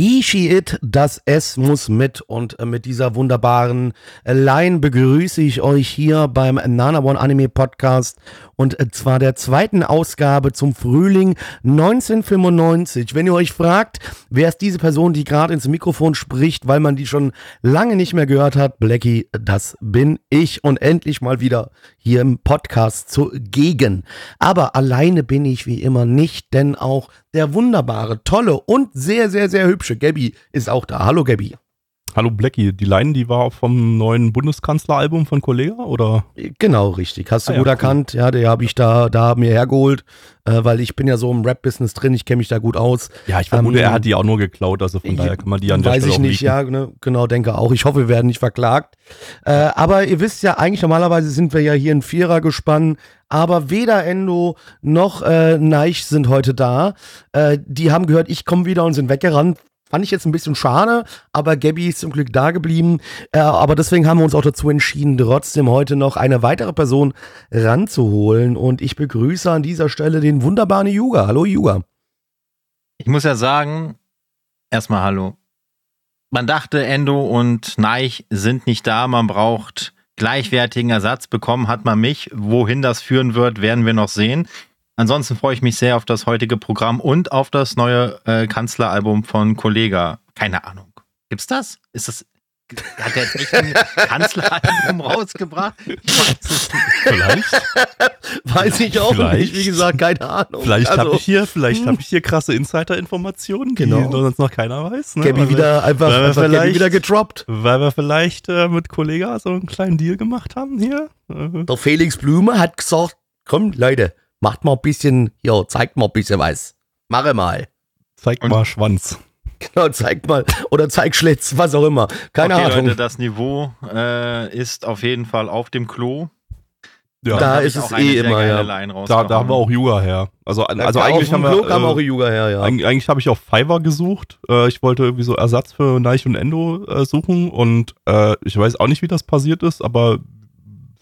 ಈ it, das S muss mit. Und äh, mit dieser wunderbaren äh, Line begrüße ich euch hier beim Nana One Anime Podcast. Und äh, zwar der zweiten Ausgabe zum Frühling 1995. Wenn ihr euch fragt, wer ist diese Person, die gerade ins Mikrofon spricht, weil man die schon lange nicht mehr gehört hat, Blackie, das bin ich. Und endlich mal wieder hier im Podcast zugegen. Aber alleine bin ich wie immer nicht, denn auch der wunderbare, tolle und sehr, sehr, sehr hübsche Gabby ist auch da. Hallo Gabby. Hallo Blackie, die Line, die war vom neuen Bundeskanzleralbum von Kollega oder? Genau, richtig. Hast du Ah, ja, gut cool. erkannt. Ja, der habe ich da, da mir hergeholt, äh, weil ich bin ja so im Rap-Business drin, ich kenne mich da gut aus. Ja, ich vermute, Ähm, er hat die auch nur geklaut, also von daher kann man die an der Weiß Stelle ich auch nicht, ja, ne, genau, denke auch. Ich hoffe, wir werden nicht verklagt. Äh, aber ihr wisst ja, eigentlich normalerweise sind wir ja hier in Vierer gespannt, aber weder Endo noch äh, Neich sind heute da. Äh, die haben gehört, ich komme wieder und sind weggerannt. Fand ich jetzt ein bisschen schade, aber Gabby ist zum Glück da geblieben. Äh, aber deswegen haben wir uns auch dazu entschieden, trotzdem heute noch eine weitere Person ranzuholen. Und ich begrüße an dieser Stelle den wunderbaren Yuga. Hallo Yuga. Ich muss ja sagen, erstmal hallo. Man dachte, Endo und Neich sind nicht da, man braucht gleichwertigen Ersatz. Bekommen hat man mich. Wohin das führen wird, werden wir noch sehen. Ansonsten freue ich mich sehr auf das heutige Programm und auf das neue äh, Kanzleralbum von Kollega. Keine Ahnung. Gibt's das? Ist das. Hat der jetzt echt ein Kanzleralbum rausgebracht? Vielleicht, Weiß ich auch Vielleicht. nicht, wie gesagt, keine Ahnung. vielleicht Also- habe ich hier, vielleicht habe ich hier krasse Insider-Informationen, die Genau. sonst noch keiner weiß. Ne? Gabby wieder einfach, weil wir einfach Gabby vielleicht- wieder gedroppt. Weil wir vielleicht äh, mit Kollega so einen kleinen Deal gemacht haben hier. Der Felix Blume hat gesagt, komm Leute, macht mal ein bisschen, ja, zeigt mal ein bisschen was. Mache mal. zeig Und- mal Schwanz. Genau, zeigt mal. Oder zeig Schlitz, was auch immer. Keine okay, Ahnung. Leute, das Niveau äh, ist auf jeden Fall auf dem Klo. Ja, Da ist es eh immer, ja. Da, da haben wir auch Yuga her. Also, also Ja, eigentlich auf haben dem wir. Klo kam äh, auch Yuga her, ja. Eig eigentlich habe ich auf Fiverr gesucht. Äh, ich wollte irgendwie so Ersatz für Neich und Endo äh, suchen und äh, ich weiß auch nicht, wie das passiert ist, aber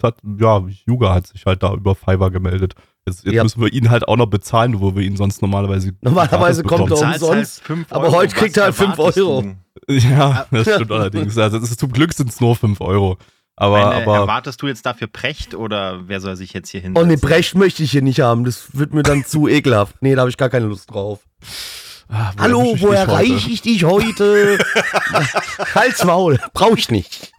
hat, ja, Yuga hat sich halt da über Fiverr gemeldet. Jetzt, jetzt Ja. müssen wir ihn halt auch noch bezahlen, wo wir ihn sonst normalerweise. Normalerweise kommt er umsonst, halt aber heute kriegt er halt Was fünf erwartest Euro. du? Ja, das stimmt allerdings. Also das ist, zum Glück sind es nur 5 Euro. Aber, Meine, aber erwartest du jetzt dafür Precht oder wer soll sich jetzt hier Oh hinsetzen? ne, Brecht möchte ich hier nicht haben. Das wird mir dann zu ekelhaft. Nee, da habe ich gar keine Lust drauf. Ah, wo Hallo, wo erreiche ich dich heute? Halt's Maul, brauch ich nicht.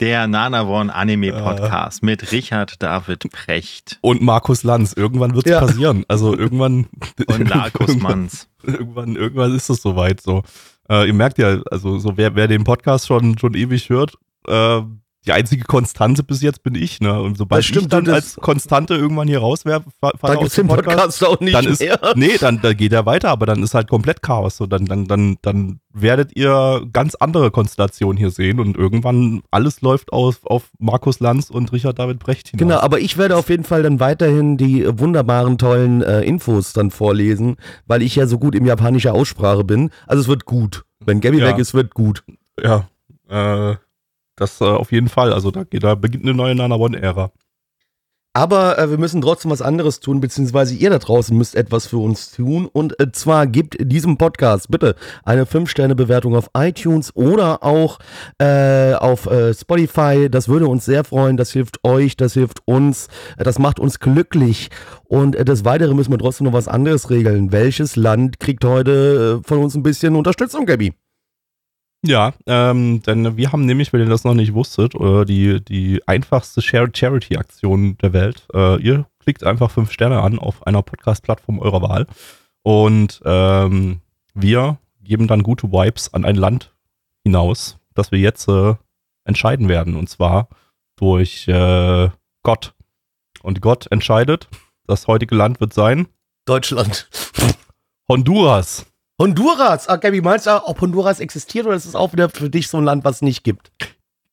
Der Nanavon Anime Podcast mit Richard David Precht Und Markus Lanz. Irgendwann wird es Ja. passieren. Also irgendwann. und Larkus Manns. irgendwann, irgendwann ist es soweit so. Äh, ihr merkt ja, also so wer, wer den Podcast schon, schon ewig hört, äh, die einzige Konstante bis jetzt bin ich, ne? Und sobald stimmt, ich dann als Konstante irgendwann hier rauswerfe, fa- Da falle aus gibt's den Podcast auch nicht dann ist, mehr. nee, dann, dann geht er weiter, aber dann ist halt komplett Chaos. So, dann, dann, dann, dann werdet ihr ganz andere Konstellationen hier sehen und irgendwann alles läuft auf, auf Markus Lanz und Richard David Brecht hinaus. Genau, aber ich werde auf jeden Fall dann weiterhin die wunderbaren, tollen äh, Infos dann vorlesen, weil ich ja so gut im japanischer Aussprache bin. Also es wird gut. Wenn Gabby Ja. weg ist, wird gut. Ja, äh, das äh, auf jeden Fall. Also da, da beginnt eine neue Nana One-Ära. Aber äh, wir müssen trotzdem was anderes tun, beziehungsweise ihr da draußen müsst etwas für uns tun. Und äh, zwar gebt diesem Podcast bitte eine 5-Sterne-Bewertung auf iTunes oder auch äh, auf äh, Spotify. Das würde uns sehr freuen. Das hilft euch, das hilft uns, das macht uns glücklich. Und äh, des Weiteren müssen wir trotzdem noch was anderes regeln. Welches Land kriegt heute äh, von uns ein bisschen Unterstützung, Gabby? Ja, ähm, denn wir haben nämlich, wenn ihr das noch nicht wusstet, äh, die, die einfachste Charity-Aktion der Welt. Äh, ihr klickt einfach fünf Sterne an auf einer Podcast-Plattform eurer Wahl und ähm, wir geben dann gute Vibes an ein Land hinaus, das wir jetzt äh, entscheiden werden. Und zwar durch äh, Gott. Und Gott entscheidet, das heutige Land wird sein Deutschland. Honduras. Honduras. Ah, Gabi, meinst du, ob Honduras existiert oder ist es auch wieder für dich so ein Land, was es nicht gibt?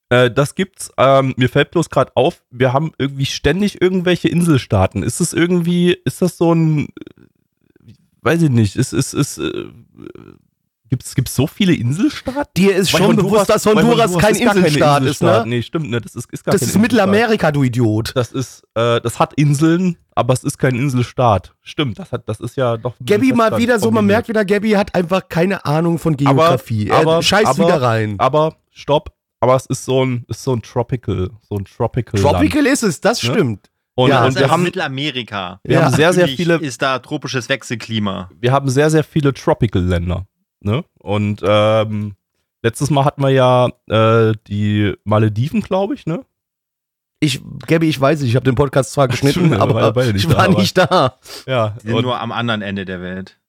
Äh, das gibt's. Ähm, mir fällt bloß gerade auf, wir haben irgendwie ständig irgendwelche Inselstaaten. Ist es irgendwie, ist das so ein, äh, weiß ich nicht, ist, ist, ist, äh, gibt's, gibt's so viele Inselstaaten? Dir ist Weil schon bewusst, dass weil Honduras, kein keine Inselstaat ist, ne? Nee, stimmt, ne? Das ist, ist gar Das ist Inselstaat. Mittelamerika, du Idiot. Das ist, äh, das hat Inseln, aber es ist kein Inselstaat. Stimmt, das hat, das ist ja doch. Gabby mal wieder so, man merkt wieder, Gabby hat einfach keine Ahnung von Aber- Geografie. er aber- scheißt aber- wieder rein. Aber stopp, aber es ist so ein, ist so ein Tropical, so ein Tropical. Land. Tropical ist es, das Ne? stimmt. Und, Ja, und das wir ist haben, Mittelamerika. wir Ja. haben sehr, sehr viele, Ist da tropisches Wechselklima. wir haben sehr, sehr viele Tropical-Länder. Ne? Und ähm, letztes Mal hatten wir ja äh, die Malediven, glaube ich, ne? Ich, Gabby, ich weiß nicht, ich habe den Podcast zwar geschnitten, aber nicht ich war da, nicht da. Ja, Die sind nur am anderen Ende der Welt.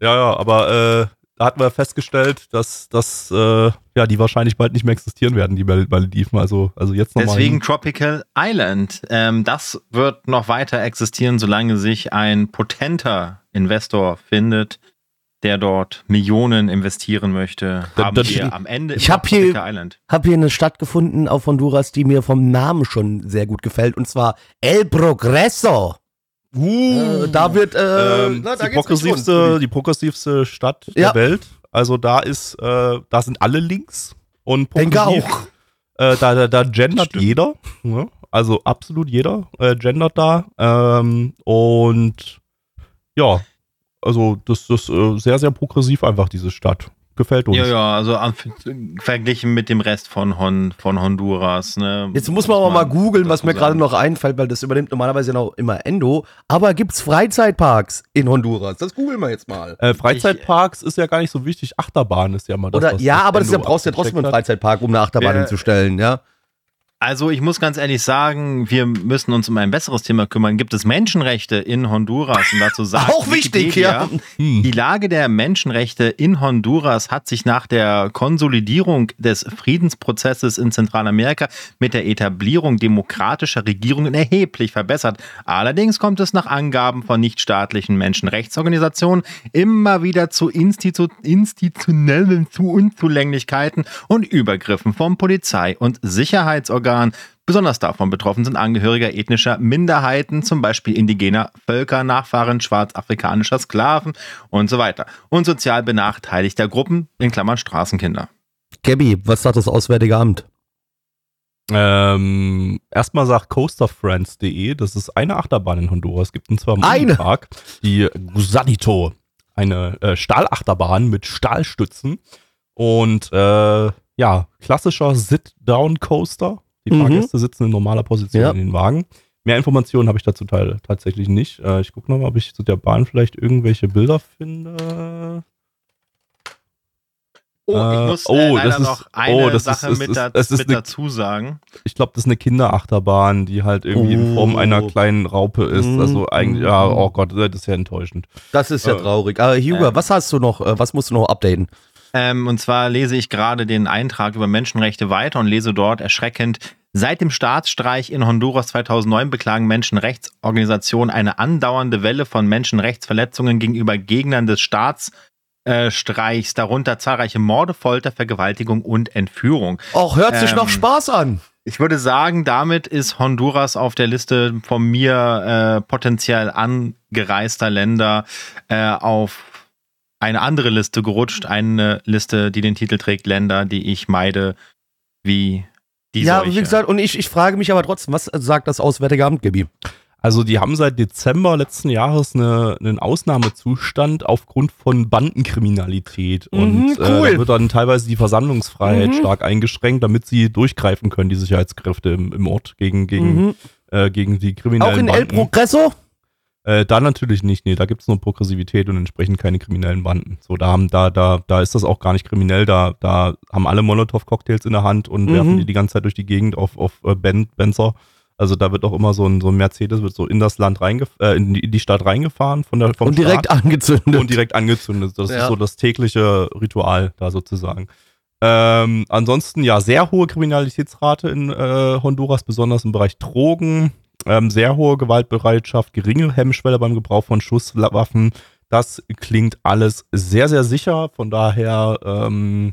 ja, ja, aber äh, da hatten wir festgestellt, dass, dass äh, ja, die wahrscheinlich bald nicht mehr existieren werden, die Mal- Malediven. Also, also jetzt nochmal. Deswegen Tropical Island. Ähm, das wird noch weiter existieren, solange sich ein potenter Investor findet, der dort Millionen investieren möchte. Da- haben das- wir am Ende Ich hab hier- Island. Hab hier eine Stadt gefunden auf Honduras, die mir vom Namen schon sehr gut gefällt, und zwar El Progreso. Uh, Äh, da wird, äh, ähm, na, da die, progressivste, die progressivste Stadt Ja. der Welt. Also da ist, äh, da sind alle links und Denke auch. Äh, da, da, da gendert Stimmt. jeder. Ne? Also absolut jeder äh, gendert da. Ähm, und ja, also das ist äh, sehr, sehr progressiv einfach, diese Stadt. Gefällt uns. Ja, ja, also verglichen mit dem Rest von, Hon, von Honduras. Ne, Jetzt muss man aber mal googeln, was mir gerade noch einfällt, weil das übernimmt normalerweise noch immer Endo. Aber gibt's Freizeitparks in Honduras? Das googeln wir jetzt mal. Äh, Freizeitparks ist ja gar nicht so wichtig. Achterbahn ist ja mal das. Oder was ja, aber das ist ja, Endo brauchst du ja trotzdem einen Freizeitpark, um eine Achterbahn Wer- hinzustellen, ja. Also ich muss ganz ehrlich sagen, wir müssen uns um ein besseres Thema kümmern. Gibt es Menschenrechte in Honduras? Und dazu sagt Auch wichtig, Wikipedia, ja. Die Lage der Menschenrechte in Honduras hat sich nach der Konsolidierung des Friedensprozesses in Zentralamerika mit der Etablierung demokratischer Regierungen erheblich verbessert. Allerdings kommt es nach Angaben von nichtstaatlichen Menschenrechtsorganisationen immer wieder zu Institu institutionellen zu Unzulänglichkeiten und Übergriffen von Polizei und Sicherheitsorganen. Besonders davon betroffen sind Angehörige ethnischer Minderheiten, zum Beispiel indigener Völker, Nachfahren schwarzafrikanischer Sklaven und so weiter. Und sozial benachteiligter Gruppen, in Klammern Straßenkinder. Gabby, was sagt das Auswärtige Amt? Ähm, erstmal sagt coasterfriends.de, das ist eine Achterbahn in Honduras. Es gibt und zwar im Eine? Park, die Gusanito, eine äh, Stahlachterbahn mit Stahlstützen und äh, ja, klassischer Sit-Down-Coaster. Die Mhm. Fahrgäste sitzen in normaler Position Ja. in den Wagen. Mehr Informationen habe ich dazu teil tatsächlich nicht. Äh, ich gucke nochmal, ob ich zu der Bahn vielleicht irgendwelche Bilder finde. Oh, Äh, ich muss oh, äh, leider das ist- noch eine oh, ist- Sache mit, da, eine- dazu sagen. Ich glaube, das ist eine Kinderachterbahn, die halt irgendwie in Form Oh. einer kleinen Raupe ist. Mhm. Also eigentlich, ja, oh Gott, das ist ja enttäuschend. Das ist ja Äh, traurig. Aber Hugo, was hast du noch, äh, was musst du noch updaten? Ähm, und zwar lese ich gerade den Eintrag über Menschenrechte weiter und lese dort erschreckend. Seit dem Staatsstreich in Honduras 2009 beklagen Menschenrechtsorganisationen eine andauernde Welle von Menschenrechtsverletzungen gegenüber Gegnern des Staatsstreichs, darunter zahlreiche Morde, Folter, Vergewaltigung und Entführung. Och, hört sich Ähm, noch Spaß an. Ich würde sagen, damit ist Honduras auf der Liste von mir äh, potenziell angereister Länder äh, auf eine andere Liste gerutscht. Eine Liste, die den Titel trägt Länder, die ich meide, wie die ja, Seuche. wie gesagt, und ich, ich frage mich aber trotzdem, was sagt das Auswärtige Amt, Gabby? Also die haben seit Dezember letzten Jahres eine, einen Ausnahmezustand aufgrund von Bandenkriminalität. Mhm, und äh, cool. da wird dann teilweise die Versammlungsfreiheit Mhm. stark eingeschränkt, damit sie durchgreifen können, die Sicherheitskräfte im, im Ort gegen, gegen, Mhm. äh, gegen die kriminellen Auch in El Banden. Progreso? Äh, da natürlich nicht, nee, da gibt es nur Progressivität und entsprechend keine kriminellen Banden. So, da haben, da, da, da ist das auch gar nicht kriminell, da, da haben alle Molotow-Cocktails in der Hand und Mhm. werfen die die ganze Zeit durch die Gegend auf, auf äh, ben, Benzer. Also da wird auch immer so ein, so ein Mercedes wird so in das Land reingef äh, in, die, in die Stadt reingefahren von der vom Und direkt Staat angezündet. und direkt angezündet. Das Ja. ist so das tägliche Ritual da sozusagen. Ähm, ansonsten ja, sehr hohe Kriminalitätsrate in äh, Honduras, besonders im Bereich Drogen, ähm, sehr hohe Gewaltbereitschaft, geringe Hemmschwelle beim Gebrauch von Schusswaffen, Das klingt alles sehr, sehr sicher. Von daher, ähm,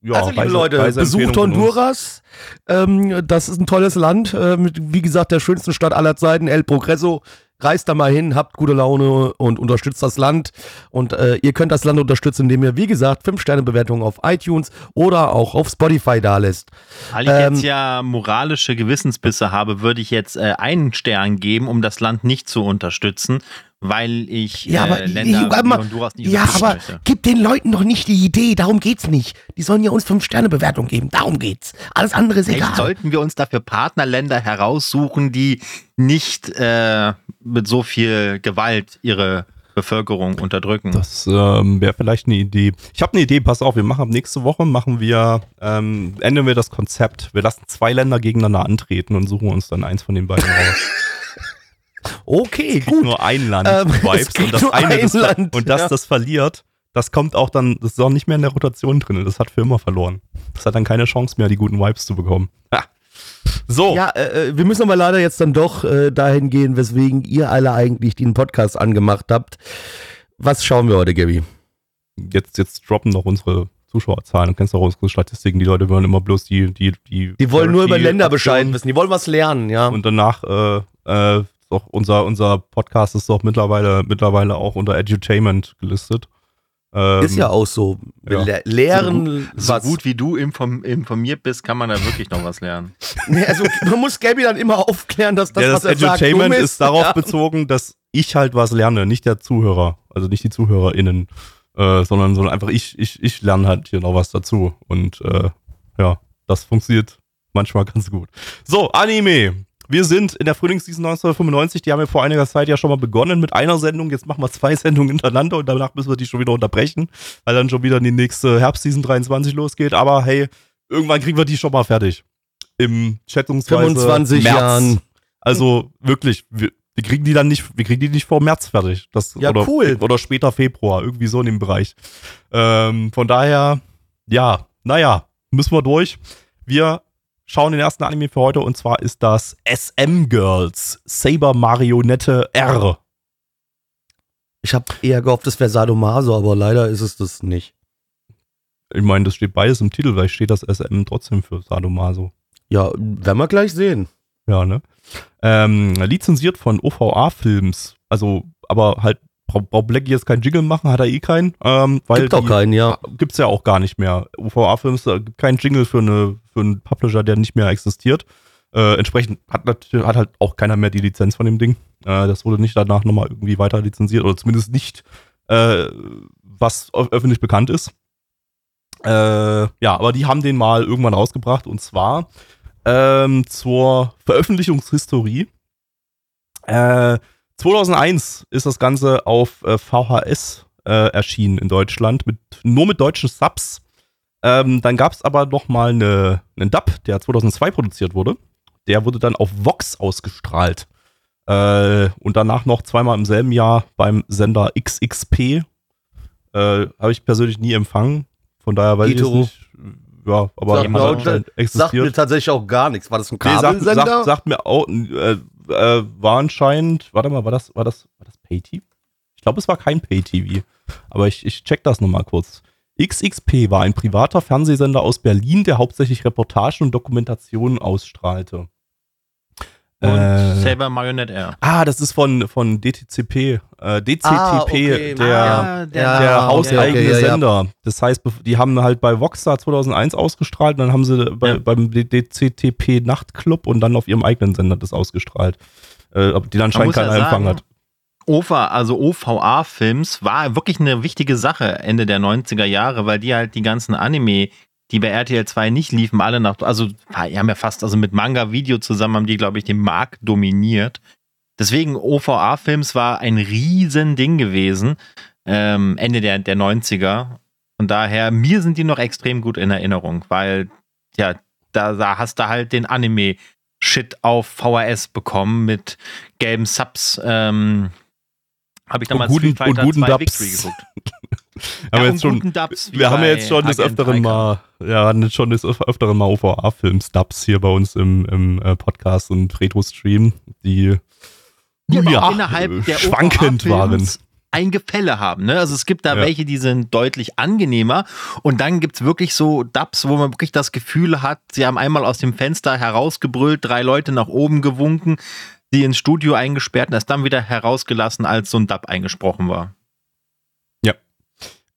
ja, also, liebe Reise- Leute, Reiseempfehlung besucht. Honduras. Ähm, das ist ein tolles Land. Äh, mit, wie gesagt, der schönsten Stadt aller Zeiten, El Progreso. Reist da mal hin, habt gute Laune und unterstützt das Land. Und äh, ihr könnt das Land unterstützen, indem ihr, wie gesagt, 5-Sterne-Bewertungen auf iTunes oder auch auf Spotify da lässt. Weil ich Ähm, jetzt ja moralische Gewissensbisse habe, würde ich jetzt äh, einen Stern geben, um das Land nicht zu unterstützen, weil ich Ja, aber äh, Länder ich- aber- Honduras nicht Ja, aber möchte. gib den Leuten doch nicht die Idee, darum geht's nicht. Die sollen ja uns 5-Sterne-Bewertungen geben, darum geht's. Alles andere ist Vielleicht egal. sollten wir uns dafür Partnerländer heraussuchen, die nicht äh, mit so viel Gewalt ihre Bevölkerung unterdrücken. Das ähm, wäre vielleicht eine Idee. Ich habe eine Idee, pass auf, wir machen ab nächste Woche, machen wir, ähm, ändern wir das Konzept. Wir lassen zwei Länder gegeneinander antreten und suchen uns dann eins von den beiden raus. Okay, gut. nur ein Land Ähm, es Vibes und das eine ein das, Land, und das, ja. das verliert, das kommt auch dann, das ist auch nicht mehr in der Rotation drin. Das hat für immer verloren. Das hat dann keine Chance mehr, die guten Vibes zu bekommen. Ha. So, Ja, äh, äh, wir müssen aber leider jetzt dann doch äh, dahin gehen, weswegen ihr alle eigentlich den Podcast angemacht habt. Was schauen wir heute, Gabby? jetzt, jetzt droppen noch unsere Zuschauerzahlen. Du kennst auch unsere Statistiken. Die Leute wollen immer bloß die, die, die. Die wollen nur über Länder Bescheid wissen. Die wollen was lernen, ja. Und danach, äh, äh, doch unser, unser Podcast ist doch mittlerweile, mittlerweile auch unter Edutainment gelistet. Ähm, ist ja auch so. ja. Le lehren so was. gut wie du inform informiert bist, kann man da wirklich noch was lernen. Nee, also, man muss Gabby dann immer aufklären, dass das, ja, was das er sagt, Edutainment dumm ist, darauf ja. bezogen, dass ich halt was lerne, nicht der Zuhörer, also nicht die ZuhörerInnen, äh, sondern, sondern einfach ich, ich, ich lerne halt hier noch was dazu. Und äh, ja, das funktioniert manchmal ganz gut. So, Anime. Wir sind in der Frühlingsseason 1995, die haben wir vor einiger Zeit ja schon mal begonnen mit einer Sendung. Jetzt machen wir zwei Sendungen hintereinander und danach müssen wir die schon wieder unterbrechen, weil dann schon wieder die nächste Herbstseason 23 losgeht. Aber hey, irgendwann kriegen wir die schon mal fertig. Im schätzungsweise 25 März. Jahren. Also wirklich, wir, wir kriegen die dann nicht, wir kriegen die nicht vor März fertig. Das, Ja, oder, cool. Oder später Februar, irgendwie so in dem Bereich. Ähm, von daher, ja, naja, müssen wir durch. Wir schauen den ersten Anime für heute und zwar ist das SM Girls Saber Marionette R. Ich habe eher gehofft, es wäre Sadomaso, aber leider ist es das nicht. Ich meine, das steht beides im Titel, vielleicht steht das SM trotzdem für Sadomaso. Ja, werden wir gleich sehen. Ja, ne? Ähm, lizenziert von OVA Films. Also, aber halt, braucht Blackie jetzt keinen Jingle machen, hat er eh keinen. Ähm, weil Gibt auch keinen, ja. Gibt's ja auch gar nicht mehr. OVA Films äh, gibt keinen Jingle für, eine, für einen Publisher, der nicht mehr existiert. Äh, entsprechend hat, hat halt auch keiner mehr die Lizenz von dem Ding. Äh, das wurde nicht danach nochmal irgendwie weiter lizenziert oder zumindest nicht, äh, was öf- öffentlich bekannt ist. Äh, ja, aber die haben den mal irgendwann rausgebracht und zwar ähm, zur Veröffentlichungshistorie. Äh, 2001 ist das Ganze auf äh, VHS äh, erschienen in Deutschland, mit, nur mit deutschen Subs. Ähm, dann gab es aber noch mal eine, einen Dub, der 2002 produziert wurde. Der wurde dann auf Vox ausgestrahlt. Äh, und danach noch zweimal im selben Jahr beim Sender XXP. Äh, Habe ich persönlich nie empfangen. Von daher weiß Hetero. ich nicht. Ja, aber Sagt mir- Sagt existiert. mir tatsächlich auch gar nichts. War das ein Nee, sagt, Kabelsender? sagt, sagt mir auch, äh, äh, war anscheinend, warte mal, war das, war das, war das Pay-TV? Ich glaube, es war kein Pay-TV. Aber ich, ich check das nochmal kurz. XXP war ein privater Fernsehsender aus Berlin, der hauptsächlich Reportagen und Dokumentationen ausstrahlte. Und Äh, Saber Marionette R. ah, das ist von, von DTCP. Äh, DCTP, Ah, okay. der, Ah, der Ja, okay, hauseigene okay, ja, ja. Sender. Das heißt, die haben halt bei Voxstar 2001 ausgestrahlt, dann haben sie bei, Ja. beim DCTP Nachtclub und dann auf ihrem eigenen Sender das ausgestrahlt. Äh, die dann anscheinend ja keinen Empfang sagen, hat. OVA, also OVA-Films, war wirklich eine wichtige Sache Ende der 90er Jahre, weil die halt die ganzen Anime, die bei RTL 2 nicht liefen, alle nach, also die haben ja fast, also mit Manga-Video zusammen haben die, glaube ich, den Markt dominiert. Deswegen OVA-Films war ein Riesending gewesen, ähm, Ende der, der 90er. Von daher, mir sind die noch extrem gut in Erinnerung, weil, ja, da, da hast du halt den Anime-Shit auf VHS bekommen mit gelben Subs. Ähm, habe ich damals guten- Street Fighter und guten 2 Dubs. Victory geguckt. Haben wir und jetzt schon, Dubs, wir haben ja jetzt schon des Agent Öfteren mal, ja, hatten jetzt schon des Öf- Öfteren mal OVA-Films-Dubs hier bei uns im, im äh, Podcast und Retro-Stream, die Die ja, innerhalb äh, der schwankend waren. Ein Gefälle haben. Ne? Also es gibt da Ja. welche, die sind deutlich angenehmer. Und dann gibt es wirklich so Dubs, wo man wirklich das Gefühl hat, sie haben einmal aus dem Fenster herausgebrüllt, drei Leute nach oben gewunken, sie ins Studio eingesperrt und erst dann wieder herausgelassen, als so ein Dub eingesprochen war.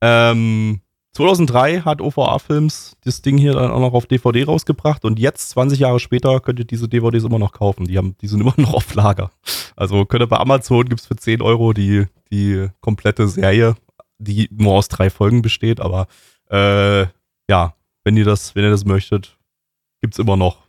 Ähm, 2003 hat OVA Films das Ding hier dann auch noch auf DVD rausgebracht und jetzt, 20 Jahre später, könnt ihr diese DVDs immer noch kaufen. Die, haben, die sind immer noch auf Lager. Also könnt ihr bei Amazon, gibt's für 10 Euro die, die komplette Serie, die nur aus drei Folgen besteht, aber äh, ja, wenn ihr das, wenn ihr das möchtet, gibt's immer noch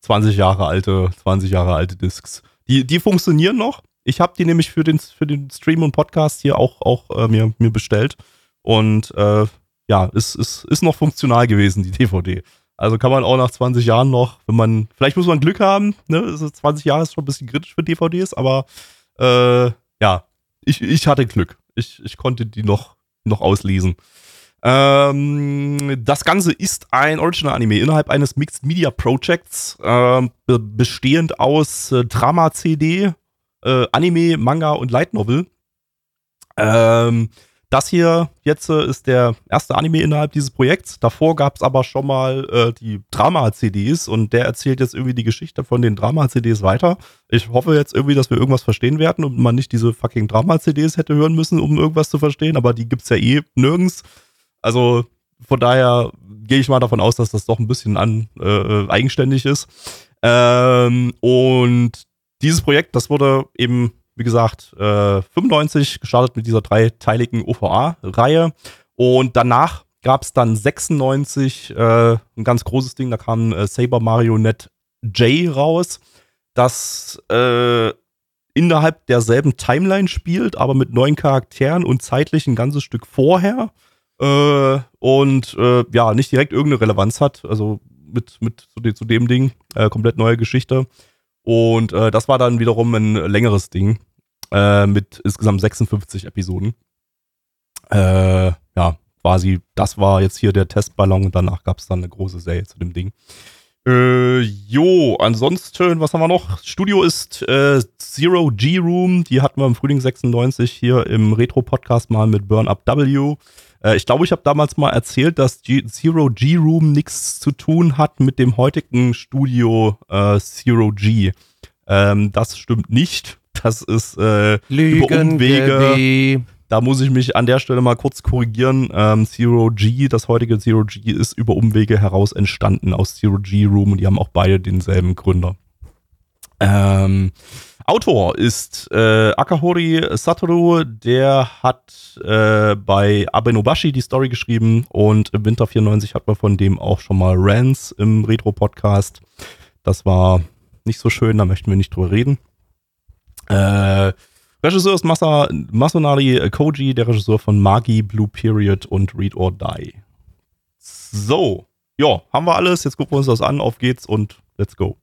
20 Jahre alte, 20 Jahre alte Discs. Die, die funktionieren noch. Ich habe die nämlich für den, für den Stream und Podcast hier auch, auch äh, mir, mir bestellt. Und äh, ja, ist, ist, ist noch funktional gewesen, die DVD. Also kann man auch nach 20 Jahren noch, wenn man, vielleicht muss man Glück haben, ne? Es ist 20 Jahre ist schon ein bisschen kritisch für DVDs, aber äh, ja, ich, ich hatte Glück. Ich, ich konnte die noch, noch auslesen. Ähm, das Ganze ist ein Original-Anime innerhalb eines Mixed Media Projects, be bestehend aus äh, Drama-CD, äh, Anime, Manga und Light Novel. Ähm, das hier jetzt äh, ist der erste Anime innerhalb dieses Projekts. Davor gab es aber schon mal äh, die Drama-CDs und der erzählt jetzt irgendwie die Geschichte von den Drama-CDs weiter. Ich hoffe jetzt irgendwie, dass wir irgendwas verstehen werden und man nicht diese fucking Drama-CDs hätte hören müssen, um irgendwas zu verstehen, aber die gibt's ja eh nirgends. Also von daher gehe ich mal davon aus, dass das doch ein bisschen an, äh, eigenständig ist. Ähm, und dieses Projekt, das wurde eben, wie gesagt, äh, 95 gestartet mit dieser dreiteiligen OVA-Reihe. Und danach gab es dann 96 äh, ein ganz großes Ding, da kam äh, Saber Marionette J raus, das äh, innerhalb derselben Timeline spielt, aber mit neuen Charakteren und zeitlich ein ganzes Stück vorher. Äh, und äh, ja, nicht direkt irgendeine Relevanz hat, also mit, mit zu, de zu dem Ding, äh, komplett neue Geschichte. Und äh, das war dann wiederum ein längeres Ding äh, mit insgesamt 56 Episoden. Äh, ja, quasi, das war jetzt hier der Testballon und danach gab es dann eine große Serie zu dem Ding. Äh, jo, ansonsten, was haben wir noch? Studio ist äh, Zero G Room, die hatten wir im Frühling 96 hier im Retro-Podcast mal mit Burn Up W. Äh, ich glaube, ich habe damals mal erzählt, dass G Zero G Room nichts zu tun hat mit dem heutigen Studio äh, Zero G. Ähm, das stimmt nicht. Das ist äh, über Umwege. Da muss ich mich an der Stelle mal kurz korrigieren. Ähm, Zero G, das heutige Zero G, ist über Umwege heraus entstanden aus Zero G Room und die haben auch beide denselben Gründer. Ähm, Autor ist äh, Akahori Satoru, der hat äh, bei Abenobashi die Story geschrieben und im Winter 94 hat man von dem auch schon mal Rants im Retro-Podcast. Das war nicht so schön, da möchten wir nicht drüber reden. Äh, Regisseur ist Masa, Masanari Koji, der Regisseur von Magi, Blue Period und Read or Die. So, ja, haben wir alles. Jetzt gucken wir uns das an. Auf geht's und let's go.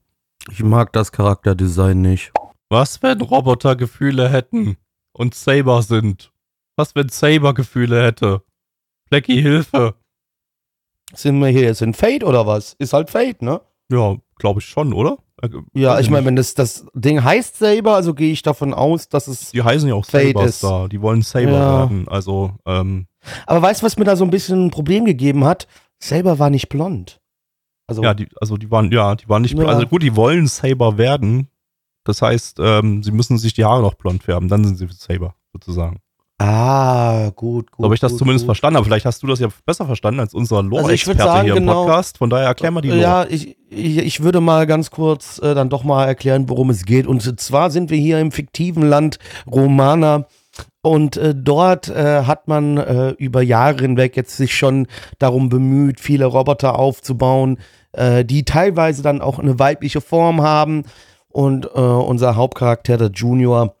Ich mag das Charakterdesign nicht. Was, wenn Roboter Gefühle hätten und Saber sind? Was, wenn Saber Gefühle hätte? Blackie, Hilfe. Sind wir hier jetzt in Fate oder was? Ist halt Fate, ne? Ja, glaube ich schon, oder? Äh, Ja, ich meine, wenn das, das Ding heißt Saber, also gehe ich davon aus, dass es. Die heißen ja auch Fate Sabers ist- da. Die wollen Saber Ja. werden. Also, ähm, Aber weißt du, was mir da so ein bisschen ein Problem gegeben hat? Saber war nicht blond. Also, ja, die, also die waren, ja, die waren nicht, Ja. also gut, die wollen Saber werden. Das heißt, ähm, sie müssen sich die Haare noch blond färben, dann sind sie Saber, sozusagen. ah, gut, gut. So habe ich das gut, zumindest gut. verstanden, aber vielleicht hast du das ja besser verstanden als unser Also ich Lore-Experte sagen, hier im genau- Podcast. Von daher erklär mal die Lore. Ja, ich, ich, ich würde mal ganz kurz äh, dann doch mal erklären, worum es geht. Und zwar sind wir hier im fiktiven Land Romana. Und äh, dort äh, hat man äh, über Jahre hinweg jetzt sich schon darum bemüht, viele Roboter aufzubauen, äh, die teilweise dann auch eine weibliche Form haben. Und äh, unser Hauptcharakter, der Junior,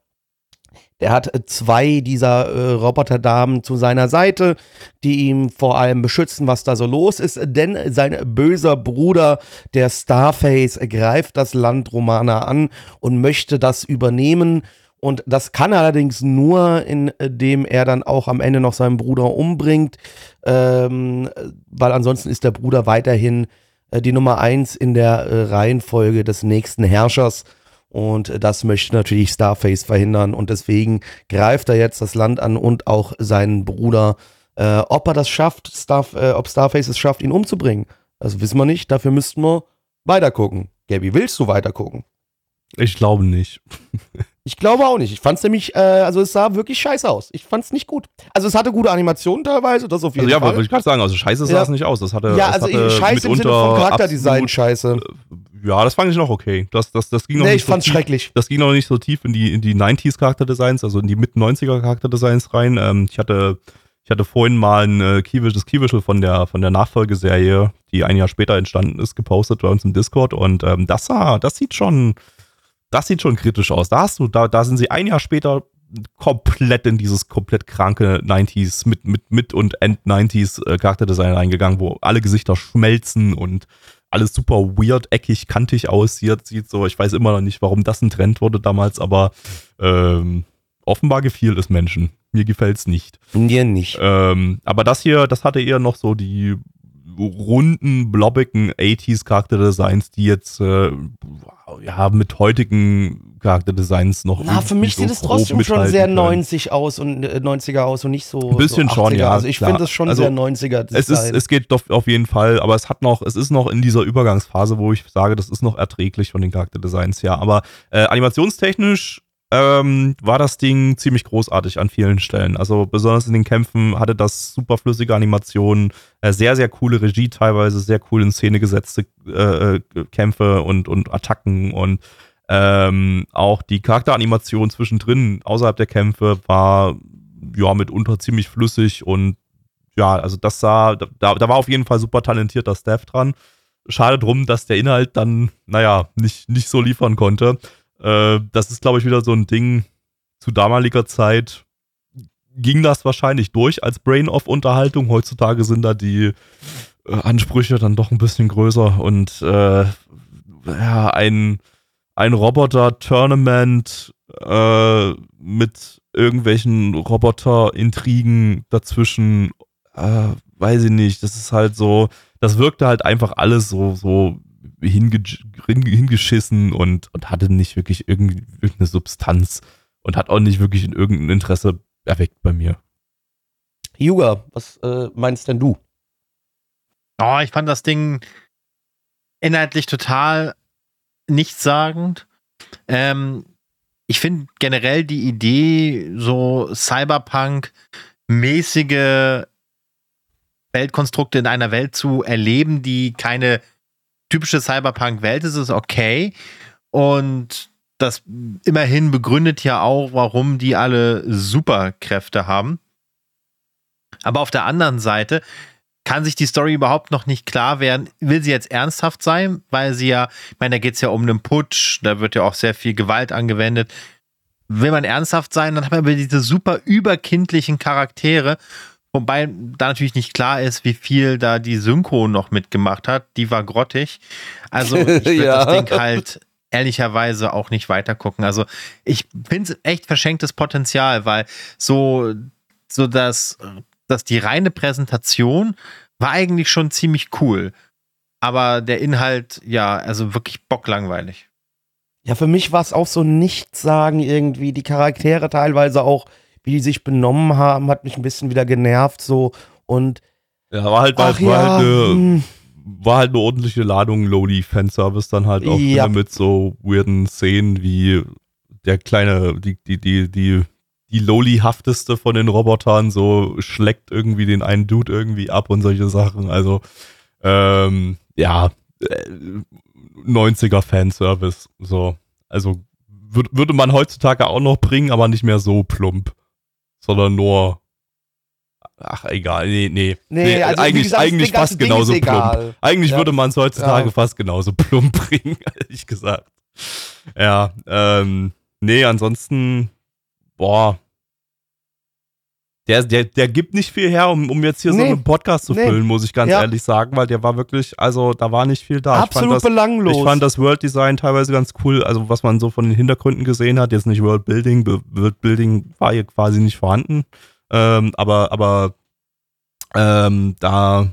der hat zwei dieser äh, Roboterdamen zu seiner Seite, die ihm vor allem beschützen, was da so los ist. Denn sein böser Bruder, der Starface, greift das Land Romana an und möchte das übernehmen. Und das kann er allerdings nur, indem er dann auch am Ende noch seinen Bruder umbringt, ähm, weil ansonsten ist der Bruder weiterhin die Nummer eins in der äh, Reihenfolge des nächsten Herrschers. Und das möchte natürlich Starface verhindern. Und deswegen greift er jetzt das Land an und auch seinen Bruder. Äh, ob er das schafft, Star, äh, ob Starface es schafft, ihn umzubringen, das wissen wir nicht. Dafür müssten wir weitergucken. Gabi, willst du weitergucken? Ich glaube nicht. Ich glaube auch nicht. Ich fand es nämlich, äh, also es sah wirklich scheiße aus. Ich fand es nicht gut. Also es hatte gute Animationen teilweise, das auf jeden also, ja, Fall. wollte ich gerade sagen, also scheiße sah Ja. es nicht aus. Das hatte, ja, also hatte scheiße im Sinne vom Charakterdesign absolut- scheiße. Ja, das fand ich noch okay. Das, das, das ging noch Nee, nicht ich fand's so tief, schrecklich. Das ging noch nicht so tief in die, in die 90s Charakterdesigns, also in die Mid-90er Charakterdesigns rein. Ähm, ich hatte, ich hatte vorhin mal ein äh, das Keyvisual von der, von der Nachfolgeserie, die ein Jahr später entstanden ist, gepostet bei uns im Discord und ähm, das sah, das sieht schon, das sieht schon kritisch aus. Da hast du, da, da sind sie ein Jahr später komplett in dieses komplett kranke 90s mit, mit, mit und End-90s äh, Charakterdesign reingegangen, wo alle Gesichter schmelzen und alles super weird, eckig, kantig aussieht. Sieht so, ich weiß immer noch nicht, warum das ein Trend wurde damals, aber ähm, offenbar gefiel es Menschen. Mir gefällt's nicht. Mir nicht. Ähm, aber das hier, das hatte eher noch so die runden, blobbigen 80s Charakterdesigns, die jetzt äh, ja mit heutigen Charakterdesigns noch. Na, für mich so sieht es trotzdem schon sehr können. 90 aus und äh, 90er aus und nicht so. Ein bisschen so schon, 80er. ja, Also ich finde es schon Also sehr 90er. Es ist, es geht doch auf jeden Fall, aber es hat noch, es ist noch in dieser Übergangsphase, wo ich sage, das ist noch erträglich von den Charakterdesigns her. Aber äh, animationstechnisch ähm, war das Ding ziemlich großartig an vielen Stellen. Also besonders in den Kämpfen hatte das super flüssige Animationen, äh, sehr, sehr coole Regie teilweise, sehr cool in Szene gesetzte äh, äh, Kämpfe und, und Attacken und ähm, auch die Charakteranimation zwischendrin außerhalb der Kämpfe war ja mitunter ziemlich flüssig und ja, also das sah, da, da war auf jeden Fall super talentierter Staff dran. Schade drum, dass der Inhalt dann, naja, nicht, nicht so liefern konnte. Äh, das ist, glaube ich, wieder so ein Ding zu damaliger Zeit. Ging das wahrscheinlich durch als Brain-Off-Unterhaltung. Heutzutage sind da die äh, Ansprüche dann doch ein bisschen größer und äh, ja, ein, ein Roboter-Tournament äh, mit irgendwelchen Roboter-Intrigen dazwischen, äh, weiß ich nicht, das ist halt so, das wirkte halt einfach alles so, so hinge hin- hingeschissen und, und hatte nicht wirklich irgend- irgendeine Substanz und hat auch nicht wirklich in irgendein Interesse erweckt bei mir. Juga, was äh, meinst denn du? Oh, ich fand das Ding inhaltlich total nichtssagend. Ähm, ich finde generell die Idee, so Cyberpunk-mäßige Weltkonstrukte in einer Welt zu erleben, die keine typische Cyberpunk-Welt ist, ist okay. Und das immerhin begründet ja auch, warum die alle Superkräfte haben. Aber auf der anderen Seite kann sich die Story überhaupt noch nicht klar werden. Will sie jetzt ernsthaft sein? Weil sie ja, ich meine, da geht es ja um einen Putsch, da wird ja auch sehr viel Gewalt angewendet. Will man ernsthaft sein, dann hat man aber diese super überkindlichen Charaktere, wobei da natürlich nicht klar ist, wie viel da die Synchro noch mitgemacht hat. Die war grottig. Also ich würde Ja. das Ding halt ehrlicherweise auch nicht weitergucken. Also ich finde es echt verschenktes Potenzial, weil so, so dass, dass die reine Präsentation war eigentlich schon ziemlich cool. Aber der Inhalt, ja, also wirklich bocklangweilig. Ja, für mich war es auch so Nichtsagen irgendwie. Die Charaktere teilweise auch, wie die sich benommen haben, hat mich ein bisschen wieder genervt so. Und Ja, war halt, ach war ja, halt eine, hm, war halt eine ordentliche Ladung Lowly-Fanservice dann halt auch Ja. mit so weirden Szenen wie der kleine, die, die, die, die, die Lowly-hafteste von den Robotern so schlägt irgendwie den einen Dude irgendwie ab und solche Sachen. Also, ähm, ja, äh, 90er Fanservice. So. Also würd, würde man heutzutage auch noch bringen, aber nicht mehr so plump. Sondern nur. Ach, egal. Nee, nee. nee, also, wie eigentlich gesagt, eigentlich fast Ding genauso plump. Eigentlich Ja. würde man es heutzutage Ja. fast genauso plump bringen, ehrlich gesagt. Ja, ähm, nee, ansonsten, boah. Der, der, der gibt nicht viel her, um, um jetzt hier so Nee. einen Podcast zu Nee. füllen, muss ich ganz Ja. ehrlich sagen, weil der war wirklich, also da war nicht viel da. Absolut ich das, belanglos. ich fand das World Design teilweise ganz cool, also was man so von den Hintergründen gesehen hat, jetzt nicht World Building, World Building war hier quasi nicht vorhanden, ähm, aber, aber ähm, da,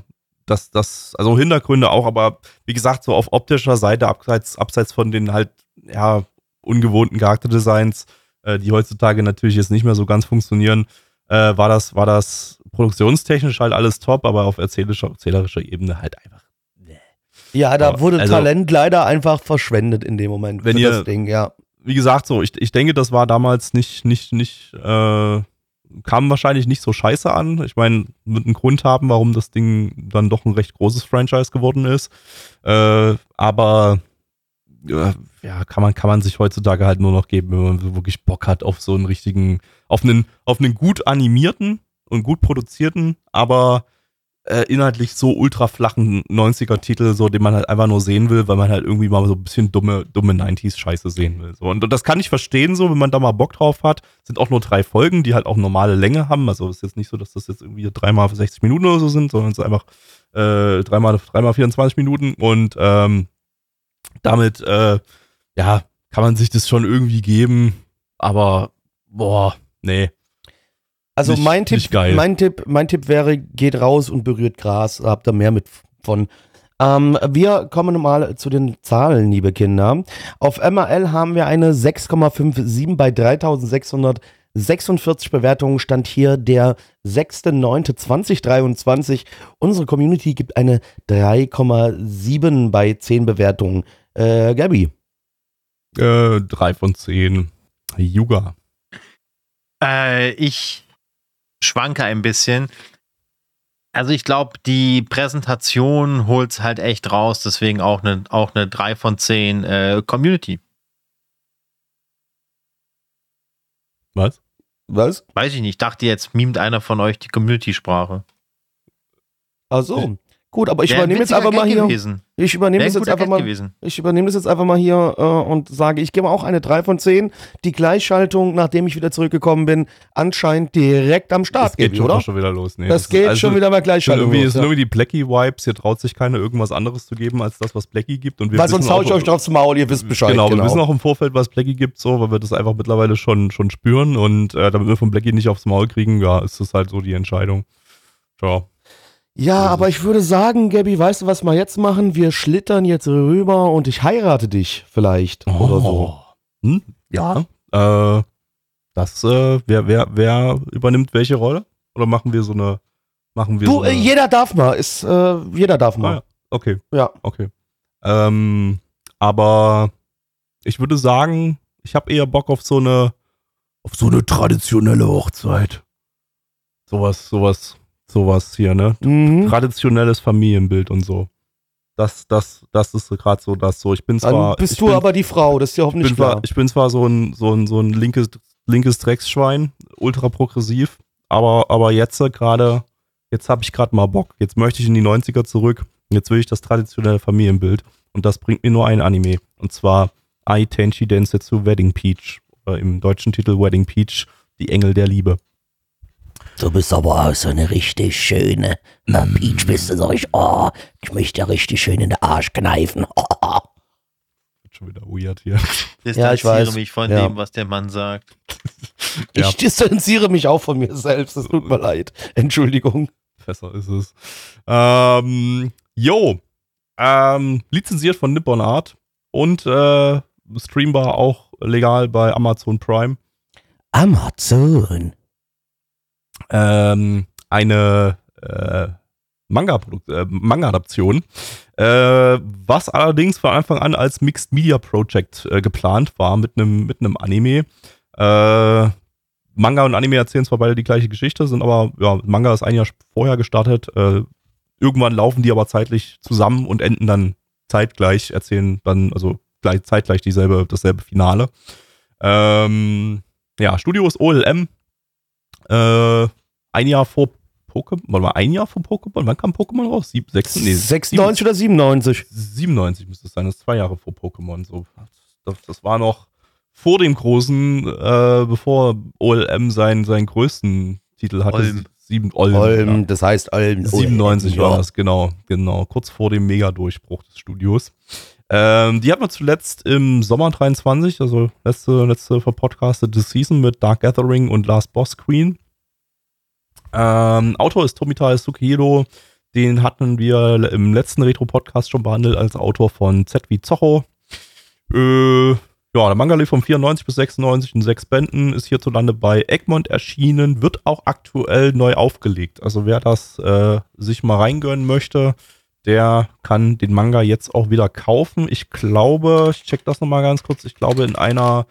das, das, also Hintergründe auch, aber wie gesagt, so auf optischer Seite, abseits, abseits von den halt, ja, ungewohnten Charakterdesigns, äh, die heutzutage natürlich jetzt nicht mehr so ganz funktionieren, äh, war das, war das produktionstechnisch halt alles top, aber auf erzählerischer, erzählerischer Ebene halt einfach. Ja, da Aber, wurde also- Talent leider einfach verschwendet in dem Moment. Wenn ihr- das Ding, ja. Wie gesagt, so, ich, ich denke, das war damals nicht, nicht, nicht, äh, kam wahrscheinlich nicht so scheiße an. Ich meine, wird einen Grund haben, warum das Ding dann doch ein recht großes Franchise geworden ist. Äh, aber ja, kann man, kann man sich heutzutage halt nur noch geben, wenn man wirklich Bock hat auf so einen richtigen, auf einen, auf einen gut animierten und gut produzierten, aber äh, inhaltlich so ultra flachen 90er-Titel, so den man halt einfach nur sehen will, weil man halt irgendwie mal so ein bisschen dumme, dumme 90s-Scheiße sehen will. So. Und das kann ich verstehen, so, wenn man da mal Bock drauf hat. Sind auch nur drei Folgen, die halt auch normale Länge haben. Also ist jetzt nicht so, dass das jetzt irgendwie dreimal 60 Minuten oder so sind, sondern es ist einfach äh, dreimal, dreimal 24 Minuten und ähm, damit, äh, ja, kann man sich das schon irgendwie geben, aber boah, nee. Also Nicht- mein Tipp, mein Tipp, mein Tipp wäre, geht raus und berührt Gras. Da Habt ihr mehr mit von. Ähm, wir kommen mal zu den Zahlen, liebe Kinder. Auf MRL haben wir eine 6,57 bei 3646 Bewertungen. Stand hier der 6.9.2023. Unsere Community gibt eine 3,7 bei 10 Bewertungen. Äh, Gabi. Äh, drei von zehn. Yuga. Äh, ich schwanke ein bisschen. Also ich glaube, die Präsentation holt es halt echt raus, deswegen auch eine auch eine 3 von 10 äh, Community. Was? Was? Weiß ich nicht, dachte jetzt mimt einer von euch die Community-Sprache. Ach so. Gut, aber ich ein übernehme jetzt einfach mal hier. Gewesen. Ich übernehme das ein jetzt guter einfach Gag mal. gewesen. Ich übernehme das jetzt einfach mal hier äh, und sage, ich gebe auch eine 3 von 10. Die Gleichschaltung, nachdem ich wieder zurückgekommen bin, anscheinend direkt am Start das geht geht, schon, oder? schon wieder los. Nee, das ist- geht also, schon wieder bei Sind Gleichschaltung. irgendwie, es los, sind ja. irgendwie die Blacky-Vibes, hier traut sich keiner irgendwas anderes zu geben, als das, was Blacky gibt. Und wir Weil sonst wissen hau ich auch- euch draufs Maul, ihr wisst Bescheid. Genau, wir wissen auch im Vorfeld, was Blacky gibt, so, weil wir das einfach mittlerweile schon, schon spüren und äh, damit wir von Blacky nicht aufs Maul kriegen, ja, ist das halt so die Entscheidung. Tja. Ja, aber ich würde sagen, Gabby, weißt du, was wir jetzt machen? Wir schlittern jetzt rüber und ich heirate dich vielleicht oder so. Hm? Ja. Äh, das, äh, wer, wer, wer übernimmt welche Rolle? Oder machen wir so eine, machen wir Du, so äh, eine, jeder darf mal. Ist, äh, jeder darf Ah, mal. ja. Okay, ja. okay. Ähm, aber ich würde sagen, ich habe eher Bock auf so eine, auf so eine traditionelle Hochzeit. Sowas, sowas, sowas hier, ne? Mhm. Traditionelles Familienbild und so. Das, das, das ist gerade so das so. Ich bin zwar. Dann bist ich du bin, aber die Frau, das ist ja ich hoffentlich bin, zwar, klar. ich bin zwar so ein, so ein, so ein linkes, linkes Drecksschwein, ultra progressiv, aber, aber jetzt gerade, jetzt habe ich gerade mal Bock. Jetzt möchte ich in die 90er zurück. Jetzt will ich das traditionelle Familienbild. Und das bringt mir nur ein Anime. Und zwar Ai Tenchi Densetsu Wedding Peach. Oder im deutschen Titel Wedding Peach, die Engel der Liebe. Du bist aber auch so eine richtig schöne. Na, Peach bist du, sag ich, oh, ich möchte richtig schön in den Arsch kneifen. Wird schon wieder weird hier. Ja, ich Distanziere weiß. mich von Ja. dem, was der Mann sagt. Ja. Ich distanziere mich auch von mir selbst. Es tut mir leid. Entschuldigung. Besser ist es. Ähm, yo. Ähm, lizenziert von Nippon Art und äh, streambar auch legal bei Amazon Prime. Amazon. Ähm, eine äh, äh, Manga-Adaption, äh, was allerdings von Anfang an als Mixed Media Project äh, geplant war mit einem mit einem Anime. Äh, Manga und Anime erzählen zwar beide die gleiche Geschichte, sind aber, ja, Manga ist ein Jahr vorher gestartet. Äh, irgendwann laufen die aber zeitlich zusammen und enden dann zeitgleich, erzählen dann, also gleich, zeitgleich dieselbe, dasselbe Finale. Ähm, ja, Studio ist OLM. Äh, ein Jahr vor Pokémon, warte mal, ein Jahr vor Pokémon? Wann kam Pokémon raus? Sieb, sechs, nee, 96 oder 97? 97 müsste es sein, das ist zwei Jahre vor Pokémon. So. Das, das war noch vor dem großen, äh, bevor OLM seinen, seinen größten Titel hatte. Olm. Sieben, Olm, Olm, das heißt Olm. 97 ja. war das, genau, genau. Kurz vor dem Mega-Durchbruch des Studios. Ähm, die hatten wir zuletzt im Sommer 23, also letzte, letzte verpodcastete Season mit Dark Gathering und Last Boss Queen. Ähm, Autor ist Tomita Sukihiro. Den hatten wir im letzten Retro-Podcast schon behandelt als Autor von Z wie Zocho. Äh, ja, der Manga lief von 94 bis 96 in sechs Bänden, ist hierzulande bei Egmont erschienen, wird auch aktuell neu aufgelegt. Also wer das äh, sich mal reingönnen möchte, der kann den Manga jetzt auch wieder kaufen. Ich glaube, ich check das nochmal ganz kurz, ich glaube in einer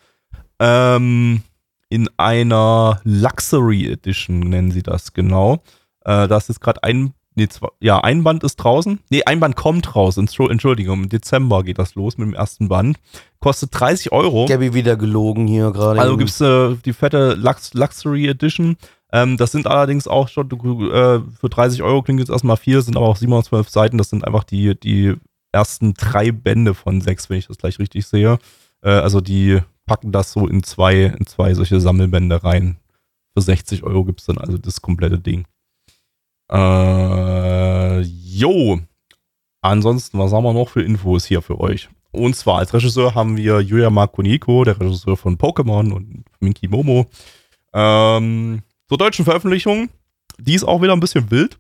ähm, in einer Luxury Edition nennen sie das genau. Äh, das ist gerade ein Nee, zwei, ja, ein Band ist draußen. Nee, ein Band kommt raus. Entschuldigung, im Dezember geht das los mit dem ersten Band. Kostet 30 Euro. Gabby wieder gelogen hier gerade. Also gibt es äh, die fette Lux Luxury Edition. Ähm, das sind allerdings auch schon, äh, für 30 Euro klingt jetzt erstmal viel, sind aber auch 712 Seiten. Das sind einfach die, die ersten drei Bände von sechs, wenn ich das gleich richtig sehe. Äh, also die packen das so in zwei, in zwei solche Sammelbände rein. Für 60 Euro gibt es dann also das komplette Ding. Äh, jo. Ansonsten, was haben wir noch für Infos hier für euch? Und zwar als Regisseur haben wir Yuya Makoniko, der Regisseur von Pokémon und Minky Momo. Ähm, zur deutschen Veröffentlichung, die ist auch wieder ein bisschen wild.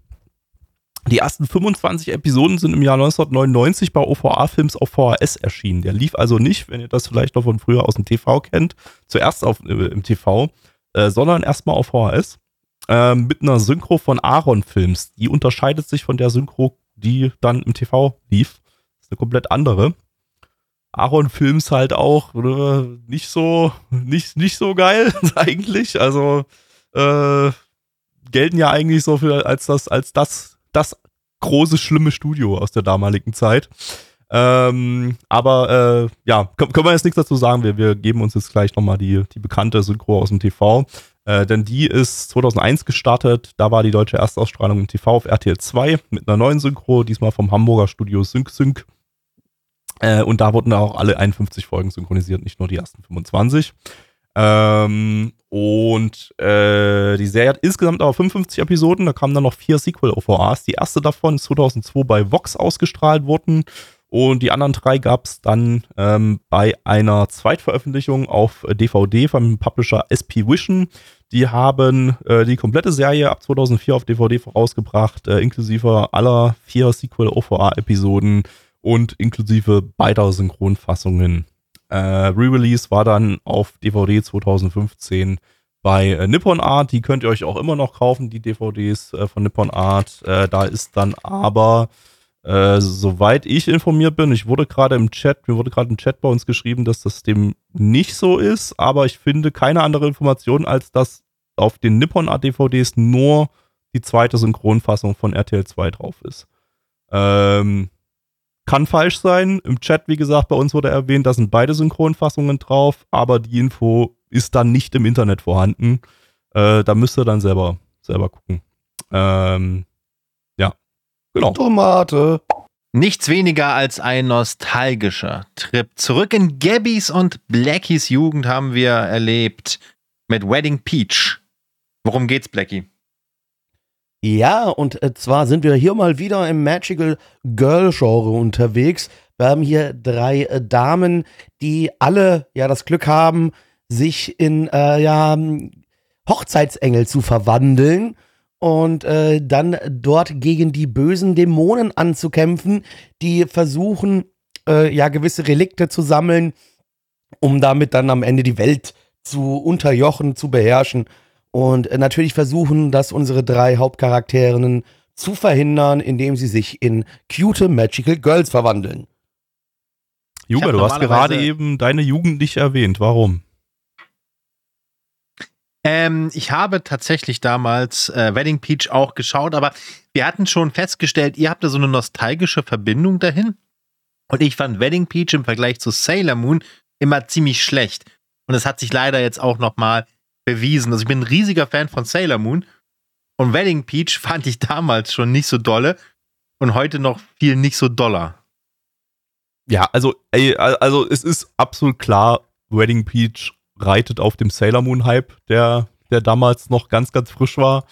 Die ersten 25 Episoden sind im Jahr 1999 bei OVA Films auf VHS erschienen. Der lief also nicht, wenn ihr das vielleicht noch von früher aus dem TV kennt, zuerst auf, äh, im TV, äh, sondern erstmal auf VHS ähm, mit einer Synchro von Aaron Films. Die unterscheidet sich von der Synchro, die dann im TV lief. Das ist eine komplett andere. Aaron Films halt auch äh, nicht so, nicht, nicht so geil eigentlich. Also äh, gelten ja eigentlich so für als das, als das, das große, schlimme Studio aus der damaligen Zeit. Ähm, aber äh, ja, können, können wir jetzt nichts dazu sagen. Wir, wir geben uns jetzt gleich nochmal die, die bekannte Synchro aus dem TV. Äh, denn die ist 2001 gestartet. Da war die deutsche Erstausstrahlung im TV auf RTL 2 mit einer neuen Synchro, diesmal vom Hamburger Studio Sync Sync. Äh, und da wurden auch alle 51 Folgen synchronisiert, nicht nur die ersten 25. Ähm, und äh, die Serie hat insgesamt aber 55 Episoden. Da kamen dann noch vier Sequel-OVAs. Die erste davon ist 2002 bei Vox ausgestrahlt worden. Und die anderen drei gab es dann ähm, bei einer Zweitveröffentlichung auf DVD vom Publisher SP Vision. Die haben äh, die komplette Serie ab 2004 auf DVD vorausgebracht, äh, inklusive aller vier Sequel-OVA-Episoden und inklusive beider Synchronfassungen. Äh, Re-Release war dann auf DVD 2015 bei äh, Nippon Art. Die könnt ihr euch auch immer noch kaufen, die DVDs äh, von Nippon Art. Äh, da ist dann aber äh, soweit ich informiert bin, ich wurde gerade im Chat, mir wurde gerade im Chat bei uns geschrieben, dass das dem nicht so ist, aber ich finde keine andere Information, als dass auf den Nippon ADVDs nur die zweite Synchronfassung von RTL 2 drauf ist. Ähm, kann falsch sein. Im Chat, wie gesagt, bei uns wurde erwähnt, da sind beide Synchronfassungen drauf, aber die Info ist dann nicht im Internet vorhanden. Äh, da müsst ihr dann selber, selber gucken. Ähm, Genau. Tomate. Nichts weniger als ein nostalgischer Trip. Zurück in Gabbys und Blackies Jugend haben wir erlebt mit Wedding Peach. Worum geht's, Blackie? Ja, und äh, zwar sind wir hier mal wieder im Magical Girl Genre unterwegs. Wir haben hier drei äh, Damen, die alle ja das Glück haben, sich in äh, ja, Hochzeitsengel zu verwandeln und äh, dann dort gegen die bösen Dämonen anzukämpfen, die versuchen, äh, ja, gewisse Relikte zu sammeln, um damit dann am Ende die Welt zu unterjochen, zu beherrschen. Und äh, natürlich versuchen das unsere drei Hauptcharakterinnen zu verhindern, indem sie sich in cute Magical Girls verwandeln. Juga, du hast gerade eben deine Jugend nicht erwähnt. Warum? Ähm, ich habe tatsächlich damals äh, Wedding Peach auch geschaut, aber wir hatten schon festgestellt, ihr habt da so eine nostalgische Verbindung dahin. Und ich fand Wedding Peach im Vergleich zu Sailor Moon immer ziemlich schlecht. Und es hat sich leider jetzt auch nochmal bewiesen. Also ich bin ein riesiger Fan von Sailor Moon. Und Wedding Peach fand ich damals schon nicht so dolle und heute noch viel nicht so doller. Ja, also, ey, also es ist absolut klar, Wedding Peach reitet auf dem Sailor Moon Hype, der, der damals noch ganz, ganz frisch war.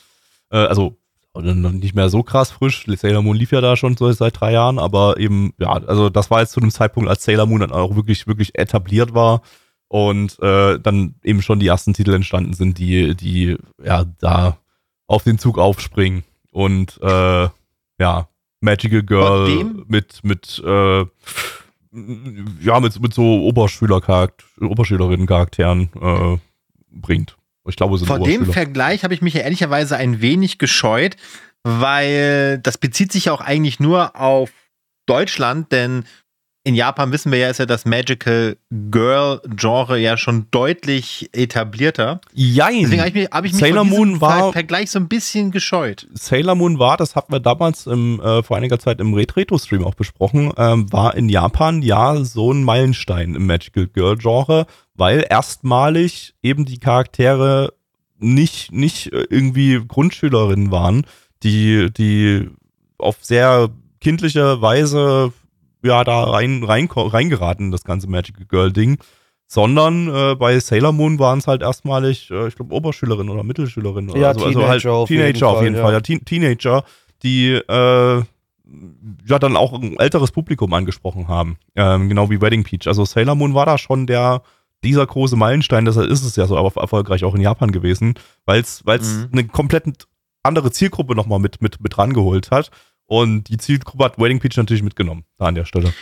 Äh, also noch nicht mehr so krass frisch. Sailor Moon lief ja da schon so seit drei Jahren, aber eben, ja, also das war jetzt zu einem Zeitpunkt, als Sailor Moon dann auch wirklich, wirklich etabliert war und äh, dann eben schon die ersten Titel entstanden sind, die, die ja da auf den Zug aufspringen und äh, ja, Magical Girl mit, mit äh, ja, mit, mit so Oberschüler-Charakter- Oberschülerinnen-Charakteren äh, bringt. Ich glaube, Vor dem. Vergleich habe ich mich ja ehrlicherweise ein wenig gescheut, weil das bezieht sich ja auch eigentlich nur auf Deutschland, denn in Japan wissen wir ja, ist ja das Magical Girl Genre ja schon deutlich etablierter. Jein. Deswegen habe ich mich, hab ich mich Sailor Moon war- Ver- Vergleich so ein bisschen gescheut. Sailor Moon war, das hatten wir damals im, äh, vor einiger Zeit im Retro-Stream auch besprochen, ähm, war in Japan ja so ein Meilenstein im Magical Girl Genre, weil erstmalig eben die Charaktere nicht, nicht äh, irgendwie Grundschülerinnen waren, die, die auf sehr kindliche Weise ja da rein, rein, reingeraten, in das ganze Magical Girl Ding. Sondern äh, bei Sailor Moon waren es halt erstmalig, äh, ich glaube, Oberschülerinnen oder Mittelschülerinnen oder Ja, so. Teenager also auf Teenager jeden auf Fall, jeden ja. Fall. Ja, Teen Teenager, die äh, ja dann auch ein älteres Publikum angesprochen haben. Ähm, genau wie Wedding Peach. Also Sailor Moon war da schon der dieser große Meilenstein, deshalb ist es ja so aber erfolgreich auch in Japan gewesen, weil es Mhm. eine komplett andere Zielgruppe nochmal mit, mit, mit rangeholt hat. Und die Zielgruppe hat Wedding Peach natürlich mitgenommen, da an der Stelle.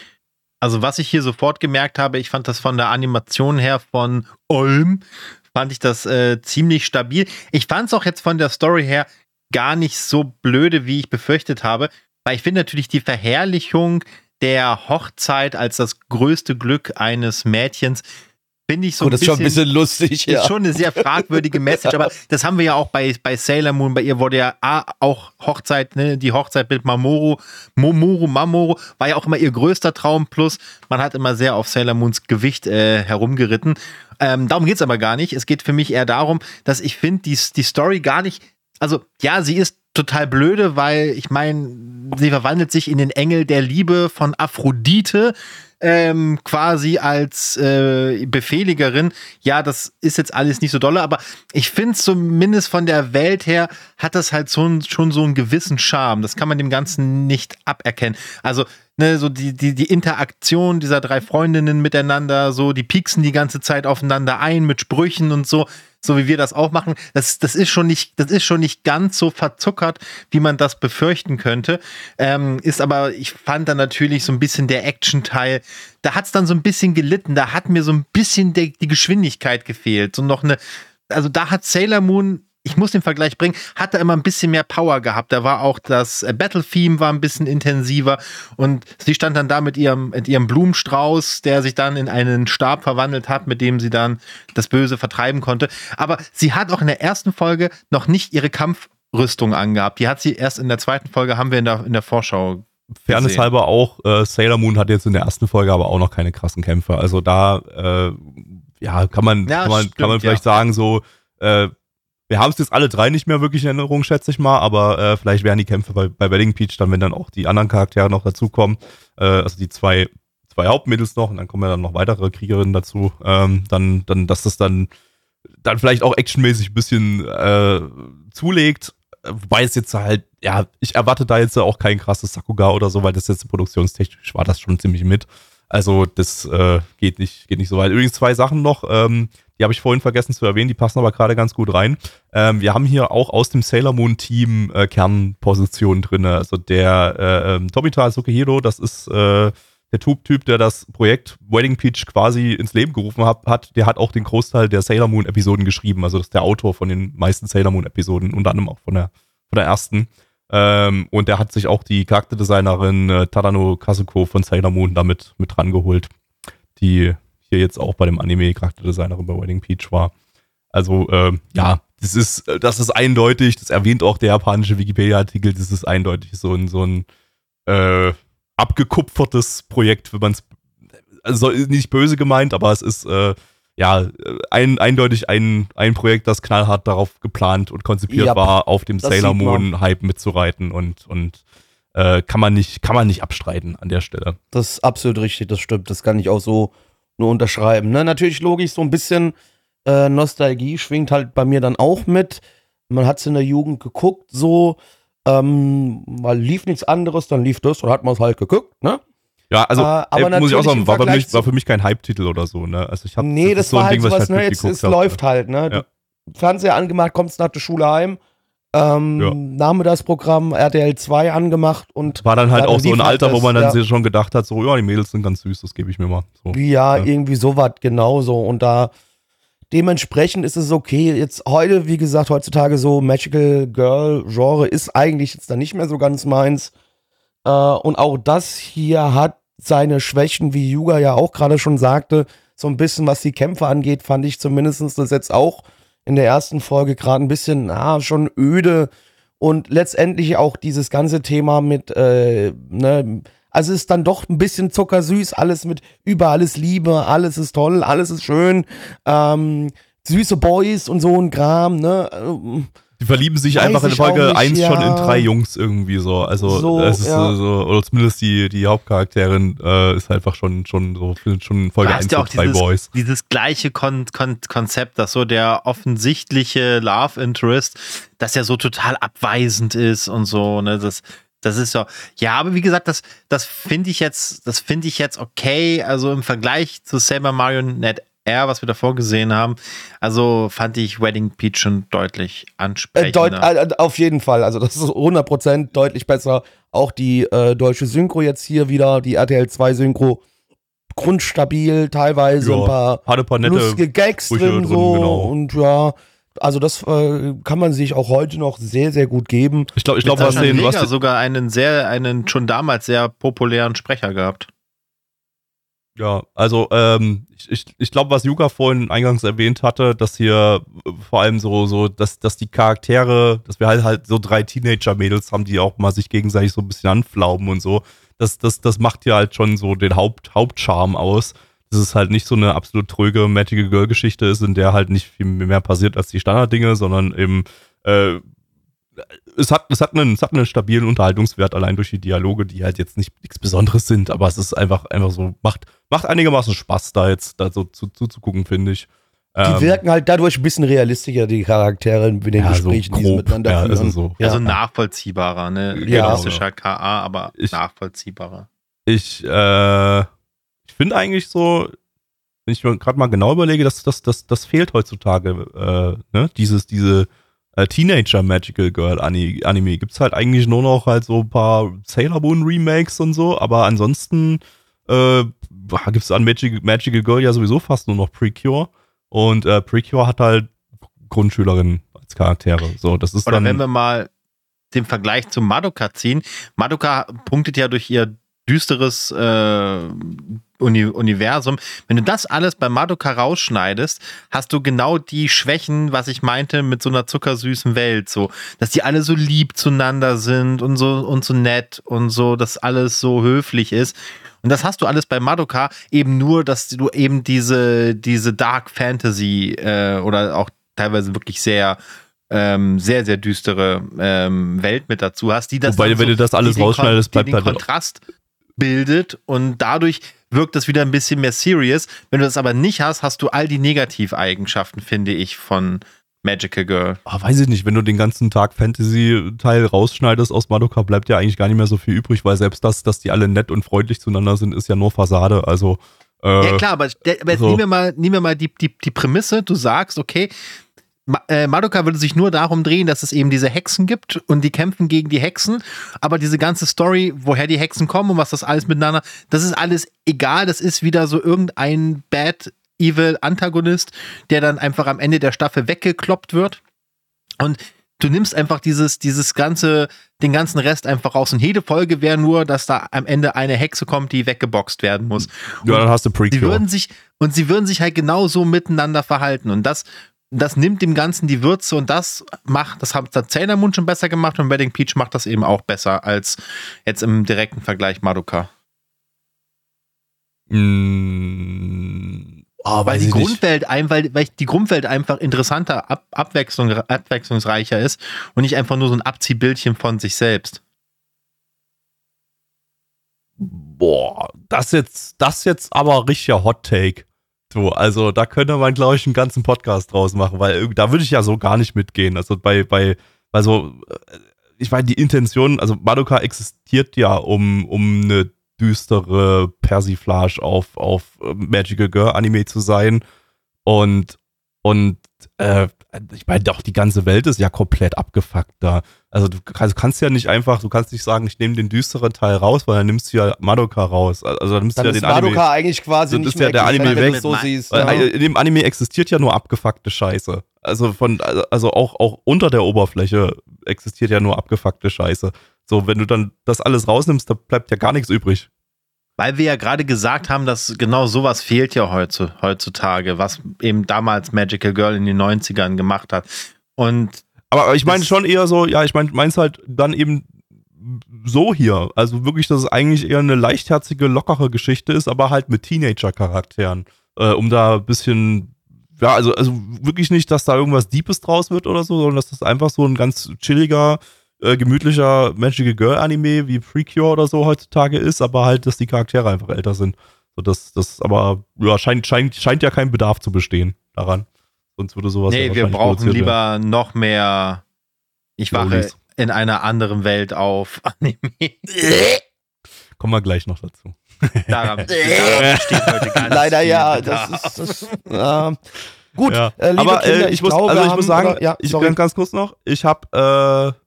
Also was ich hier sofort gemerkt habe, ich fand das von der Animation her von Olm, fand ich das äh, ziemlich stabil. Ich fand es auch jetzt von der Story her gar nicht so blöde, wie ich befürchtet habe, weil ich finde natürlich die Verherrlichung der Hochzeit als das größte Glück eines Mädchens, finde ich so Gut, das ist schon ein bisschen lustig, ist ja. schon eine sehr fragwürdige Message, aber das haben wir ja auch bei, bei Sailor Moon. Bei ihr wurde ja A, auch Hochzeit, ne, die Hochzeit mit Mamoru, Momoru, Mamoru, war ja auch immer ihr größter Traum. Plus, man hat immer sehr auf Sailor Moons Gewicht äh, herumgeritten. Ähm, darum geht's aber gar nicht. Es geht für mich eher darum, dass ich finde, die, die Story gar nicht. Also, ja, sie ist total blöde, weil ich meine, sie verwandelt sich in den Engel der Liebe von Aphrodite ähm, quasi als äh, Befehligerin. Ja, das ist jetzt alles nicht so dolle, aber ich finde zumindest von der Welt her hat das halt so schon so einen gewissen Charme. Das kann man dem Ganzen nicht aberkennen. Also, ne, so die, die, die Interaktion dieser drei Freundinnen miteinander, so, die pieksen die ganze Zeit aufeinander ein mit Sprüchen und so so wie wir das auch machen, das, das ist schon nicht, das ist schon nicht ganz so verzuckert, wie man das befürchten könnte. Ähm, ist aber, ich fand dann natürlich so ein bisschen der Action-Teil, da hat es dann so ein bisschen gelitten, da hat mir so ein bisschen der, die Geschwindigkeit gefehlt. So noch eine, also da hat Sailor Moon, ich muss den Vergleich bringen, hat da immer ein bisschen mehr Power gehabt. Da war auch das äh, Battle-Theme war ein bisschen intensiver und sie stand dann da mit ihrem, mit ihrem Blumenstrauß, der sich dann in einen Stab verwandelt hat, mit dem sie dann das Böse vertreiben konnte. Aber sie hat auch in der ersten Folge noch nicht ihre Kampfrüstung angehabt. Die hat sie erst in der zweiten Folge, haben wir in der, in der Vorschau Fairness halber auch, äh, Sailor Moon hat jetzt in der ersten Folge aber auch noch keine krassen Kämpfe. Also da, äh, ja, kann man, Ja, kann man, stimmt, kann man vielleicht ja. sagen, so, äh, wir haben es jetzt alle drei nicht mehr wirklich in Erinnerung, schätze ich mal, aber äh, vielleicht wären die Kämpfe bei, bei Wedding Peach dann, wenn dann auch die anderen Charaktere noch dazukommen, äh, also die zwei, zwei Hauptmädels noch und dann kommen ja dann noch weitere Kriegerinnen dazu, ähm, dann, dann, dass das dann, dann vielleicht auch actionmäßig ein bisschen äh, zulegt, Wobei es jetzt halt, ja, ich erwarte da jetzt auch kein krasses Sakuga oder so, weil das jetzt produktionstechnisch war das schon ziemlich mit. Also das äh, geht, nicht, geht nicht so weit. Übrigens zwei Sachen noch, ähm, die habe ich vorhin vergessen zu erwähnen, die passen aber gerade ganz gut rein. Ähm, wir haben hier auch aus dem Sailor Moon Team äh, Kernpositionen drin. Also der äh, ähm, Tomita Sukehiro, das ist äh, der Typ, typ, der das Projekt Wedding Peach quasi ins Leben gerufen hat, hat, der hat auch den Großteil der Sailor Moon Episoden geschrieben. Also das ist der Autor von den meisten Sailor Moon Episoden, unter anderem auch von der, von der ersten. Ähm, und der hat sich auch die Charakterdesignerin äh, Tadano Kazuko von Sailor Moon damit mit rangeholt, die hier jetzt auch bei dem Anime Charakterdesignerin bei Wedding Peach war. Also ähm, ja, das ist, äh, das ist eindeutig, das erwähnt auch der japanische Wikipedia-Artikel, das ist eindeutig so ein, so ein äh, abgekupfertes Projekt, wenn man es, also nicht böse gemeint, aber es ist äh, ja äh, ein, eindeutig ein, ein Projekt, das knallhart darauf geplant und konzipiert Ja, war, auf dem Sailor. Moon-Hype mitzureiten und, und äh, kann man nicht, kann man nicht abstreiten an der Stelle. Das ist absolut richtig, das stimmt. Das kann ich auch so nur unterschreiben. Ne? Natürlich logisch, so ein bisschen äh, Nostalgie schwingt halt bei mir dann auch mit. Man hat es in der Jugend geguckt, so, ähm, weil lief nichts anderes, dann lief das und hat man es halt geguckt, ne? Ja, also Äh, aber ey, muss ich auch sagen, war, mich, war für mich kein Hype-Titel oder so, ne? Also ich hab, nee, das, so war ein halt Ding, was sowas, ich ne? halt Jetzt, mitgeguckt es hab. läuft halt, ne? Ja. Fernseher angemacht, kommst nach der Schule heim, Ähm, Ja. Name das Programm RTL 2 angemacht und War dann halt auch so ein Alter, wo man dann ja. sich schon gedacht hat, so, ja, die Mädels sind ganz süß, das gebe ich mir mal. So. Ja, Ja. irgendwie sowas genauso. Und da dementsprechend ist es okay. Jetzt heute, wie gesagt, heutzutage so Magical Girl Genre ist eigentlich jetzt dann nicht mehr so ganz meins. Äh, und auch das hier hat seine Schwächen, wie Yuga ja auch gerade schon sagte. So ein bisschen, was die Kämpfe angeht, fand ich zumindest das jetzt auch in der ersten Folge gerade ein bisschen, na, schon öde. Und letztendlich auch dieses ganze Thema mit, äh, ne, also es ist dann doch ein bisschen zuckersüß, alles mit über alles Liebe, alles ist toll, alles ist schön, ähm, süße Boys und so ein Kram, ne? Die verlieben sich Weiß einfach in Folge nicht, 1 schon in ja. drei Jungs irgendwie so. Also So, es ist ja. so, oder zumindest die, die Hauptcharakterin äh, ist einfach schon, schon so schon in Folge Du 1 hast ja auch drei dieses, Boys. dieses gleiche Kon Kon Konzept, dass so der offensichtliche Love Interest, dass er so total abweisend ist und so, ne, das, das ist so, ja, aber wie gesagt, das, das finde ich jetzt, das finde ich jetzt okay, also im Vergleich zu Saber Marionette Air, was wir davor gesehen haben, also fand ich Wedding Peach schon deutlich äh, ansprechender. deut, äh, auf jeden Fall, also das ist 100% deutlich besser. Auch die äh, deutsche Synchro jetzt hier wieder, die RTL 2 Synchro, grundstabil, teilweise Ja, ein paar Hatte ein paar nette lustige Gags Sprüche drin, drin, so genau. und ja, also das äh, kann man sich auch heute noch sehr, sehr gut geben. Ich glaube, ich glaube, was den, was sogar einen sehr, einen schon damals sehr populären Sprecher gehabt. Ja, also ähm, ich, ich, ich glaube, was Yuga vorhin eingangs erwähnt hatte, dass hier äh, vor allem so, so, dass, dass die Charaktere, dass wir halt halt so drei Teenager-Mädels haben, die auch mal sich gegenseitig so ein bisschen anflaumen und so. Das, das, das macht ja halt schon so den Haupt, Hauptcharme aus. Dass es halt nicht so eine absolut tröge Magical Girl-Geschichte ist, in der halt nicht viel mehr passiert als die Standarddinge, sondern eben äh, es hat, es, hat einen, es hat einen stabilen Unterhaltungswert, allein durch die Dialoge, die halt jetzt nicht nichts Besonderes sind, aber es ist einfach, einfach so, macht, macht einigermaßen Spaß, da jetzt da so zu, zuzugucken, finde ich. Die Ähm, wirken halt dadurch ein bisschen realistischer, die Charaktere in den ja, so Gesprächen, die sie grob, miteinander ja, führen. also so. Ja. Also nachvollziehbarer, ne? Ja. Realistischer KA, aber Ich- nachvollziehbarer. Ich, äh, ich finde eigentlich so, wenn ich mir gerade mal genau überlege, dass das, das, das fehlt heutzutage, äh, ne? Dieses, diese äh, Teenager Magical Girl Ani- Anime. Gibt's halt eigentlich nur noch halt so ein paar Sailor Moon Remakes und so, aber ansonsten äh, gibt's an Magic, Magical Girl ja sowieso fast nur noch Precure. Und äh, Precure hat halt Grundschülerinnen als Charaktere. So, das ist Oder dann. wenn wir mal den Vergleich zu Madoka ziehen. Madoka punktet ja durch ihr düsteres äh, Uni Universum. Wenn du das alles bei Madoka rausschneidest, hast du genau die Schwächen, was ich meinte, mit so einer zuckersüßen Welt. So, dass die alle so lieb zueinander sind und so und so nett und so, dass alles so höflich ist. Und das hast du alles bei Madoka eben nur, dass du eben diese, diese Dark Fantasy äh, oder auch teilweise wirklich sehr ähm, sehr, sehr düstere ähm, Welt mit dazu hast, die das Wobei, dann wenn du das alles rausschneidest, bleibt den halt- Kontrast bildet und dadurch wirkt das wieder ein bisschen mehr serious. Wenn du das aber nicht hast, hast du all die Negativeigenschaften, finde ich, von Magical Girl. Ah, weiß ich nicht, wenn du den ganzen Tag Fantasy-Teil rausschneidest aus Madoka, bleibt ja eigentlich gar nicht mehr so viel übrig, weil selbst das, dass die alle nett und freundlich zueinander sind, ist ja nur Fassade. Also, äh, Ja klar, aber, der, aber jetzt so. nehmen wir mal, nehmen wir mal die, die, die Prämisse, du sagst, okay, äh, Madoka würde sich nur darum drehen, dass es eben diese Hexen gibt und die kämpfen gegen die Hexen, aber diese ganze Story, woher die Hexen kommen und was das alles miteinander, das ist alles egal, das ist wieder so irgendein Bad Evil Antagonist, der dann einfach am Ende der Staffel weggekloppt wird und du nimmst einfach dieses, dieses ganze, den ganzen Rest einfach raus. Und jede Folge wäre nur, dass da am Ende eine Hexe kommt, die weggeboxt werden muss. ja, dann hast du Sie Precure. würden sich, und sie würden sich halt genauso miteinander verhalten. Und das, das nimmt dem Ganzen die Würze und das macht, das hat der Moon schon besser gemacht und Wedding Peach macht das eben auch besser als jetzt im direkten Vergleich Madoka. Mm, ah, Weil weiß die. Grundwelt, ein, weil, weil die Grundwelt einfach interessanter, ab, abwechslung, abwechslungsreicher ist und nicht einfach nur so ein Abziehbildchen von sich selbst. Boah, das jetzt, das jetzt aber richtiger Hot Take. So, also da könnte man, glaube ich, einen ganzen Podcast draus machen, weil da würde ich ja so gar nicht mitgehen. Also bei, bei, bei so, äh, ich meine, die Intention, also Madoka existiert ja, um, um eine düstere Persiflage auf, auf äh, Magical Girl Anime zu sein. Und, und äh, ich meine, doch die ganze Welt ist ja komplett abgefuckt da. Also du kannst, kannst ja nicht einfach, du kannst nicht sagen, ich nehme den düsteren Teil raus, weil dann nimmst du ja Madoka raus. Also dann nimmst Dann du ja ist den Anime. Madoka eigentlich quasi Dann nicht ist ja mehr der Anime existent, wenn du weg. so siehst. Weil ja. in dem Anime existiert ja nur abgefuckte Scheiße. Also von, also auch, auch unter der Oberfläche existiert ja nur abgefuckte Scheiße. So, wenn du dann das alles rausnimmst, da bleibt ja gar nichts übrig. Weil wir ja gerade gesagt haben, dass genau sowas fehlt ja heutzu- heutzutage, was eben damals Magical Girl in den 90ern gemacht hat. Und Aber ich meine schon eher so, ja, ich meine, meins halt dann eben so hier. Also wirklich, dass es eigentlich eher eine leichtherzige, lockere Geschichte ist, aber halt mit Teenager-Charakteren. Äh, um da ein bisschen, ja, also, also wirklich nicht, dass da irgendwas Deepes draus wird oder so, sondern dass das einfach so ein ganz chilliger, äh, gemütlicher Magical Girl Anime wie Precure oder so heutzutage ist, aber halt, dass die Charaktere einfach älter sind. So, das, das, aber, ja, scheint, scheint, scheint ja kein Bedarf zu bestehen daran. Sonst würde sowas ja nee, wir wahrscheinlich brauchen produziert werden. lieber noch mehr. Ich wache Lolis. in einer anderen Welt auf. Anime. Kommen wir gleich noch dazu. Daran, daran steht heute ganz Leider ja, Bedarf. das ist das, äh, gut. Ja. Äh, liebe aber Kinder, äh, ich, muss, glaube, also wir ich muss sagen, oder- ja, ich sorry. ganz, ganz kurz noch, ich habe, äh,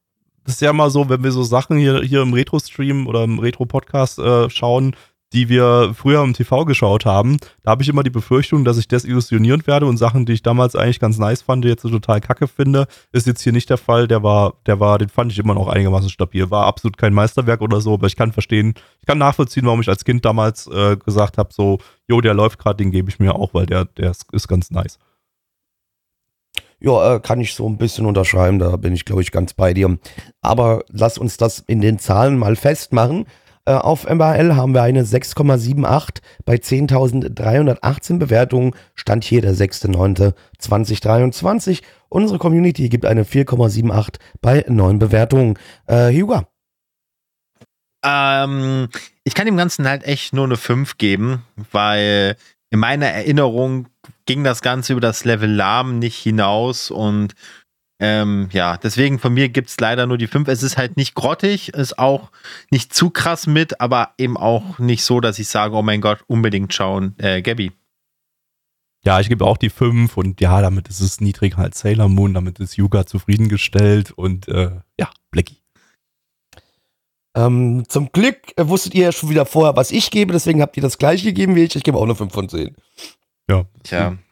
das ist ja mal so, wenn wir so Sachen hier, hier im Retro-Stream oder im Retro-Podcast äh, schauen, die wir früher im TV geschaut haben, da habe ich immer die Befürchtung, dass ich desillusioniert werde und Sachen, die ich damals eigentlich ganz nice fand, jetzt total kacke finde, ist jetzt hier nicht der Fall. Der war, der war, den fand ich immer noch einigermaßen stabil. War absolut kein Meisterwerk oder so, aber ich kann verstehen, ich kann nachvollziehen, warum ich als Kind damals äh, gesagt habe, so, jo, der läuft gerade, den gebe ich mir auch, weil der, der ist, ist ganz nice. Ja, äh, kann ich so ein bisschen unterschreiben, da bin ich, glaube ich, ganz bei dir. Aber lass uns das in den Zahlen mal festmachen. Äh, auf MRL haben wir eine 6,78 bei 10.318 Bewertungen. Stand hier der 6.9.2023. Unsere Community gibt eine 4,78 bei 9 Bewertungen. Äh, Hugo, Ähm, ich kann dem Ganzen halt echt nur eine 5 geben, weil in meiner Erinnerung ging das Ganze über das Level lahm nicht hinaus und ähm, ja, deswegen von mir gibt es leider nur die 5. Es ist halt nicht grottig, ist auch nicht zu krass mit, aber eben auch nicht so, dass ich sage, oh mein Gott, unbedingt schauen. Äh, Gabby. Ja, ich gebe auch die 5 und ja, damit ist es niedriger als Sailor Moon, damit ist Yuga zufriedengestellt und äh, ja, Blackie. ähm, zum Glück äh, wusstet ihr ja schon wieder vorher, was ich gebe, deswegen habt ihr das gleiche gegeben wie ich. Ich gebe auch eine 5 von 10. Ja. Tja.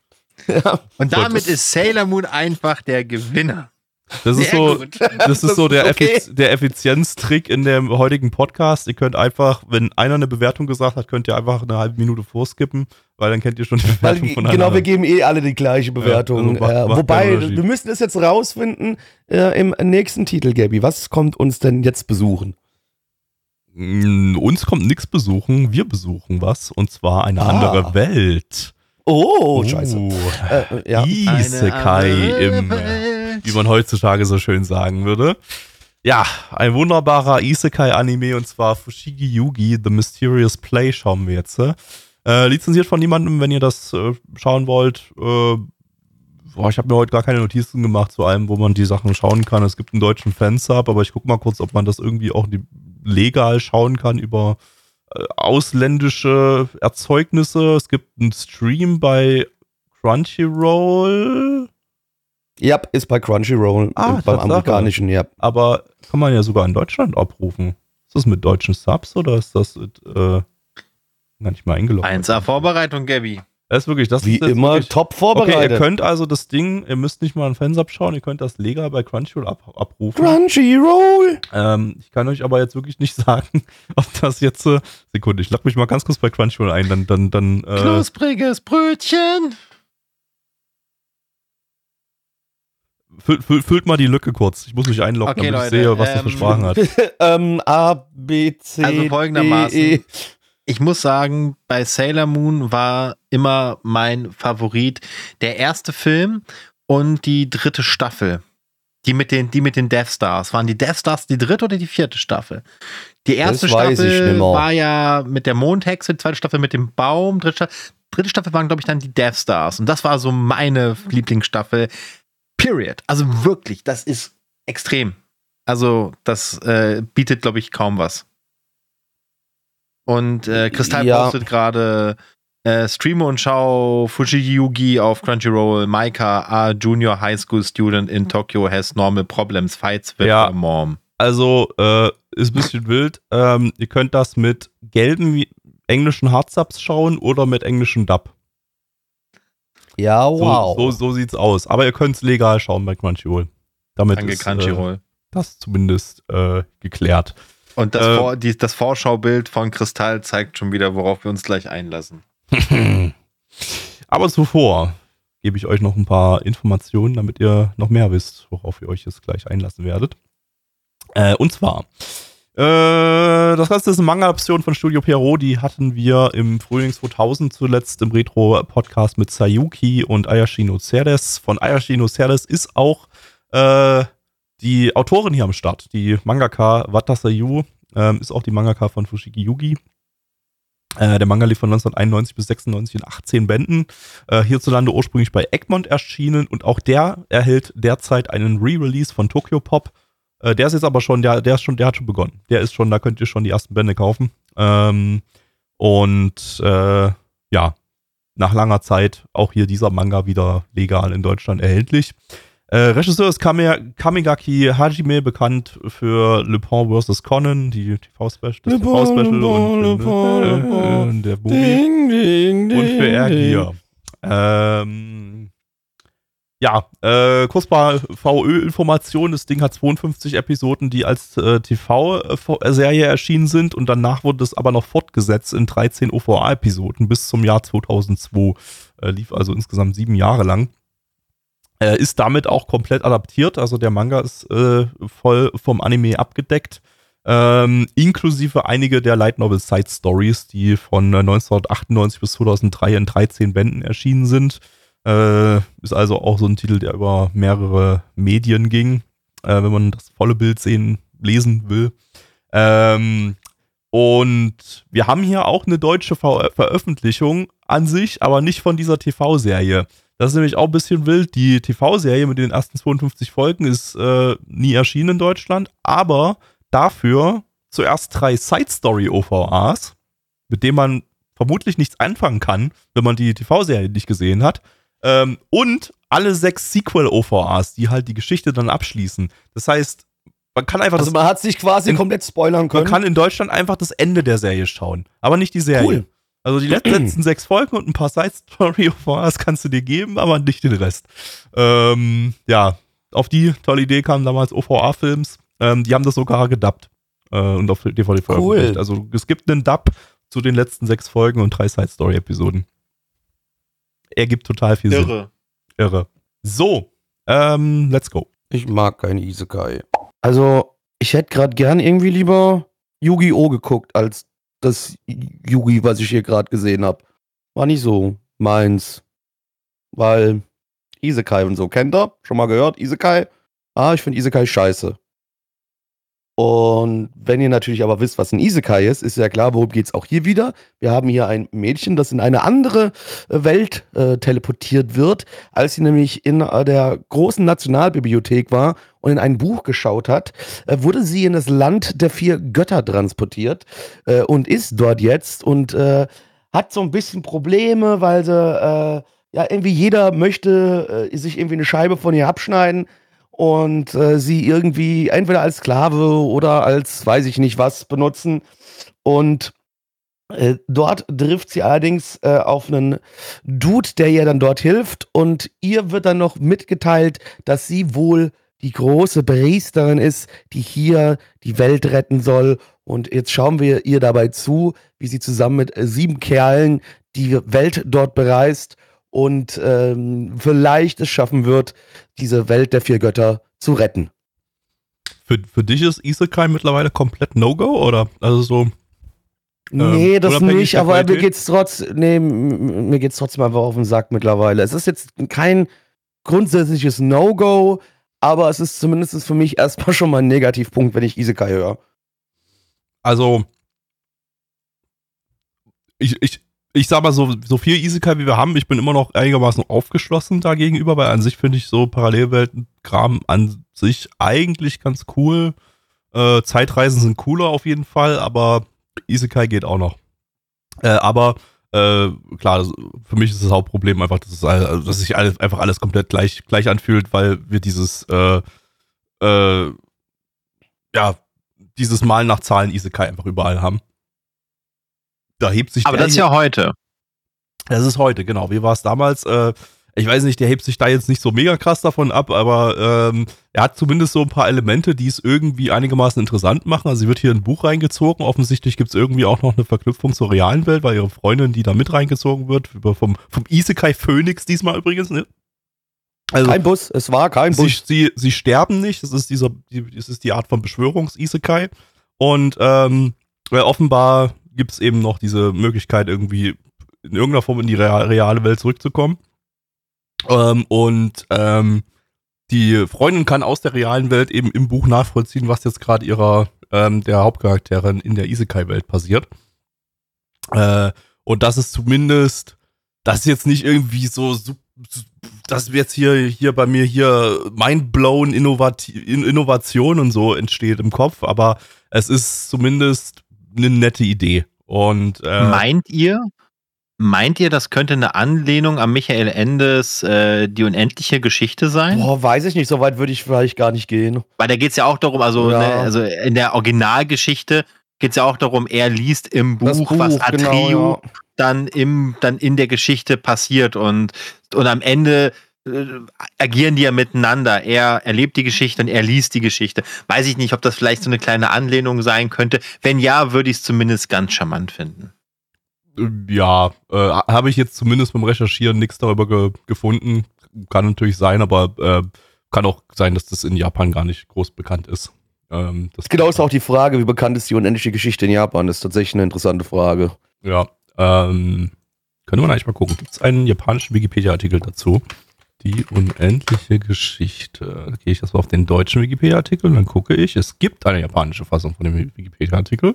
Ja. Und damit das- ist Sailor Moon einfach der Gewinner. Das ist Sehr so, gut. das ist so der, okay. Effiz der Effizienztrick in dem heutigen Podcast. Ihr könnt einfach, wenn einer eine Bewertung gesagt hat, könnt ihr einfach eine halbe Minute vorskippen, weil dann kennt ihr schon die Weil, Bewertung von genau, wir geben eh alle die gleiche Bewertung. also macht- äh, macht wobei, wir müssen es jetzt rausfinden äh, im nächsten Titel, Gabby. Was kommt uns denn jetzt besuchen? Mm, Uns kommt nichts besuchen, wir besuchen was und zwar eine Ah. andere Welt. Oh, scheiße. Uh, Äh, ja. Isekai im, äh, wie man heutzutage so schön sagen würde. Ja, ein wunderbarer Isekai-Anime und zwar Fushigi Yugi, The Mysterious Play schauen wir jetzt. Äh, lizenziert von niemandem, wenn ihr das äh, schauen wollt. Äh, boah, ich habe mir heute gar keine Notizen gemacht zu allem, wo man die Sachen schauen kann. Es gibt einen deutschen Fansub, aber ich gucke mal kurz, ob man das irgendwie auch die, legal schauen kann über äh, ausländische Erzeugnisse. Es gibt einen Stream bei Crunchyroll. Ja, ist bei Crunchyroll, Ah, äh, beim amerikanischen, ja. aber kann man ja sogar in Deutschland abrufen. Ist das mit deutschen Subs oder ist das mit, äh, gar nicht mal eingeloggt? 1A Vorbereitung, Gabby. Das ist wirklich, das Wie ist jetzt immer wirklich, top Okay, vorbereitet. ihr könnt also das Ding, ihr müsst nicht mal einen Fansub schauen, ihr könnt das legal bei Crunchyroll ab, abrufen. Crunchyroll! Ähm, ich kann euch aber jetzt wirklich nicht sagen, ob das jetzt, äh, Sekunde, ich log mich mal ganz kurz bei Crunchyroll ein, dann, dann, dann, äh, Knuspriges Brötchen. füllt, füllt, füllt mal die Lücke kurz. Ich muss mich einloggen, Okay, damit ich Leute, sehe, was das ähm, für Sprachen hat. ähm, A, B, C, Also folgendermaßen. D, E. Ich muss sagen, bei Sailor Moon war immer mein Favorit der erste Film und die dritte Staffel. Die mit den, die mit den Death Stars. Waren die Death Stars die dritte oder die vierte Staffel? Die erste Staffel war ja mit der Mondhexe, die zweite Staffel mit dem Baum, dritte Staffel, dritte Staffel waren, glaube ich, dann die Death Stars. Und das war so meine Lieblingsstaffel. Period. Also wirklich, das ist extrem. Also, das äh, bietet, glaube ich, kaum was. Und äh, Kristall Ja. postet gerade Äh, streame und schau Fujiyugi auf Crunchyroll. Maika, a junior high school student in Tokyo has normal problems, fights with Ja. her mom. Also, äh, ist ein bisschen wild. Ähm, ihr könnt das mit gelben englischen Hardsubs schauen oder mit englischen Dub. Ja, So, wow. so, so sieht's aus. Aber ihr könnt es legal schauen bei Crunchyroll. Damit Danke ist äh, Crunchyroll. das zumindest äh, geklärt. Und das, äh, Vor, die, das Vorschaubild von Kristall zeigt schon wieder, worauf wir uns gleich einlassen. Aber zuvor gebe ich euch noch ein paar Informationen, damit ihr noch mehr wisst, worauf ihr euch jetzt gleich einlassen werdet. Äh, und zwar, äh, das Ganze ist eine Manga-Option von Studio Pierrot, die hatten wir im Frühling 2000 zuletzt im Retro-Podcast mit Sayuki und Ayashino Ceres. Von Ayashino Ceres ist auch äh, die Autorin hier am Start, die Mangaka Wata Sayu, ähm, ist auch die Mangaka von Fushigi Yugi. Äh, der Manga lief von 1991 bis 96 in 18 Bänden. Äh, hierzulande ursprünglich bei Egmont erschienen und auch der erhält derzeit einen Re-Release von Tokyo Pop. Äh, der ist jetzt aber schon, der, der ist schon, der hat schon begonnen. Der ist schon, da könnt ihr schon die ersten Bände kaufen. Ähm, und äh, ja, nach langer Zeit auch hier dieser Manga wieder legal in Deutschland erhältlich. Äh, Regisseur ist Kame, Kamigaki Hajime, bekannt für Le Pont vs. Conan, die TV-Special, das TV-Special Le Pont, Le und, Pont. äh, der Movie Ding, ding, ding. und für Ergier. Ähm, ja, äh, kurz mal VÖ-Information. Das Ding hat 52 Episoden, die als äh, TV-Serie erschienen sind und danach wurde es aber noch fortgesetzt in 13 OVA-Episoden bis zum Jahr 2002. Äh, lief also insgesamt sieben Jahre lang. Äh, ist damit auch komplett adaptiert, also der Manga ist äh, voll vom Anime abgedeckt. Ähm, inklusive einige der Light Novel Side Stories, die von äh, 1998 bis 2003 in 13 Bänden erschienen sind. Äh, ist also auch so ein Titel, der über mehrere Medien ging, äh, wenn man das volle Bild sehen, lesen will. Ähm, und wir haben hier auch eine deutsche Ver Veröffentlichung an sich, aber nicht von dieser TV-Serie. Das ist nämlich auch ein bisschen wild. Die TV-Serie mit den ersten 52 Folgen ist äh, nie erschienen in Deutschland, aber dafür zuerst drei Side-Story-OVAs, mit denen man vermutlich nichts anfangen kann, wenn man die TV-Serie nicht gesehen hat. Ähm, und alle sechs Sequel-OVAs, die halt die Geschichte dann abschließen. Das heißt, man kann einfach Also das, man hat sich quasi in- komplett spoilern man können. kann in Deutschland einfach das Ende der Serie schauen, aber nicht die Serie. Cool. Also die letzten sechs Folgen und ein paar Side-Story-OVAs kannst du dir geben, aber nicht den Rest. Ähm, ja, auf die tolle Idee kamen damals OVA-Films. Ähm, die haben das sogar gedubbt äh, und auf DVD veröffentlicht. Also es gibt einen Dub zu den letzten sechs Folgen und drei Side-Story-Episoden. Ergibt total viel Sinn. Irre. Irre. So, ähm, let's go. Ich mag kein Isekai. Also, ich hätte gerade gern irgendwie lieber Yu-Gi-Oh! geguckt, als das Yugi, was ich hier gerade gesehen habe. War nicht so meins. Weil Isekai und so, kennt ihr? Schon mal gehört? Isekai? Ah, ich finde Isekai scheiße. Und wenn ihr natürlich aber wisst, was ein Isekai ist, ist ja klar, worum geht's auch hier wieder. Wir haben hier ein Mädchen, das in eine andere äh, Welt äh, teleportiert wird, als sie nämlich in äh, der großen Nationalbibliothek war und in ein Buch geschaut hat, äh, wurde sie in das Land der vier Götter transportiert äh, und ist dort jetzt und äh, hat so ein bisschen Probleme, weil sie, ja, irgendwie jeder möchte sich irgendwie eine Scheibe von ihr abschneiden und äh, sie irgendwie entweder als Sklave oder als weiß ich nicht was benutzen. Und äh, dort trifft sie allerdings äh, auf einen Dude, der ihr dann dort hilft. Und ihr wird dann noch mitgeteilt, dass sie wohl die große Priesterin ist, die hier die Welt retten soll. Und jetzt schauen wir ihr dabei zu, wie sie zusammen mit äh, sieben Kerlen die Welt dort bereist und ähm, vielleicht es schaffen wird, diese Welt der vier Götter zu retten. Für, für dich ist Isekai mittlerweile komplett No-Go oder? Also so, Nee, das nicht, aber mir Qualität? geht's trotz, nee, mir geht's trotzdem einfach auf den Sack mittlerweile. Es ist jetzt kein grundsätzliches No-Go, aber es ist zumindest für mich erstmal schon mal ein Negativpunkt, wenn ich Isekai höre. also ich, ich, ich sag mal so, so viel Isekai wie wir haben, ich bin immer noch einigermaßen aufgeschlossen dagegenüber, weil an sich finde ich so Parallelwelten-Kram an sich eigentlich ganz cool. Äh, Zeitreisen sind cooler auf jeden Fall, aber Isekai geht auch noch. Äh, aber äh, klar, für mich ist das Hauptproblem einfach, dass, es, dass sich alles, einfach alles komplett gleich, gleich anfühlt, weil wir dieses, äh, äh, ja, dieses Malen nach Zahlen Isekai einfach überall haben. Da hebt sich Aber der das ist ja heute. das ist heute, genau. Wie war es damals? Äh, ich weiß nicht, der hebt sich da jetzt nicht so mega krass davon ab, aber ähm, er hat zumindest so ein paar Elemente, die es irgendwie einigermaßen interessant machen. Also sie wird hier in ein Buch reingezogen. Offensichtlich gibt es irgendwie auch noch eine Verknüpfung zur realen Welt, weil ihre Freundin, die da mit reingezogen wird, über vom, vom Isekai Phoenix diesmal übrigens, ne? Also Kein Bus, es war kein sie, Bus. sie, sie sterben nicht. Das ist dieser, die, das ist die Art von Beschwörungs-Isekai. Und ähm, äh, offenbar gibt es eben noch diese Möglichkeit, irgendwie in irgendeiner Form in die rea- reale Welt zurückzukommen. Ähm, und ähm, die Freundin kann aus der realen Welt eben im Buch nachvollziehen, was jetzt gerade ihrer ähm, der Hauptcharakterin in der Isekai-Welt passiert. Äh, und das ist zumindest, das ist jetzt nicht irgendwie so, dass jetzt hier, hier bei mir hier mindblown Innovati In- Innovation und so entsteht im Kopf, aber es ist zumindest eine nette Idee. Und äh, Meint ihr, meint ihr, das könnte eine Anlehnung an Michael Endes äh, Die unendliche Geschichte sein? Boah, weiß ich nicht, so weit würde ich vielleicht gar nicht gehen. Weil da geht es ja auch darum, also, Ja. ne, also in der Originalgeschichte geht es ja auch darum, er liest im Buch, Buch, was Atreo genau, ja. dann, im, dann in der Geschichte passiert und, und am Ende agieren die ja miteinander. Er erlebt die Geschichte und er liest die Geschichte. Weiß ich nicht, ob das vielleicht so eine kleine Anlehnung sein könnte. Wenn ja, würde ich es zumindest ganz charmant finden. ja, äh, habe ich jetzt zumindest beim Recherchieren nichts darüber ge gefunden. Kann natürlich sein, aber äh, kann auch sein, dass das in Japan gar nicht groß bekannt ist. Ähm, das Genau ist auch die Frage, wie bekannt ist die unendliche Geschichte in Japan? Das ist tatsächlich eine interessante Frage. Ja, ähm, können wir eigentlich mal gucken. Gibt es einen japanischen Wikipedia-Artikel dazu? Die unendliche Geschichte. Gehe ich das mal auf den deutschen Wikipedia-Artikel, dann gucke ich. Es gibt eine japanische Fassung von dem Wikipedia-Artikel.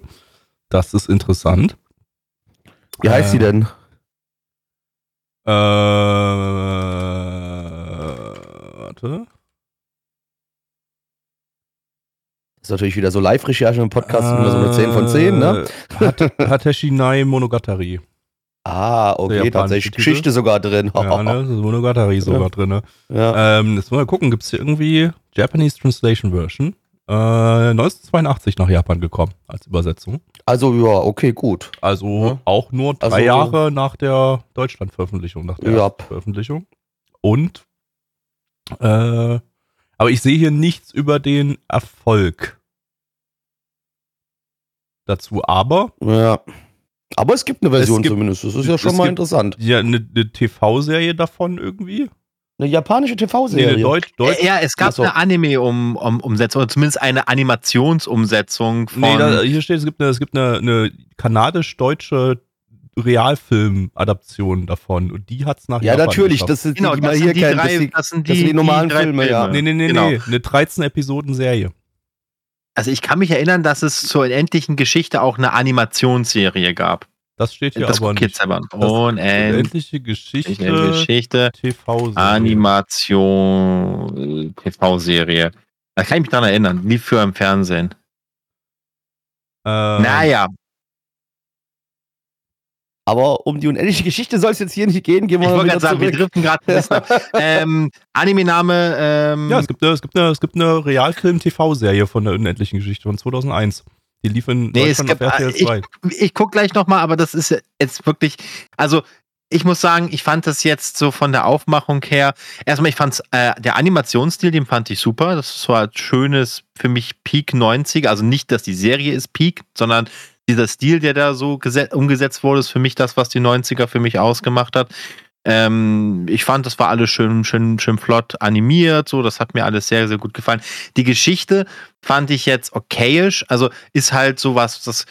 Das ist interessant. Wie heißt Äh, sie denn? Äh, warte. Das ist natürlich wieder so Live-Recherche im Podcast, immer so eine 10 von 10, ne? Äh, Hat- Hateshinai Monogatari. Ah, okay, tatsächlich Titel. Geschichte sogar drin. Ja, ne? Das ist Monogatari sogar drin. Ne? Ja. Ähm, jetzt wollen wir gucken, gibt es hier irgendwie Japanese Translation Version? Äh, 1982 nach Japan gekommen als Übersetzung. Also, ja, okay, gut. Also Ja. auch nur drei Also- Jahre nach der Deutschland-Veröffentlichung, nach der Ja. Veröffentlichung. Und äh, aber ich sehe hier nichts über den Erfolg dazu, aber Ja. Aber es gibt eine Version Es gibt- zumindest. Das ist ja schon es mal gibt- interessant. ja, eine, eine TV-Serie davon irgendwie. Eine japanische Nee, TV-Serie. eine Deutsch, Deutsch, Ja, es gab Ach so. eine Anime-Umsetzung, oder zumindest eine Animationsumsetzung von. Nee, da, hier steht, es gibt eine, es gibt eine, eine kanadisch-deutsche Realfilm-Adaption davon und die hat's nach ja, Japan natürlich. geschafft. Das ist genau, die, das hier sind die drei, das, ist die, das sind das sind die normalen drei Filme, ja. Nee, nee, nee, genau. nee, eine 13-Episoden-Serie. Also ich kann mich erinnern, dass es zur unendlichen Geschichte auch eine Animationsserie gab. Das steht hier das aber nicht. jetzt aber Unendliche Geschichte, Geschichte, TV-Serie. Animation, TV-Serie. Da kann ich mich dran erinnern. Lief für im Fernsehen. Ähm, Naja, aber um die unendliche Geschichte soll es jetzt hier nicht gehen. Gehen wir ich wollte gerade sagen, wir driften gerade ein bisschen ab. ähm, Anime-Name, ähm, Ja, es gibt, eine, es gibt, eine, es gibt eine Realfilm-TV-Serie von der Unendlichen Geschichte von 2001. Die lief in Nee, es Deutschland gibt, auf RTL äh, 2. ich guck gleich nochmal, aber das ist jetzt wirklich, also ich muss sagen, ich fand das jetzt so von der Aufmachung her, erstmal, ich fand's, äh, der Animationsstil, den fand ich super. Das so ein schönes, für mich Peak 90, also nicht, dass die Serie ist Peak, sondern dieser Stil, der da so geset- umgesetzt wurde, ist für mich das, was die 90er für mich ausgemacht hat. Ähm, ich fand, das war alles schön, schön, schön flott animiert, so, das hat mir alles sehr, sehr gut gefallen. Die Geschichte fand ich jetzt okayisch, also ist halt sowas, das,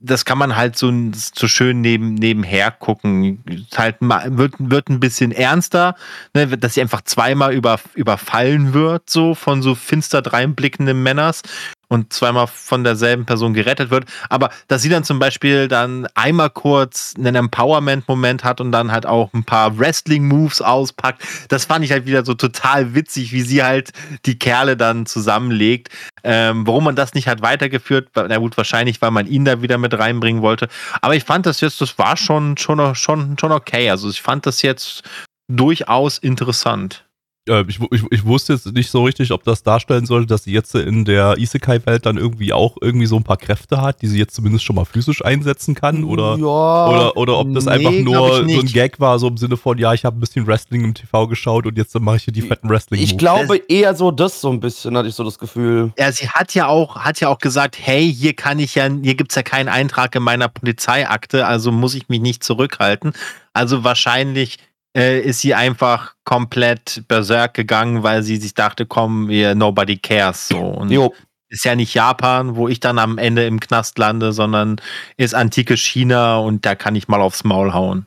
das kann man halt so, so schön neben, nebenher gucken. Ist Halt wird, wird ein bisschen ernster, ne, dass sie einfach zweimal über, überfallen wird, so von so finster dreinblickenden Männers. Und zweimal von derselben Person gerettet wird. Aber dass sie dann zum Beispiel dann einmal kurz einen Empowerment-Moment hat und dann halt auch ein paar Wrestling-Moves auspackt, das fand ich halt wieder so total witzig, wie sie halt die Kerle dann zusammenlegt. Ähm, warum man das nicht hat weitergeführt, na gut, wahrscheinlich, weil man ihn da wieder mit reinbringen wollte. Aber ich fand das jetzt, das war schon, schon, schon, schon okay. Also ich fand das jetzt durchaus interessant. Äh, ich, ich, ich, wusste jetzt nicht so richtig, ob das darstellen sollte, dass sie jetzt in der Isekai-Welt dann irgendwie auch irgendwie so ein paar Kräfte hat, die sie jetzt zumindest schon mal physisch einsetzen kann. Oder, ja, oder, oder ob das nee, einfach nur so ein. Gag war, so im Sinne von, ja, ich habe ein bisschen Wrestling im TV geschaut und jetzt mache ich hier die fetten wrestling Ich glaube eher so das so ein bisschen, hatte ich so das Gefühl. Ja, sie hat ja auch, hat ja auch gesagt, hey, hier kann ich ja, hier gibt's ja keinen Eintrag in meiner Polizeiakte, also muss ich mich nicht zurückhalten. Also wahrscheinlich äh, ist sie einfach komplett berserk gegangen, weil sie sich dachte, komm, wir, nobody cares. So. Und Jo. ist ja nicht Japan, wo ich dann am Ende im Knast lande, sondern ist antikes China und da kann ich mal aufs Maul hauen.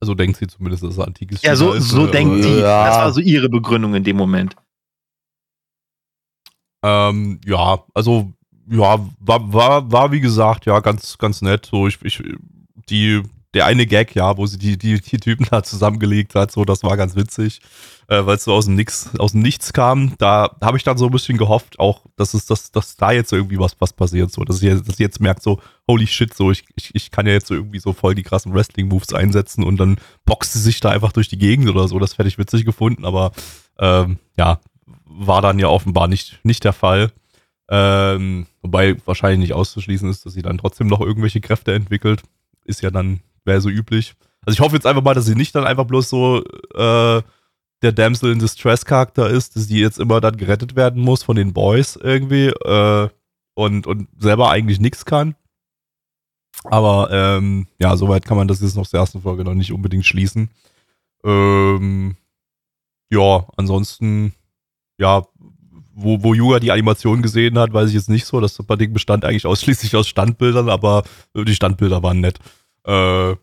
Also denkt sie zumindest, dass es antikes Ja, so, China ist, so äh, denkt sie. Ja. Das war so ihre Begründung in dem Moment. Ähm, ja, also ja, war, war, war wie gesagt, ja, ganz, ganz nett. So, ich, ich, die, der eine Gag, ja, wo sie die, die, die Typen da zusammengelegt hat, so, das war ganz witzig, äh, weil es so aus dem Nix, aus dem Nichts kam. Da habe ich dann so ein bisschen gehofft, auch, dass es, dass, dass da jetzt irgendwie was, was passiert, so, dass sie, dass jetzt merkt, so, holy shit, so, ich, ich, ich kann ja jetzt so irgendwie so voll die krassen Wrestling-Moves einsetzen und dann boxt sie sich da einfach durch die Gegend oder so. Das hätte ich witzig gefunden, aber ähm, ja, war dann ja offenbar nicht, nicht der Fall. Ähm, wobei wahrscheinlich nicht auszuschließen ist, dass sie dann trotzdem noch irgendwelche Kräfte entwickelt. Ist ja dann, wäre so üblich. Also ich hoffe jetzt einfach mal, dass sie nicht dann einfach bloß so äh, der Damsel in Distress Charakter ist, dass die jetzt immer dann gerettet werden muss von den Boys irgendwie äh, und, und selber eigentlich nichts kann. Aber ähm, ja, soweit kann man das jetzt noch der ersten Folge noch nicht unbedingt schließen. Ähm, ja, ansonsten, ja, wo, wo Yuga die Animation gesehen hat, weiß ich jetzt nicht so. Das Ding bestand eigentlich ausschließlich aus Standbildern, aber die Standbilder waren nett. Äh,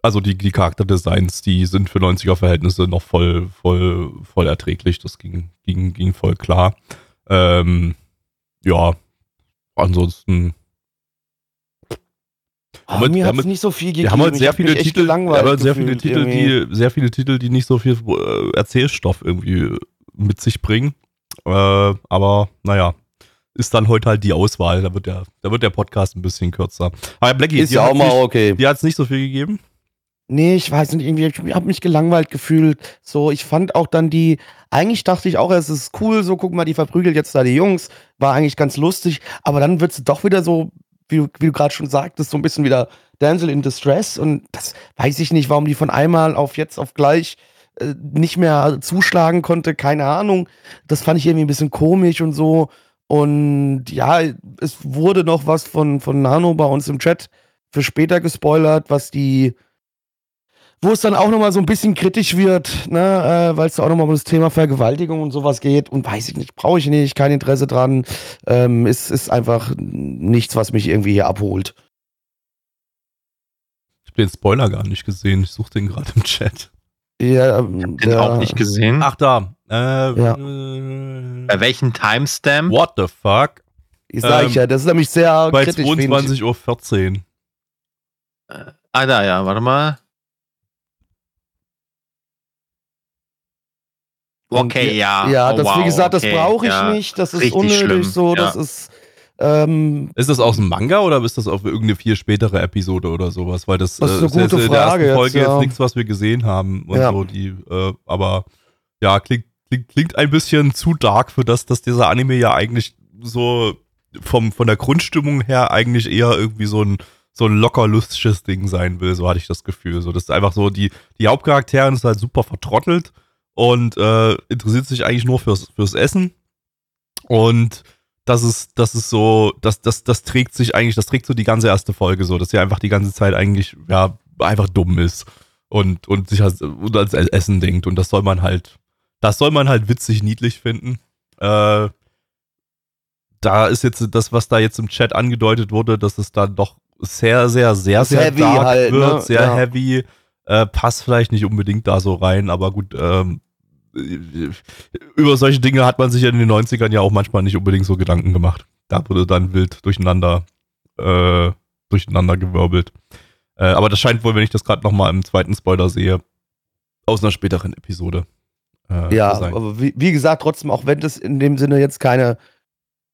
also die, die Charakterdesigns, die sind für 90er-Verhältnisse noch voll, voll, voll erträglich. Das ging, ging, ging voll klar. Ähm, ja, ansonsten. Aber Damit- mir hat es nicht so viel gegeben. Wir haben heute Ich sehr viele Titel, gelangweilt aber sehr viele Titel, irgendwie. die, sehr viele Titel, die nicht so viel äh, Erzählstoff irgendwie mit sich bringen. Äh, aber naja, ist dann heute halt die Auswahl. Da wird der, da wird der Podcast ein bisschen kürzer. Aber Blackie, Ist ja auch mal nicht, okay. dir hat's nicht so viel gegeben. Nee, ich weiß nicht, irgendwie, ich habe mich gelangweilt gefühlt. So, ich fand auch dann die, eigentlich dachte ich auch, es ist cool, so guck mal, die verprügelt jetzt da die Jungs, war eigentlich ganz lustig, aber dann wird's doch wieder so, wie, du- wie du gerade schon sagtest, so ein bisschen wieder Damsel in Distress und das weiß ich nicht, warum die von einmal auf jetzt auf gleich äh, nicht mehr zuschlagen konnte, keine Ahnung. Das fand ich irgendwie ein bisschen komisch und so. Und ja, es wurde noch was von, von Nano bei uns im Chat für später gespoilert, was die, wo es dann auch nochmal so ein bisschen kritisch wird, ne, äh, weil es da auch nochmal um das Thema Vergewaltigung und sowas geht und weiß ich nicht, brauche ich nicht, kein Interesse dran. Ähm, ist, ist einfach nichts, was mich irgendwie hier abholt. Ich habe den Spoiler gar nicht gesehen. Ich suche den gerade im Chat. Ja, ähm, Den der- auch nicht gesehen. Ach da. Äh, Ja. äh, Bei welchem Timestamp? What the fuck? Ich sag ähm, ja, das ist nämlich sehr Bei kritisch. wenig. 22.14 Uhr. Ah, da, ja, warte mal. Okay, ja. Ja, Oh, das, wie wow, gesagt, das okay, brauche ich ja. nicht. Das ist Richtig unnötig schlimm, so. ja. Das ist. Ähm, Ist das aus dem Manga oder ist das auf irgendeine viel spätere Episode oder sowas? Weil das, Das ist eine äh, jetzt gute in der Frage ersten Folge jetzt, jetzt, ja. nichts, was wir gesehen haben und Ja. so. Die, äh, aber ja, klingt, klingt, klingt ein bisschen zu dark für das, dass dieser Anime ja eigentlich so vom, von der Grundstimmung her eigentlich eher irgendwie so ein, so ein locker lustiges Ding sein will. So hatte ich das Gefühl. So, das ist einfach so, die, die Hauptcharaktere ist halt super vertrottelt und äh, interessiert sich eigentlich nur fürs, fürs Essen. Und das ist, das ist so, das, das, das trägt sich eigentlich, das trägt so die ganze erste Folge so, dass sie einfach die ganze Zeit eigentlich, ja, einfach dumm ist und, und sich als, und als Essen denkt. Und das soll man halt, das soll man halt witzig, niedlich finden. Äh, da ist jetzt das, was da jetzt im Chat angedeutet wurde, dass es dann doch sehr, sehr, sehr, sehr heavy dark halt, wird, ne? sehr Ja. heavy, äh, passt vielleicht nicht unbedingt da so rein, aber gut, ähm, über solche Dinge hat man sich in den 90ern ja auch manchmal nicht unbedingt so Gedanken gemacht. Da wurde dann wild durcheinander, äh, durcheinander gewirbelt. Äh, aber das scheint wohl, wenn ich das gerade nochmal im zweiten Spoiler sehe, aus einer späteren Episode. Äh, ja, aber wie, wie, gesagt, trotzdem, auch wenn das in dem Sinne jetzt keine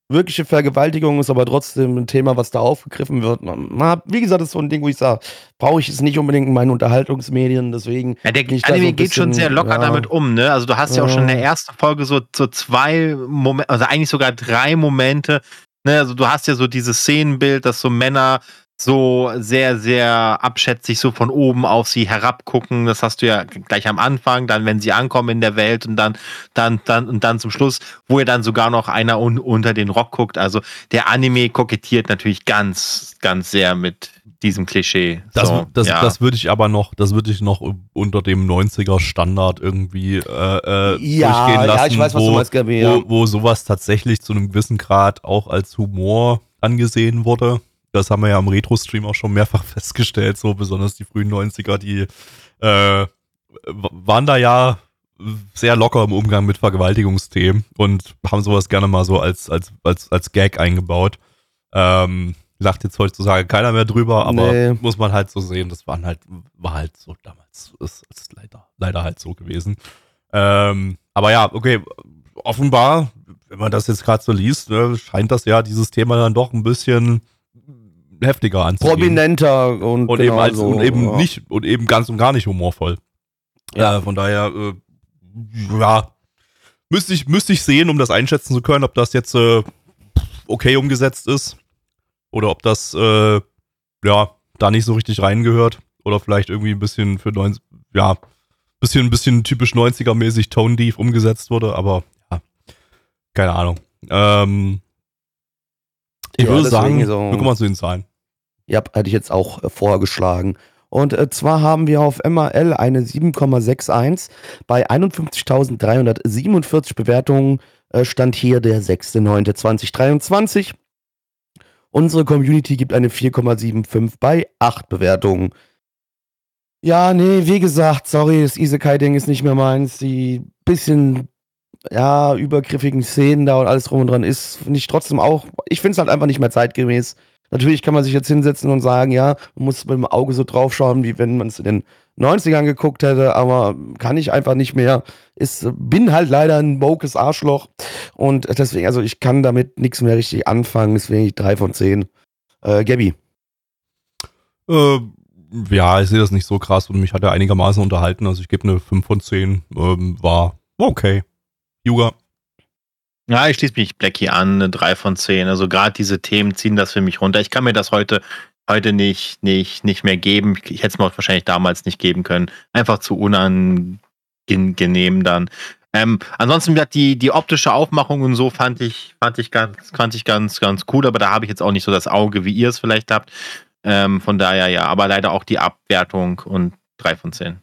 wirkliche Vergewaltigung ist, aber trotzdem ein Thema, was da aufgegriffen wird. Na, wie gesagt, das ist so ein Ding, wo ich sage, brauche ich es nicht unbedingt in meinen Unterhaltungsmedien, deswegen. Ja, der Anime so geht bisschen, schon sehr locker ja, damit um, ne? Also du hast ja, ja auch schon in der ersten Folge so, so zwei Momente, also eigentlich sogar drei Momente, ne? Also du hast ja so dieses Szenenbild, dass so Männer so sehr, sehr abschätzig so von oben auf sie herabgucken. Das hast du ja gleich am Anfang, dann, wenn sie ankommen in der Welt und dann, dann, dann, und dann zum Schluss, wo ihr dann sogar noch einer un unter den Rock guckt. Also der Anime kokettiert natürlich ganz, ganz sehr mit diesem Klischee. Das, so, das, ja. das würde ich aber noch, das würde ich noch unter dem 90er Standard irgendwie äh, äh, ja, durchgehen lassen. Ja, ich weiß, was wo, du meinst, Gabi, ja. wo, wo sowas tatsächlich zu einem gewissen Grad auch als Humor angesehen wurde. Das haben wir ja am Retro-Stream auch schon mehrfach festgestellt, so besonders die frühen 90er, die äh, waren da ja sehr locker im Umgang mit Vergewaltigungsthemen und haben sowas gerne mal so als, als, als, als Gag eingebaut. Ähm, lacht jetzt heutzutage keiner mehr drüber, aber nee. muss man halt so sehen, das waren halt, war halt so damals, ist, ist leider, leider halt so gewesen. Ähm, aber ja, okay, offenbar, wenn man das jetzt gerade so liest, ne, scheint das ja dieses Thema dann doch ein bisschen heftiger anzugehen. Prominenter und, und genau eben, als, so, und eben ja. nicht und eben ganz und gar nicht humorvoll. Ja, von daher, äh, ja, müsste ich, müsste ich sehen, um das einschätzen zu können, ob das jetzt äh, okay umgesetzt ist oder ob das äh, ja da nicht so richtig reingehört oder vielleicht irgendwie ein bisschen für 90, ja, bisschen, bisschen typisch 90er-mäßig Tone Deep umgesetzt wurde, aber ja, keine Ahnung. Ähm, ich ja, würde sagen, so, wir kommen mal zu den Zahlen. Ja, hätte ich jetzt auch äh, vorgeschlagen. Und äh, zwar haben wir auf MRL eine 7,61. Bei 51.347 Bewertungen äh, stand hier der 6.9.2023. Unsere Community gibt eine 4,75 bei 8 Bewertungen. Ja, nee, wie gesagt, sorry, das Isekai-Ding ist nicht mehr meins. Die bisschen, ja, übergriffigen Szenen da und alles drum und dran ist, finde ich trotzdem auch, ich finde es halt einfach nicht mehr zeitgemäß. Natürlich kann man sich jetzt hinsetzen und sagen, ja, man muss mit dem Auge so draufschauen, wie wenn man es in den 90ern geguckt hätte, aber kann ich einfach nicht mehr. Ist, bin halt leider ein wokes Arschloch und deswegen, also ich kann damit nichts mehr richtig anfangen, deswegen ich drei von zehn. Äh, Gabby. Äh, ja, ich sehe das nicht so krass und mich hat er einigermaßen unterhalten, also ich gebe eine 5 von 10, ähm, war okay. Juga. Ja, ich schließe mich Blackie an, eine 3 von 10. Also gerade diese Themen ziehen das für mich runter. Ich kann mir das heute, heute nicht, nicht, nicht mehr geben. Ich, hätte es mir wahrscheinlich damals nicht geben können. Einfach zu unangenehm dann. Ähm, ansonsten die, die optische Aufmachung und so fand ich, fand ich ganz, fand ich ganz, ganz cool, aber da habe ich jetzt auch nicht so das Auge, wie ihr es vielleicht habt. Ähm, von daher ja, aber leider auch die Abwertung und 3 von 10.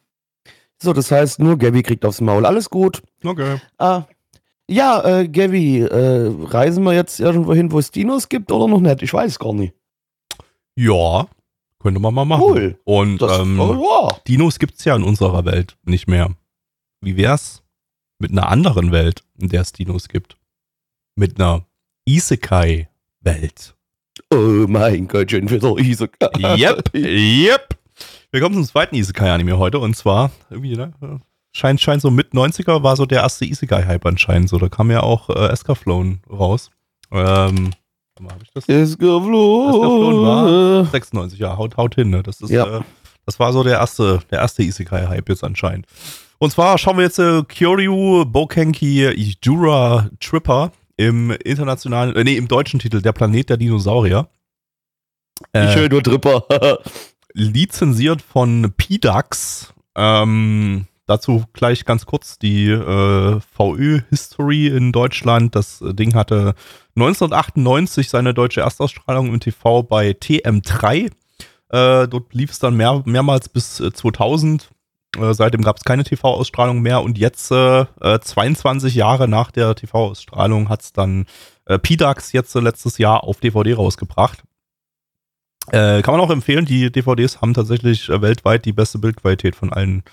So, das heißt, nur Gabby kriegt aufs Maul. Alles gut. Okay. Ah, ja, äh, Gavi, äh, reisen wir jetzt irgendwo hin, wo es Dinos gibt oder noch nicht? Ich weiß gar nicht. Ja, könnte man mal machen. Cool. Und das, ähm, oh, ja. Dinos gibt es ja in unserer Welt nicht mehr. Wie wär's mit einer anderen Welt, in der es Dinos gibt? Mit einer Isekai-Welt. Oh mein Gott, schon wieder Isekai. Yep, yep. Wir kommen zum zweiten Isekai-Anime heute und zwar, irgendwie, ne? Scheint, scheint so mit 90er war so der erste Isekai-Hype anscheinend so. Da kam ja auch äh, Escaflown raus. Ähm, hab ich das? Escaflown. Escaflown war 96, ja, haut, haut hin, ne? Das ist, ja. äh, das war so der erste, der erste Isekai-Hype jetzt anscheinend. Und zwar schauen wir jetzt äh, Kyoryu Bokenki Jura Tripper im internationalen, äh, nee, im deutschen Titel Der Planet der Dinosaurier. Äh, ich höre nur Tripper. lizenziert von PDAX. Ähm, Dazu gleich ganz kurz die äh, VÖ-History in Deutschland. Das Ding hatte 1998 seine deutsche Erstausstrahlung im TV bei TM3. Äh, dort lief es dann mehr, mehrmals bis 2000. Äh, seitdem gab es keine TV-Ausstrahlung mehr und jetzt, 22 äh, Jahre nach der TV-Ausstrahlung, hat es dann äh, PDAX jetzt letztes Jahr auf DVD rausgebracht. kann man auch empfehlen, die DVDs haben tatsächlich weltweit die beste Bildqualität von allen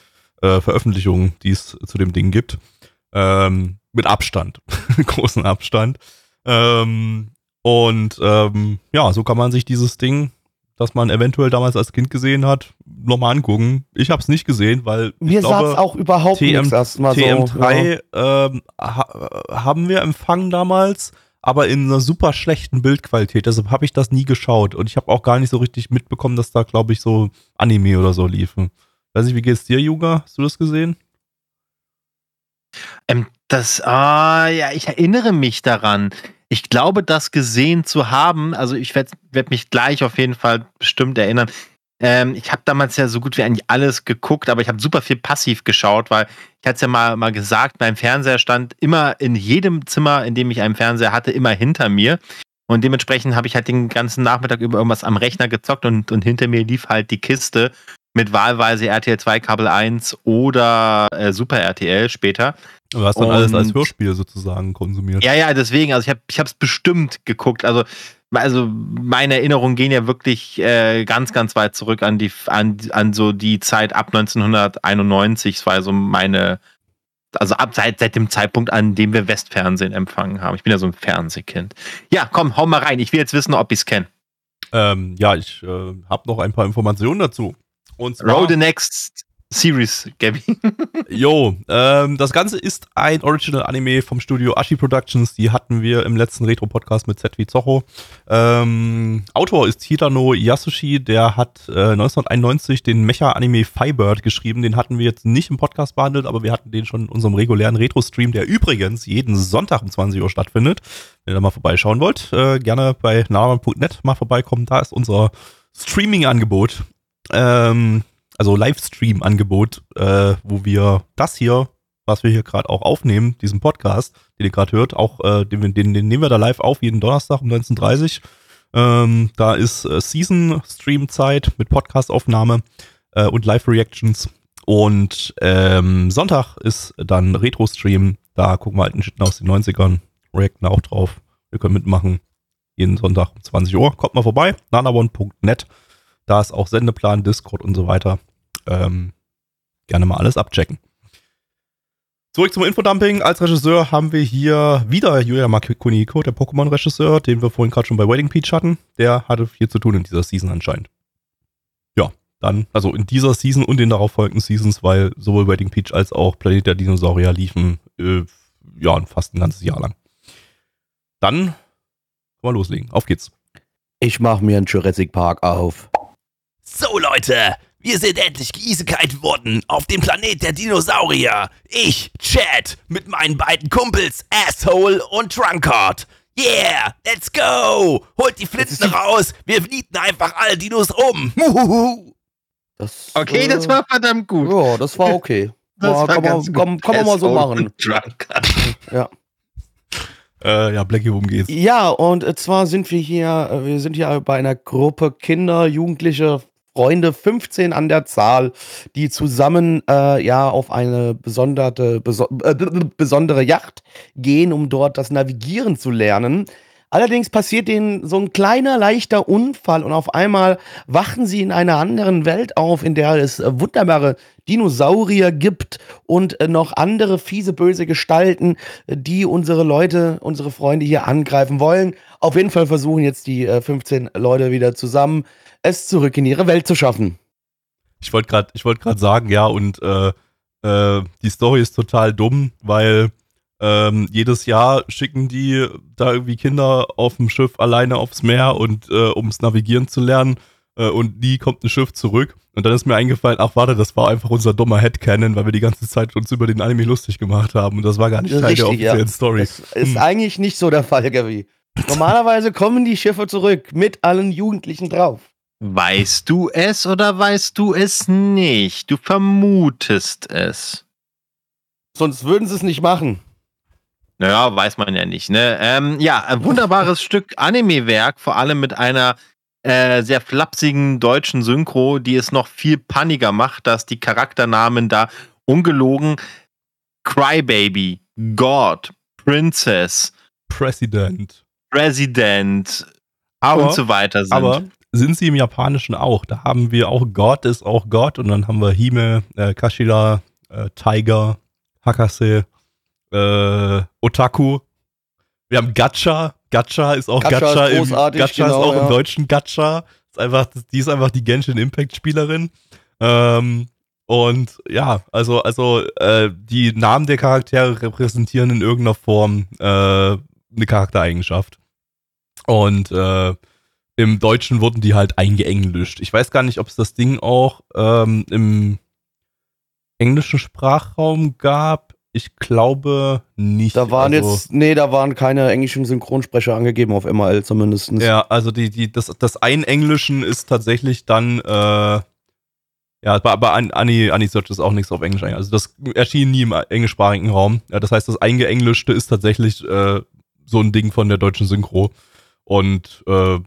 äh, Veröffentlichungen, die es zu dem Ding gibt. Ähm, mit Abstand. Großen Abstand. Ähm, und ähm, ja, so kann man sich dieses Ding, das man eventuell damals als Kind gesehen hat, nochmal angucken. Ich habe es nicht gesehen, weil Mir glaube, sagt's auch überhaupt TM, nichts erstmal so. TM3 ähm, ha haben wir empfangen damals, aber in einer super schlechten Bildqualität. Deshalb habe ich das nie geschaut und ich habe auch gar nicht so richtig mitbekommen, dass da, glaube ich, so Anime oder so liefen. Weiß nicht, wie geht's dir, Yuga? Hast du das gesehen? Ähm, das, ah, ja, ich erinnere mich daran. Ich glaube, das gesehen zu haben, also ich werde werd mich gleich auf jeden Fall bestimmt erinnern. Ähm, ich habe damals ja so gut wie eigentlich alles geguckt, aber ich habe super viel passiv geschaut, weil ich hatte es ja mal, mal gesagt, mein Fernseher stand immer in jedem Zimmer, in dem ich einen Fernseher hatte, immer hinter mir. Und dementsprechend habe ich halt den ganzen Nachmittag über irgendwas am Rechner gezockt und, und hinter mir lief halt die Kiste mit wahlweise RTL 2 Kabel 1 oder äh, Super RTL später. Du hast dann alles als Und- Hörspiel sozusagen konsumiert. Ja, ja, deswegen, also ich habe ich es bestimmt geguckt. Also, also meine Erinnerungen gehen ja wirklich äh, ganz, ganz weit zurück an die an, an so die Zeit ab 1991. Das war so meine, also ab seit, seit dem Zeitpunkt, an dem wir Westfernsehen empfangen haben. Ich bin ja so ein Fernsehkind. Ja, komm, hau mal rein. Ich will jetzt wissen, ob ich es kenne. Ähm, ja, ich äh, habe noch ein paar Informationen dazu. Und zwar, Roll the next series, Gabby. Jo, ähm, das Ganze ist ein Original Anime vom Studio Ashi Productions. Die hatten wir im letzten Retro-Podcast mit Z wie Zocho. Ähm, Autor ist Hirano Yasushi. Der hat äh, 1991 den Mecha-Anime Firebird geschrieben. Den hatten wir jetzt nicht im Podcast behandelt, aber wir hatten den schon in unserem regulären Retro-Stream, der übrigens jeden Sonntag um 20 Uhr stattfindet. Wenn ihr da mal vorbeischauen wollt, äh, gerne bei naraman.net mal vorbeikommen. Da ist unser Streaming-Angebot. Ähm, also Livestream-Angebot, äh, wo wir das hier, was wir hier gerade auch aufnehmen, diesen Podcast, den ihr gerade hört, auch äh, den, den, den nehmen wir da live auf, jeden Donnerstag um 19.30 ähm, Da ist äh, Season-Stream-Zeit mit Podcast-Aufnahme äh, und Live-Reactions. Und ähm, Sonntag ist dann Retro-Stream. Da gucken wir alten Shit aus den 90ern, reacten auch drauf. Wir können mitmachen. Jeden Sonntag um 20 Uhr. Kommt mal vorbei. nanawon.net. Da ist auch Sendeplan, Discord und so weiter. Ähm, gerne mal alles abchecken. Zurück zum Infodumping. Als Regisseur haben wir hier wieder Yuya Makuniko, der Pokémon-Regisseur, den wir vorhin gerade schon bei Wedding Peach hatten. Der hatte viel zu tun in dieser Season anscheinend. Ja, dann, also in dieser Season und den darauffolgenden Seasons, weil sowohl Wedding Peach als auch Planet der Dinosaurier liefen, äh, ja, fast ein ganzes Jahr lang. Dann können wir loslegen. Auf geht's. Ich mach mir einen Jurassic Park auf. So Leute, wir sind endlich geisekalt worden auf dem Planet der Dinosaurier. Ich, Chad, mit meinen beiden Kumpels Asshole und Drunkard. Yeah, let's go! Holt die Flinten raus, wir nieten einfach alle Dinos um. Muhuhu. Das, Okay, äh, das war verdammt gut. Ja, das war okay. Das War- war kann, ganz man, gut. kann, kann man mal so Asshole machen. Ja. Äh, ja, Blackie, worum geht's? Ja, und zwar sind wir hier, äh, wir sind hier bei einer Gruppe Kinder, Jugendliche, Freunde, 15 an der Zahl, die zusammen äh, ja auf eine besondere, beso äh, besondere Yacht gehen, um dort das Navigieren zu lernen. Allerdings passiert denen so ein kleiner, leichter Unfall und auf einmal wachen sie in einer anderen Welt auf, in der es äh, wunderbare Dinosaurier gibt und äh, noch andere fiese, böse Gestalten, äh, die unsere Leute, unsere Freunde hier angreifen wollen. Auf jeden Fall versuchen jetzt die äh, 15 Leute wieder zusammen, es zurück in ihre Welt zu schaffen. Ich wollte gerade ich gerade sagen, ja, und äh, äh, die Story ist total dumm, weil ähm, jedes Jahr schicken die da irgendwie Kinder auf dem Schiff alleine aufs Meer und äh, ums Navigieren zu lernen äh, und nie kommt ein Schiff zurück. Und dann ist mir eingefallen, ach warte, das war einfach unser dummer Headcanon, weil wir die ganze Zeit uns über den Anime lustig gemacht haben und das war gar nicht Teil der Richtig, offiziellen ja. Story. Das ist Hm. eigentlich nicht so der Fall, Gavi. Normalerweise kommen die Schiffe zurück mit allen Jugendlichen drauf. Weißt du es oder weißt du es nicht? Du vermutest es. Sonst würden sie es nicht machen. Naja, weiß man ja nicht, ne? Ähm, ja, ein wunderbares Stück Anime-Werk, vor allem mit einer äh, sehr flapsigen deutschen Synchro, die es noch viel panniger macht, dass die Charakternamen da ungelogen Crybaby, God, Princess, President. President Aber, und so weiter sind. aber sind sie im Japanischen auch. Da haben wir auch Gott ist auch Gott und dann haben wir Hime, äh, Kashira, äh, Tiger, Hakase äh, Otaku. Wir haben Gacha. Gacha ist auch Gacha Gacha, ist im, großartig, Gacha ist genau, auch ja. im deutschen Gacha. Ist einfach, die ist einfach die Genshin Impact Spielerin. Ähm, und ja, also, also äh, die Namen der Charaktere repräsentieren in irgendeiner Form äh, eine Charaktereigenschaft. Und äh, im Deutschen wurden die halt eingeenglischt. Ich weiß gar nicht, ob es das Ding auch ähm, im englischen Sprachraum gab. Ich glaube nicht. Da waren also, jetzt, nee, da waren keine englischen Synchronsprecher angegeben auf MRL zumindest. Ja, also die, die, das, das Einenglischen ist tatsächlich dann, äh, ja, bei An- Annie, Annie Search ist auch nichts auf Englisch. Also das erschien nie im englischsprachigen Raum. Ja, das heißt, das Eingeenglischte ist tatsächlich äh, so ein Ding von der deutschen Synchro. Und äh,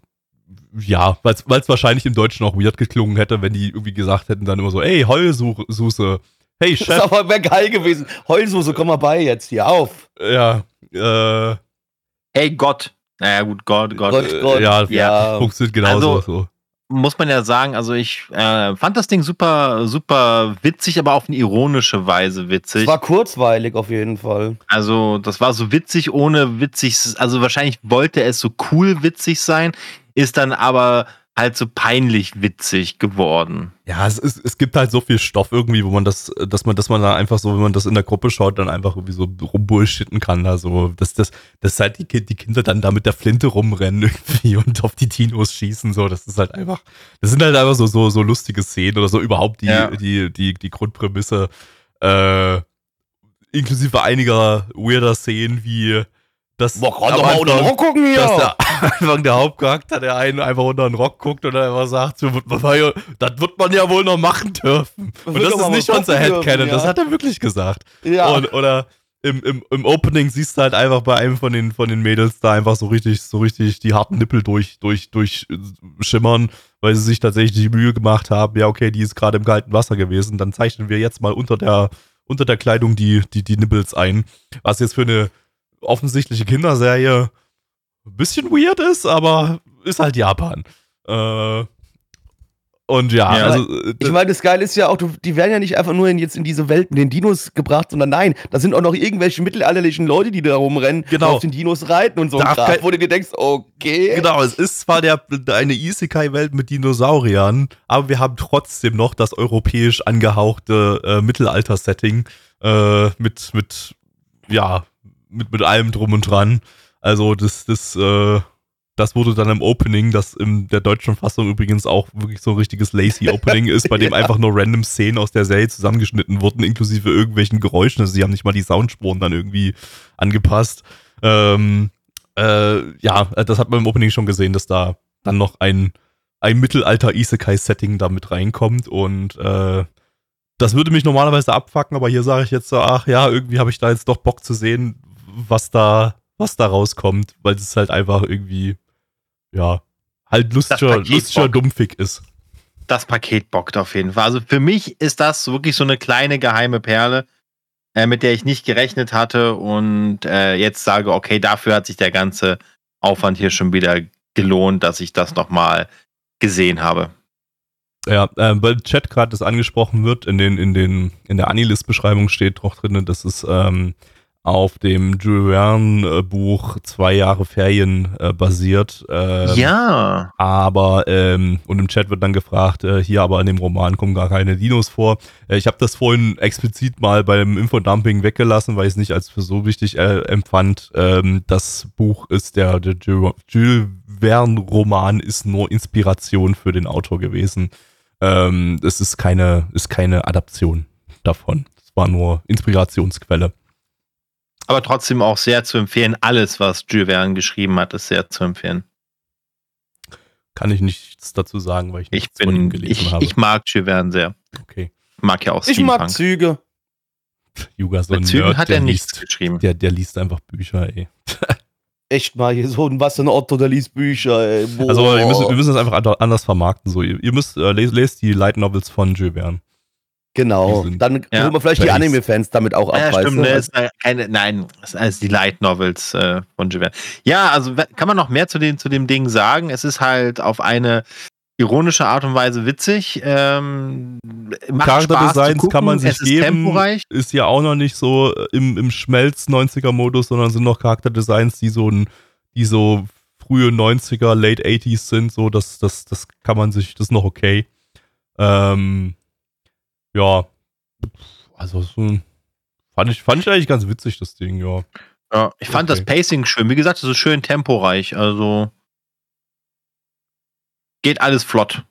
ja, weil es wahrscheinlich im Deutschen auch weird geklungen hätte, wenn die irgendwie gesagt hätten dann immer so, ey, Heulsuse, hey Das ist Chef, aber wär geil gewesen. Heulsuse, komm mal bei jetzt hier auf. ja, äh, Hey Gott. Naja, gut, Gott, Gott. Gott, äh, Gott, ja, ja. funktioniert genauso. Also, so. Muss man ja sagen, also ich äh, fand das Ding super, super witzig, aber auf eine ironische Weise witzig. Es war kurzweilig auf jeden Fall. Also, das war so witzig, ohne witzig. Also, wahrscheinlich wollte es so cool witzig sein, ist dann aber halt so peinlich witzig geworden. Ja, es, ist, es gibt halt so viel Stoff irgendwie, wo man das, dass man, dass man da einfach so, wenn man das in der Gruppe schaut, dann einfach irgendwie so rumbullshitten kann. Also, dass das, das halt die, die Kinder dann da mit der Flinte rumrennen irgendwie und auf die Dinos schießen, so, das ist halt einfach, das sind halt einfach so, so, so lustige Szenen oder so überhaupt die, Ja. die, die, die Grundprämisse, äh, inklusive einiger weirder Szenen wie, das Boah, kann doch mal unter den Rock gucken hier. dass der Anfang der Hauptcharakter, der einen einfach unter den Rock guckt und dann einfach sagt, so, ja- das wird man ja wohl noch machen dürfen. Und das doch ist nicht unser Headcanon, dürfen, das ja. hat er wirklich gesagt. ja. Und, oder im, im, im Opening siehst du halt einfach bei einem von den, von den Mädels da einfach so richtig, so richtig die harten Nippel durch, durch, durch äh, schimmern, weil sie sich tatsächlich die Mühe gemacht haben, ja, okay, die ist gerade im kalten Wasser gewesen, dann zeichnen wir jetzt mal unter der, unter der Kleidung die, die, die Nippels ein. Was jetzt für eine offensichtliche Kinderserie ein bisschen weird ist, aber ist halt Japan. Äh, und ja, Ja. also Ich meine, das Geile ist ja auch, die werden ja nicht einfach nur in, jetzt in diese Welt mit den Dinos gebracht, sondern nein, da sind auch noch irgendwelche mittelalterlichen Leute, die da rumrennen Genau. auf den Dinos reiten und so kein- wo du dir denkst, okay. Genau, es ist zwar der, eine Isekai-Welt mit Dinosauriern, aber wir haben trotzdem noch das europäisch angehauchte äh, Mittelalter-Setting äh, mit, mit, ja, mit, mit allem drum und dran. Also das, das, äh, das wurde dann im Opening, das in der deutschen Fassung übrigens auch wirklich so ein richtiges Lazy-Opening ist, bei dem Ja. einfach nur random Szenen aus der Serie zusammengeschnitten wurden, inklusive irgendwelchen Geräuschen. Also sie haben nicht mal die Soundspuren dann irgendwie angepasst. Ähm, äh, ja, das hat man im Opening schon gesehen, dass da dann noch ein, ein Mittelalter-Isekai-Setting da mit reinkommt und äh, das würde mich normalerweise abfacken, aber hier sage ich jetzt so, ach ja, irgendwie habe ich da jetzt doch Bock zu sehen, was da, was da rauskommt, weil es halt einfach irgendwie, ja, halt lustiger, lustiger. Dumpfig ist. Das Paket bockt auf jeden Fall. Also für mich ist das wirklich so eine kleine geheime Perle, äh, mit der ich nicht gerechnet hatte und äh, jetzt sage, okay, dafür hat sich der ganze Aufwand hier schon wieder gelohnt, dass ich das nochmal gesehen habe. Ja, äh, weil Chat gerade das angesprochen wird, in den, in den, in der Anilist-Beschreibung steht auch drin, dass es ähm, auf dem Jules Verne-Buch zwei Jahre Ferien äh, basiert. Ähm, ja. Aber, ähm, und im Chat wird dann gefragt, äh, hier aber in dem Roman kommen gar keine Dinos vor. Äh, ich habe das vorhin explizit mal beim Infodumping weggelassen, weil ich es nicht als für so wichtig äh, empfand. Ähm, das Buch ist der, der Jules Jules Verne-Roman ist nur Inspiration für den Autor gewesen. Ähm, es ist keine, ist keine Adaption davon. Es war nur Inspirationsquelle. Aber trotzdem auch sehr zu empfehlen. Alles, was Jules Verne geschrieben hat, ist sehr zu empfehlen. Kann ich nichts dazu sagen, weil ich Ich nichts von ihm bin, gelesen ich, habe. ich mag Jules Verne sehr. okay. Mag ja auch Ich mag. Züge. Juga, so Bei ein Zügen Nerd, hat der er nichts liest, geschrieben. Der, der liest einfach Bücher, ey. Echt mal, hier so ein was ein Otto, der liest Bücher, ey. Boah. Also wir müssen, wir müssen das einfach anders vermarkten. So, ihr, ihr müsst äh, lest, lest die Light Novels von Jules Verne. Genau. Sind- Dann Ja. holen wir vielleicht die. Anime-Fans damit auch ab, Ja, stimmt, ne, ist keine, nein, das ist alles die Light Novels äh, von Verne. Ja, also kann man noch mehr zu, den, zu dem Ding sagen? Es ist halt auf eine ironische Art und Weise witzig. Ähm, macht kann man sich es ist geben. temporeich. Ist ja auch noch nicht so äh, im, im Schmelz 90er-Modus, sondern sind noch Charakterdesigns, die so ein, die so frühe 90er, late 80s sind. So, das, das, das kann man sich, das ist noch okay. Ähm, ja. Also so, fand ich, fand ich eigentlich ganz witzig, das Ding, ja. Ja, ich fand Okay. das Pacing schön. Wie gesagt, es ist schön temporeich. Also geht alles flott.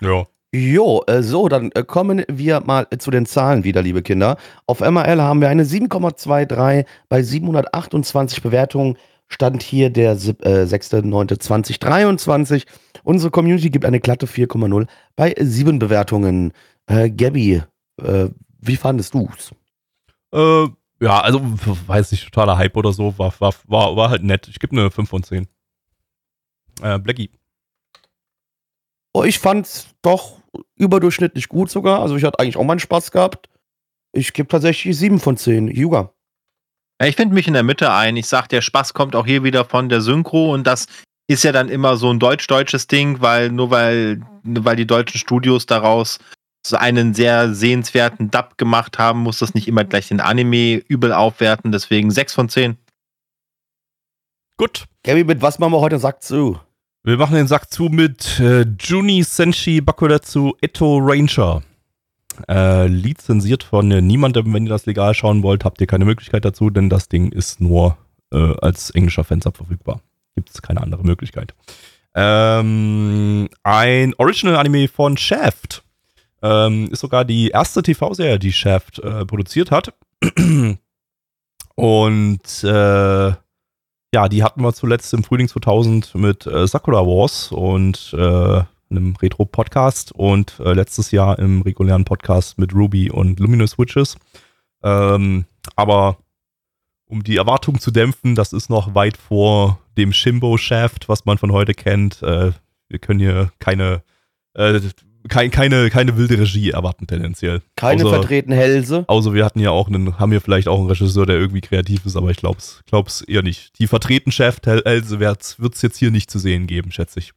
Ja. Jo, äh, so, dann äh, kommen wir mal äh, zu den Zahlen wieder, liebe Kinder. Auf MRL haben wir eine 7,23 bei 728 Bewertungen. Stand hier der äh, 6.9.2023. Unsere Community gibt eine glatte 4,0 bei 7 Bewertungen. Äh, Gabby, äh, wie fandest du's? Äh, ja, also weiß nicht, totaler Hype oder so, war, war, war, war halt nett. Ich gebe eine 5 von 10. Äh, Blackie. Oh, ich fand's doch überdurchschnittlich gut sogar. Also ich hatte eigentlich auch meinen Spaß gehabt. Ich gebe tatsächlich 7 von 10. Juga. Ja, ich finde mich in der Mitte ein. Ich sag, der Spaß kommt auch hier wieder von der Synchro und das ist ja dann immer so ein deutsch-deutsches Ding, weil nur weil, weil die deutschen Studios daraus so einen sehr sehenswerten Dub gemacht haben, muss das nicht immer gleich den Anime übel aufwerten. Deswegen 6 von 10. Gut. Gabby, mit was machen wir heute? Sagt zu. Wir machen den Sack zu mit äh, Juni Senshi Bakuretsu Eto Ranger. Äh, lizenziert von äh, niemandem. Wenn ihr das legal schauen wollt, habt ihr keine Möglichkeit dazu, denn das Ding ist nur äh, als englischer Fansub verfügbar. Gibt es keine andere Möglichkeit. Ähm, ein Original-Anime von Shaft. Ähm, ist sogar die erste TV-Serie, die Shaft äh, produziert hat. Und äh, ja, die hatten wir zuletzt im Frühling 2000 mit äh, Sakura Wars und äh, einem Retro-Podcast und äh, letztes Jahr im regulären Podcast mit Ruby und Luminous Witches. Ähm, aber um die Erwartung zu dämpfen, das ist noch weit vor dem Shimbo-Shaft, was man von heute kennt. Äh, wir können hier keine, äh, kein, keine, keine wilde Regie erwarten, tendenziell. Keine Außer- vertreten Hälse. Außer wir hatten ja auch einen, haben wir vielleicht auch einen Regisseur, der irgendwie kreativ ist, aber ich glaub's, glaub's eher nicht. Die vertreten Chef Else wird's wird's jetzt hier nicht zu sehen geben, schätze ich.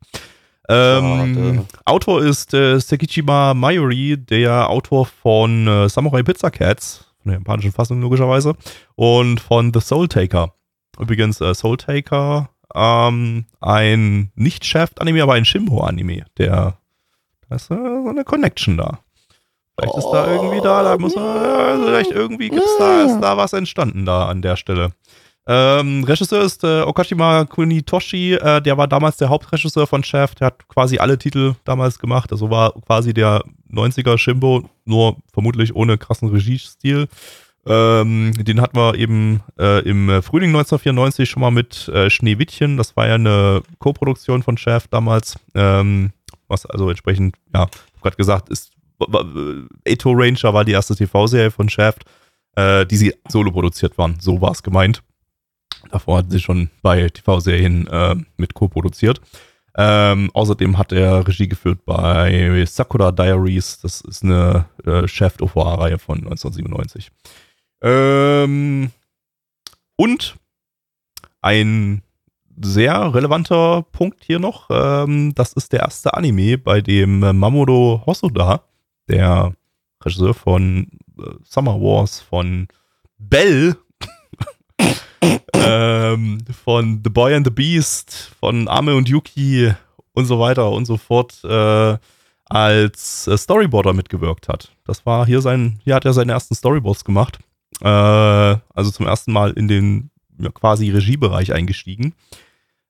Ähm. Autor ist äh, Sekichima Mayuri, der Autor von äh, Samurai Pizza Cats, von der japanischen Fassung logischerweise, und von The Soul Taker. Übrigens, äh, Soul Taker, ähm, ein nicht Shaft-Anime, aber ein Shimbo-Anime. Der, da ist äh, so eine Connection da. Vielleicht ist da irgendwie da, da muss man, äh, vielleicht irgendwie gibt's da, ist da was entstanden da an der Stelle. Ähm, Regisseur ist äh, Okashima Kunitoshi, äh, der war damals der Hauptregisseur von Shaft, der hat quasi alle Titel damals gemacht, also war quasi der 90er Shimbo, nur vermutlich ohne krassen Regiestil. Ähm, den hatten wir eben äh, im Frühling 1994 schon mal mit äh, Schneewittchen, das war ja eine Co-Produktion von Shaft damals, ähm, was also entsprechend, ja, gerade gesagt, ist war- Eto Ranger war die erste TV-Serie von Shaft, äh, die sie solo produziert waren, so war es gemeint. Davor hatten sie schon bei TV-Serien äh, mit co-produziert. Ähm, außerdem hat er Regie geführt bei Sakura Diaries. Das ist eine äh, Shaft-OVA-Reihe von 1997. Ähm, und ein sehr relevanter Punkt hier noch. Ähm, das ist der erste Anime, bei dem Mamoru Hosoda, der Regisseur von äh, Summer Wars, von Bell, ähm, von The Boy and the Beast, von Ame und Yuki und so weiter und so fort äh, als äh, Storyboarder mitgewirkt hat. Das war hier sein, hier hat er seine ersten Storyboards gemacht. Äh, also zum ersten Mal in den ja, quasi Regiebereich eingestiegen.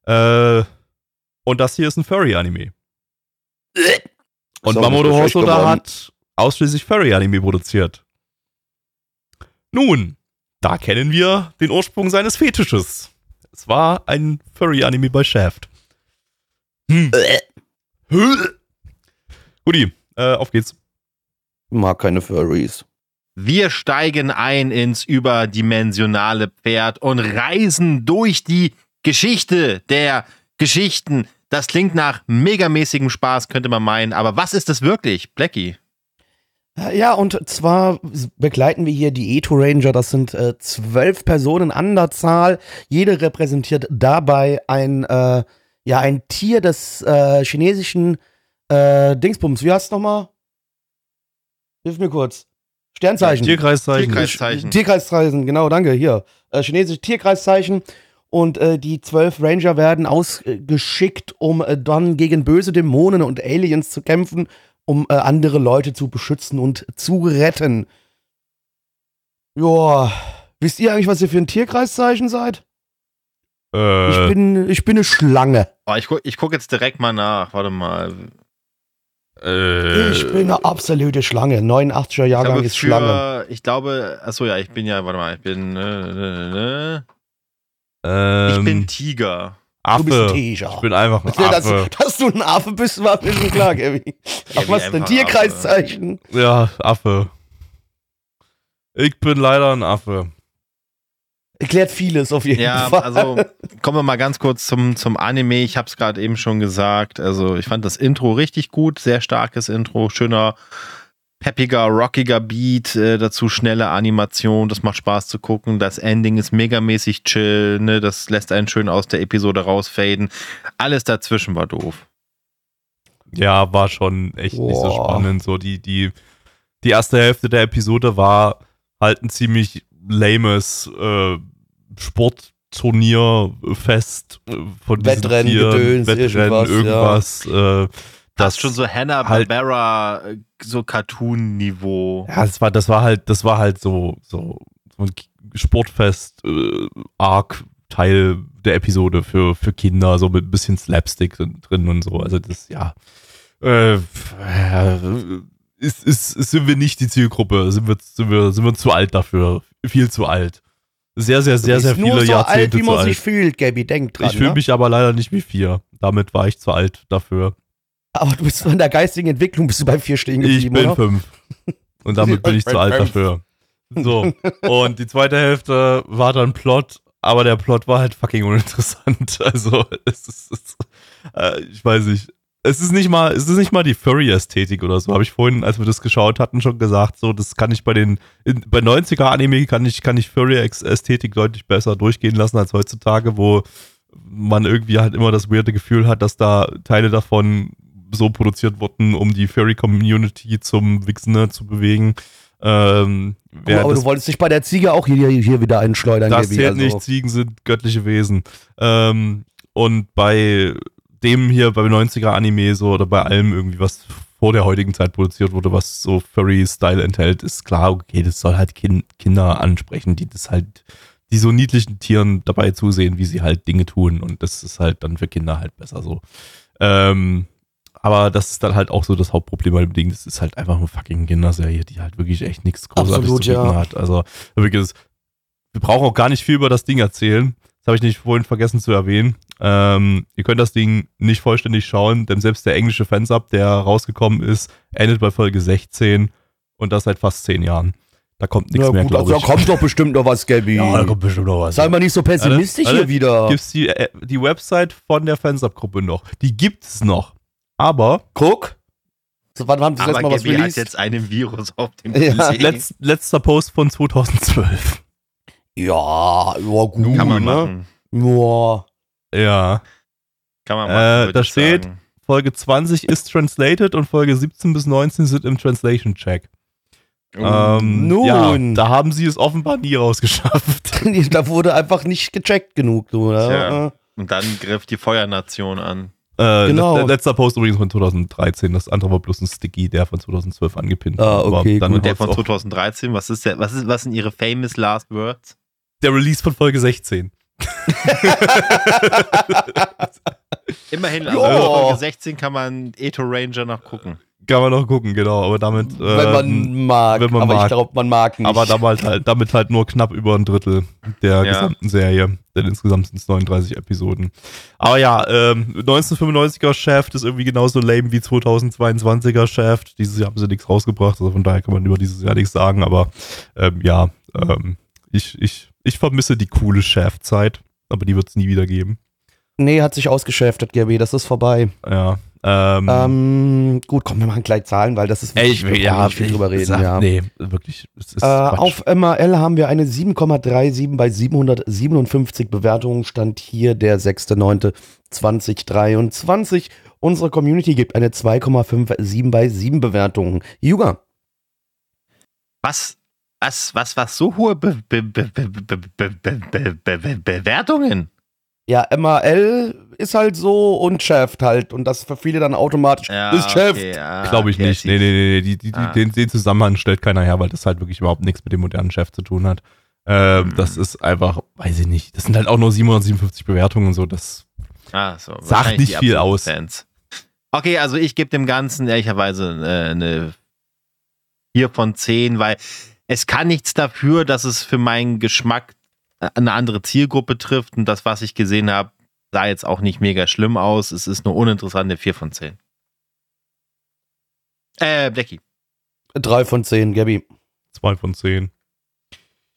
Äh, und das hier ist ein Furry-Anime. Und Mamoru Hosoda hat ausschließlich Furry-Anime produziert. Nun, da kennen wir den Ursprung seines Fetisches. Es war ein Furry-Anime bei Shaft. Hm. Guti, äh, auf geht's. Ich mag keine Furries. Wir steigen ein ins überdimensionale Pferd und reisen durch die Geschichte der Geschichten. Das klingt nach megamäßigem Spaß, könnte man meinen. Aber was ist es wirklich, Blackie? Ja, und zwar begleiten wir hier die Eto Ranger. Das sind äh, zwölf Personen an der Zahl. Jede repräsentiert dabei ein, äh, ja, ein Tier des äh, chinesischen Äh, Dingsbums, wie heißt es nochmal? Hilf mir kurz. Sternzeichen. Tierkreiszeichen. Tierkreiszeichen. Tierkreiszeichen, genau, danke. Hier. Äh, chinesische Tierkreiszeichen. Und äh, die zwölf Ranger werden ausgeschickt, um äh, dann gegen böse Dämonen und Aliens zu kämpfen, um äh, andere Leute zu beschützen und zu retten. Joa. Wisst ihr eigentlich, was ihr für ein Tierkreiszeichen seid? Äh, Ich, bin, ich bin eine Schlange. Oh, ich gucke ich guck jetzt direkt mal nach. Warte mal. äh, Ich bin eine absolute Schlange. 89er Ich Jahrgang glaube, ist Schlange. für, ich glaube, achso, ja, ich bin ja, warte mal, ich bin, äh, äh, äh, ähm, ich bin Tiger. Affe. Du bist ein Tiger. Ich bin einfach ein Ja, dass, Affe. dass du ein Affe bist, war mir schon klar, Gabby. Ja, Ach, was denn? einfach Tierkreiszeichen? Ja, Affe. Ich bin leider ein Affe. Erklärt vieles auf jeden Ja, Fall. also kommen wir mal ganz kurz zum, zum Anime. Ich habe es gerade eben schon gesagt. Also ich fand das Intro richtig gut, sehr starkes Intro, schöner, peppiger, rockiger Beat, äh, dazu schnelle Animation, das macht Spaß zu gucken. Das Ending ist megamäßig chill, ne? das lässt einen schön aus der Episode rausfaden. Alles dazwischen war doof. Ja, war schon echt nicht so Boah. spannend. So die, die, die erste Hälfte der Episode war halt ein ziemlich lames äh, Sportturnierfest äh, von diesen Wettrennen, Tieren, Gedöns, Wettrennen, irgendwas, irgendwas. Äh, Das ist schon so Hanna-Barbera, äh, so Cartoon-Niveau. Ja, das war, das war halt, das war halt so, so, so ein Sportfest, äh, Arc Teil der Episode für, für Kinder, so mit ein bisschen Slapstick drin und so. Also das, ja, äh, ja, ist, ist, sind wir nicht die Zielgruppe, sind wir, sind wir, sind wir zu alt dafür, viel zu alt. Sehr, sehr, sehr, sehr viele nur so Jahrzehnte alt, wie zu man alt. sich fühlt, Gabby. Denk dran. ich fühle ne? mich aber leider nicht wie vier. Damit war ich zu alt dafür. Aber du bist in der geistigen Entwicklung, bist du bei vier stehen Ich geblieben, bin oder? fünf. Und damit bin ich zu alt dafür. So. Und die zweite Hälfte war dann Plot, aber der Plot war halt fucking uninteressant. Also, es ist, es, äh, ich weiß nicht. Es ist nicht mal, es ist nicht mal die Furry-Ästhetik oder so. Habe ich vorhin, als wir das geschaut hatten, schon gesagt. So, das kann ich bei den, in, bei 90er-Anime kann ich, kann ich Furry-Ästhetik deutlich besser durchgehen lassen als heutzutage, wo man irgendwie halt immer das weirde Gefühl hat, dass da Teile davon so produziert wurden, um die Furry-Community zum Wichsen ne, zu bewegen. Ähm, Oh, aber du wolltest dich bei der Ziege auch hier, hier wieder einschleudern, das zählt also. nicht, Ziegen sind göttliche Wesen. Ähm, und bei dem hier, bei 90er-Anime so oder bei allem irgendwie, was vor der heutigen Zeit produziert wurde, was so Furry-Style enthält, ist klar, okay, das soll halt kind, Kinder ansprechen, die das halt, die so niedlichen Tieren dabei zusehen, wie sie halt Dinge tun. Und das ist halt dann für Kinder halt besser so. Ähm, aber das ist dann halt auch so das Hauptproblem bei dem Ding. Das ist halt einfach eine fucking Kinderserie, die halt wirklich echt nichts Großartiges Absolut, zu bieten ja. hat. Also wirklich, wir brauchen auch gar nicht viel über das Ding erzählen. Das habe ich nicht vorhin vergessen zu erwähnen. Ähm, ihr könnt das Ding nicht vollständig schauen, denn selbst der englische Fansub, der rausgekommen ist, endet bei Folge 16 und das seit fast zehn Jahren. Da kommt nichts Ja, mehr, gut, also glaube da ich. kommt doch bestimmt noch was, Gabby. ja, da kommt bestimmt noch was. Sei mal nicht so pessimistisch Alle- hier wieder. Gibt's die, äh, die Website von der Fansub-Gruppe noch. Die gibt es noch. Aber Guck. So, wann haben sie das letzte Mal was Gabby hat released? jetzt einen Virus auf dem Ja. PC. letzt, letzter Post von 2012. Ja, ja, gut. Kann man ne? machen. Ja. Ja. Kann man Äh, machen, würde da steht- sagen. Folge 20 ist translated und Folge 17 bis 19 sind im Translation Check. Ähm, Nun. Ja, da haben sie es offenbar nie rausgeschafft. da wurde einfach nicht gecheckt genug, du. Tja. Ja. Und dann griff die Feuernation an. Äh, Genau. let- Letzter Post übrigens von 2013. Das andere war bloß ein Sticky, der von 2012 angepinnt Ah, war. okay, dann gut. Der von auch- 2013, was ist der, was ist, was sind ihre famous last words? der Release von Folge 16. Immerhin, also. Folge 16 kann man Eto Ranger noch gucken. Kann man noch gucken, genau. Aber damit. Wenn man ähm, mag. wenn man aber ich mag. glaube, man mag nicht. aber damit halt, damit halt nur knapp über ein Drittel der Ja. gesamten Serie. Denn insgesamt sind es 39 Episoden. Aber ja, ähm, 1995er Shaft ist irgendwie genauso lame wie 2022er Shaft. Dieses Jahr haben sie nichts rausgebracht, also von daher kann man über dieses Jahr nichts sagen. Aber ähm, ja, ähm, ich, ich, ich vermisse die coole Shaft-Zeit, aber die wird es nie wieder geben. nee, hat sich ausgeschäftet, Gabby. Das ist vorbei. Ja. Ähm, ähm, gut, komm, wir machen gleich Zahlen, weil das ist wirklich, ich, ja, nicht viel drüber reden. Sag, ja. Nee, wirklich. Äh, auf MAL haben wir eine 7,37 bei 757 Bewertungen. Stand hier der 6.9.2023. Unsere Community gibt eine 2,57 bei 7 Bewertungen. Juga. Was, was, was, was, so hohe Be Be Be Bewertungen? Ja, MAL ist halt so und Chef halt. Und das für viele dann automatisch ist Chef. ja, Glaube ich okay, nicht. Nee, nee, nee, nee. Die, die, die, Ah. den, den Zusammenhang stellt keiner her, weil das halt wirklich überhaupt nichts mit dem modernen Chef zu tun hat. Ähm, Mhm. Das ist einfach, weiß ich nicht. Das sind halt auch nur 757 Bewertungen und so. Das Ah, so, Sagt nicht viel aus. Fans. Okay, also ich gebe dem Ganzen ehrlicherweise äh, eine 4 von 10, weil es kann nichts dafür, dass es für meinen Geschmack eine andere Zielgruppe trifft und das, was ich gesehen habe, sah jetzt auch nicht mega schlimm aus. Es ist eine uninteressante 4 von 10. Äh, Becky. 3 von 10, Gabby. zwei von zehn.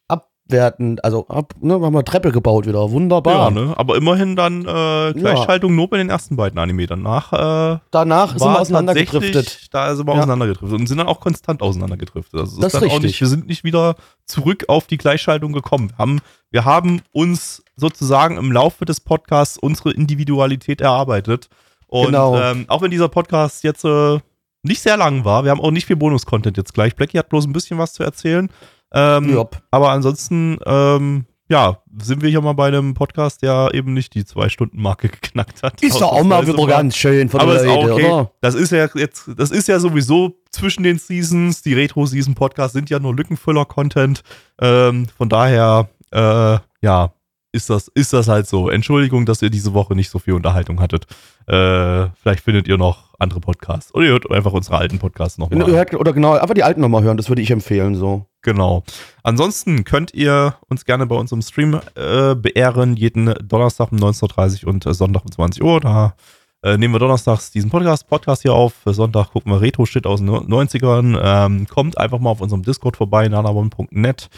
Abwertend, also ab, ne, haben wir Treppe gebaut wieder. Wunderbar. Ja, ne? Aber immerhin dann äh, Gleichschaltung nur bei den ersten beiden Anime. Danach äh, Danach sind wir auseinandergedriftet. Da sind wir Ja. auseinandergedriftet und sind dann auch konstant auseinandergedriftet. Also Das ist dann auch richtig. nicht, wir sind nicht wieder zurück auf die Gleichschaltung gekommen. Wir haben, wir haben uns sozusagen im Laufe des Podcasts unsere Individualität erarbeitet. Und Genau. ähm, auch wenn dieser Podcast jetzt äh, nicht sehr lang war, wir haben auch nicht viel Bonus-Content jetzt gleich. Blackie hat bloß ein bisschen was zu erzählen. Ähm, aber ansonsten, ähm, ja, sind wir hier mal bei einem Podcast, der eben nicht die Zwei-Stunden-Marke geknackt hat. Ist doch auch mal wieder ganz schön von aber der Leute, okay. oder? Das ist ja jetzt, das ist ja sowieso zwischen den Seasons. Die Retro-Season-Podcasts sind ja nur Lückenfüller-Content. Ähm, von daher, äh, ja, ist das, ist das halt so. Entschuldigung, dass ihr diese Woche nicht so viel Unterhaltung hattet. Äh, vielleicht findet ihr noch andere Podcasts. Oder ihr hört einfach unsere alten Podcasts nochmal. hört- Oder genau, einfach die alten nochmal hören, das würde ich empfehlen, so. Genau. Ansonsten könnt ihr uns gerne bei unserem Stream äh, beehren, jeden Donnerstag um 19.30 Uhr und äh, Sonntag um 20 Uhr. Da äh, nehmen wir donnerstags diesen Podcast, Podcast hier auf. Für Sonntag gucken wir Retro-Shit aus den 90ern. Ähm, kommt einfach mal auf unserem Discord vorbei, nanabon.net.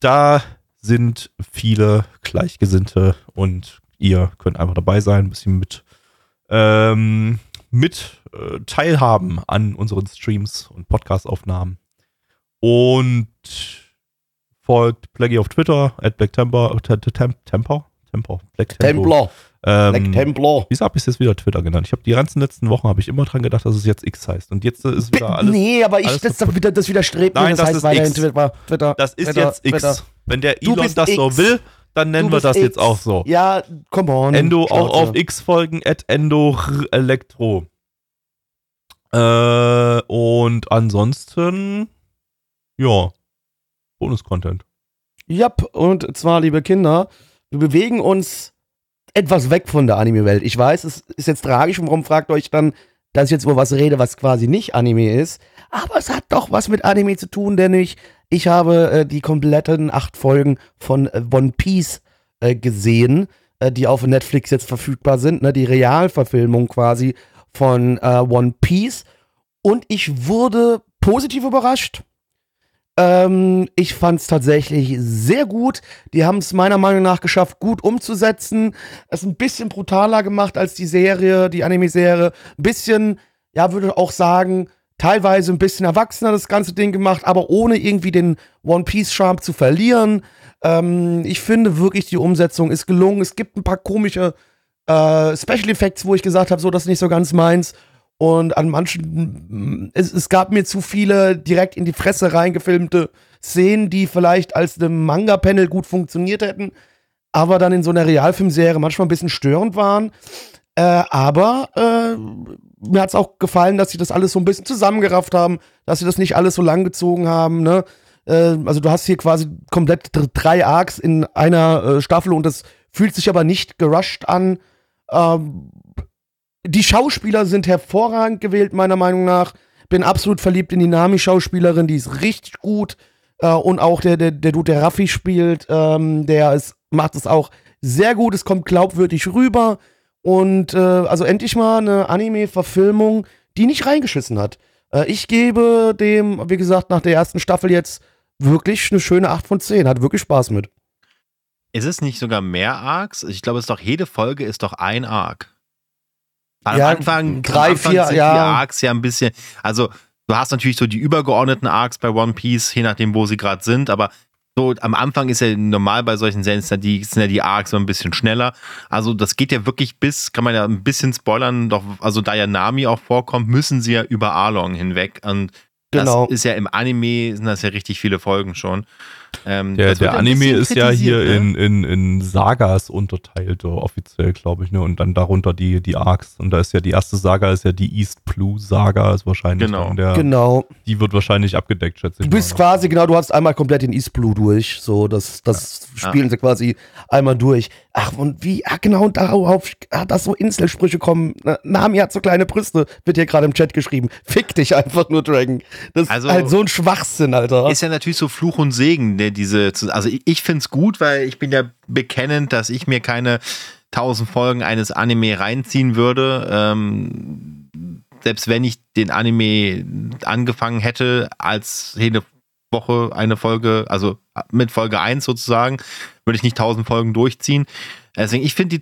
Da sind viele Gleichgesinnte und ihr könnt einfach dabei sein, ein bisschen mit, ähm, mit äh, teilhaben an unseren Streams und Podcastaufnahmen. Und folgt Blackie auf Twitter, at Black Temper, äh, Tem- Tem- Temper? Temper, Black. Templar, Ähm, Black Templar. Wieso habe ich es jetzt wieder Twitter genannt? Ich habe die ganzen letzten Wochen habe ich immer dran gedacht, dass es jetzt X heißt. Und jetzt ist wieder alles. nee, aber ich, das, wieder, das widerstrebt Nein, das, das heißt ist weiterhin. Twitter. Twitter Das ist Twitter, jetzt X. Wenn der Du Elon das so X. will, dann nennen wir das jetzt X. auch so. Ja, come on. Endo auch auf X folgen, at Endo Elektro. Äh, und ansonsten, ja, Bonus-Content. Yep, und zwar, liebe Kinder, wir bewegen uns etwas weg von der Anime-Welt. Ich weiß, es ist jetzt tragisch, warum fragt euch dann, dass ich jetzt über was rede, was quasi nicht Anime ist. Aber es hat doch was mit Anime zu tun, denn ich, ich habe äh, die kompletten acht Folgen von äh, One Piece äh, gesehen, äh, die auf Netflix jetzt verfügbar sind, ne? die Realverfilmung quasi von äh, One Piece. Und ich wurde positiv überrascht. Ähm, ich fand es tatsächlich sehr gut. Die haben es meiner Meinung nach geschafft, gut umzusetzen. Es ein bisschen brutaler gemacht als die Serie, die Anime-Serie. Ein bisschen, ja, würde auch sagen, teilweise ein bisschen erwachsener das ganze Ding gemacht, aber ohne irgendwie den One Piece-Charme zu verlieren. Ähm, ich finde wirklich, die Umsetzung ist gelungen. Es gibt ein paar komische äh, Special Effects, wo ich gesagt habe, so, das ist nicht so ganz meins. Und an manchen, es, es gab mir zu viele direkt in die Fresse reingefilmte Szenen, die vielleicht als einem Manga-Panel gut funktioniert hätten, aber dann in so einer Realfilmserie manchmal ein bisschen störend waren. Äh, aber äh, mir hat es auch gefallen, dass sie das alles so ein bisschen zusammengerafft haben, dass sie das nicht alles so lang gezogen haben. Ne? Äh, also du hast hier quasi komplett dr- drei Arcs in einer äh, Staffel und das fühlt sich aber nicht gerusht an. Ähm, die Schauspieler sind hervorragend gewählt, meiner Meinung nach. Bin absolut verliebt in die Nami-Schauspielerin, die ist richtig gut. Äh, und auch der, der, der Dude, der Raffi spielt, ähm, der ist, macht es auch sehr gut. Es kommt glaubwürdig rüber. Und äh, also endlich mal eine Anime-Verfilmung, die nicht reingeschissen hat. Äh, ich gebe dem, wie gesagt, nach der ersten Staffel jetzt wirklich eine schöne 8 von 10. Hat wirklich Spaß mit. Ist es nicht sogar mehr Arcs? Ich glaube, es ist doch jede Folge ist doch ein Arc. Am Ja, Anfang, drei, am Anfang vier, sind ja. die Arcs ja ein bisschen, also du hast natürlich so die übergeordneten Arcs bei One Piece, je nachdem, wo sie gerade sind, aber so am Anfang ist ja normal bei solchen Serien, die sind ja die Arcs so ein bisschen schneller. Also das geht ja wirklich bis, kann man ja ein bisschen spoilern, doch, also da ja Nami auch vorkommt, müssen sie ja über Arlong hinweg. Und Genau. das ist ja im Anime, sind das ja richtig viele Folgen schon. Ähm, Der, das der Anime ist ja hier ne? in, in, in Sagas unterteilt, so offiziell, glaube ich, ne? Und dann darunter die, die Arcs. Und da ist ja die erste Saga ist ja die East Blue Saga, ist wahrscheinlich Genau. der, Genau. die wird wahrscheinlich abgedeckt, schätze ich Du bist quasi, genau, du hast einmal komplett den East Blue durch. So, das, das spielen sie quasi einmal durch. Ach, und wie, ah, genau, und darauf, ah, dass so Inselsprüche kommen. Na, Nami hat so kleine Brüste, wird hier gerade im Chat geschrieben. Fick dich einfach nur, Dragon. Das Also- ist halt so ein Schwachsinn, Alter. Ist ja natürlich so Fluch und Segen, der diese, also ich, ich finde es gut, weil ich bin ja bekennend, dass ich mir keine tausend Folgen eines Anime reinziehen würde. Ähm, selbst wenn ich den Anime angefangen hätte, als jede Woche eine Folge, also mit Folge 1 sozusagen, würde ich nicht tausend Folgen durchziehen. Deswegen, ich finde die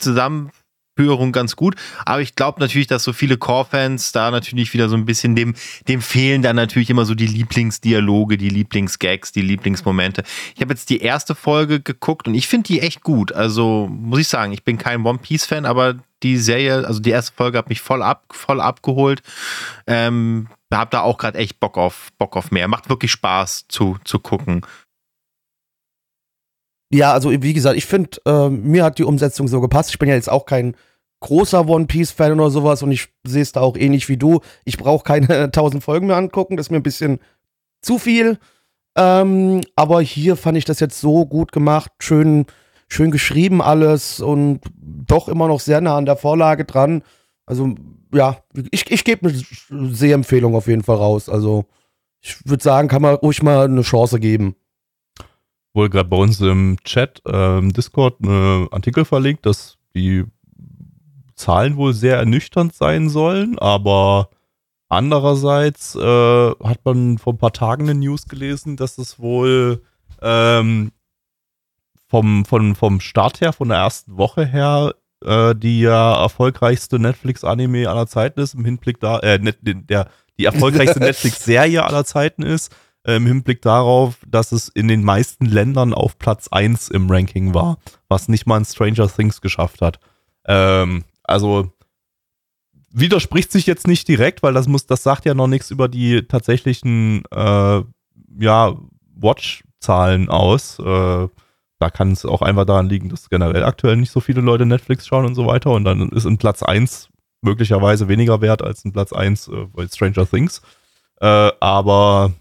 Zusammenführung ganz gut, aber ich glaube natürlich, dass so viele Core-Fans da natürlich wieder so ein bisschen dem, dem fehlen dann natürlich immer so die Lieblingsdialoge, die Lieblingsgags, die Lieblingsmomente. Ich habe jetzt die erste Folge geguckt und ich finde die echt gut. Also muss ich sagen, ich bin kein One Piece-Fan, aber die Serie, also die erste Folge hat mich voll, ab, voll abgeholt. Ähm, hab da auch gerade echt Bock auf, Bock auf mehr. Macht wirklich Spaß zu, zu gucken. Ja, also wie gesagt, ich finde, äh, mir hat die Umsetzung so gepasst. Ich bin ja jetzt auch kein großer One Piece Fan oder sowas und ich sehe es da auch ähnlich wie du. Ich brauche keine tausend Folgen mehr angucken, das ist mir ein bisschen zu viel. Ähm, aber hier fand ich das jetzt so gut gemacht, schön, schön geschrieben alles und doch immer noch sehr nah an der Vorlage dran. Also ja, ich, ich gebe eine Sehempfehlung auf jeden Fall raus. Also ich würde sagen, kann man ruhig mal eine Chance geben. Wohl gerade bei uns im Chat, ähm, Discord, einen Artikel verlinkt, dass die Zahlen wohl sehr ernüchternd sein sollen, aber andererseits äh, hat man vor ein paar Tagen eine News gelesen, dass es wohl ähm, vom, vom, vom Start her, von der ersten Woche her, äh, die ja erfolgreichste Netflix-Anime aller Zeiten ist, im Hinblick da, äh, der, die erfolgreichste Netflix-Serie aller Zeiten ist, äh, im Hinblick darauf, dass es in den meisten Ländern auf Platz 1 im Ranking war, was nicht mal ein Stranger Things geschafft hat. Ähm, also widerspricht sich jetzt nicht direkt, weil das muss, das sagt ja noch nichts über die tatsächlichen äh, ja, Watch-Zahlen aus. Äh, da kann es auch einfach daran liegen, dass generell aktuell nicht so viele Leute Netflix schauen und so weiter. Und dann ist in Platz 1 möglicherweise weniger wert als in Platz 1 äh, bei Stranger Things. Äh, aber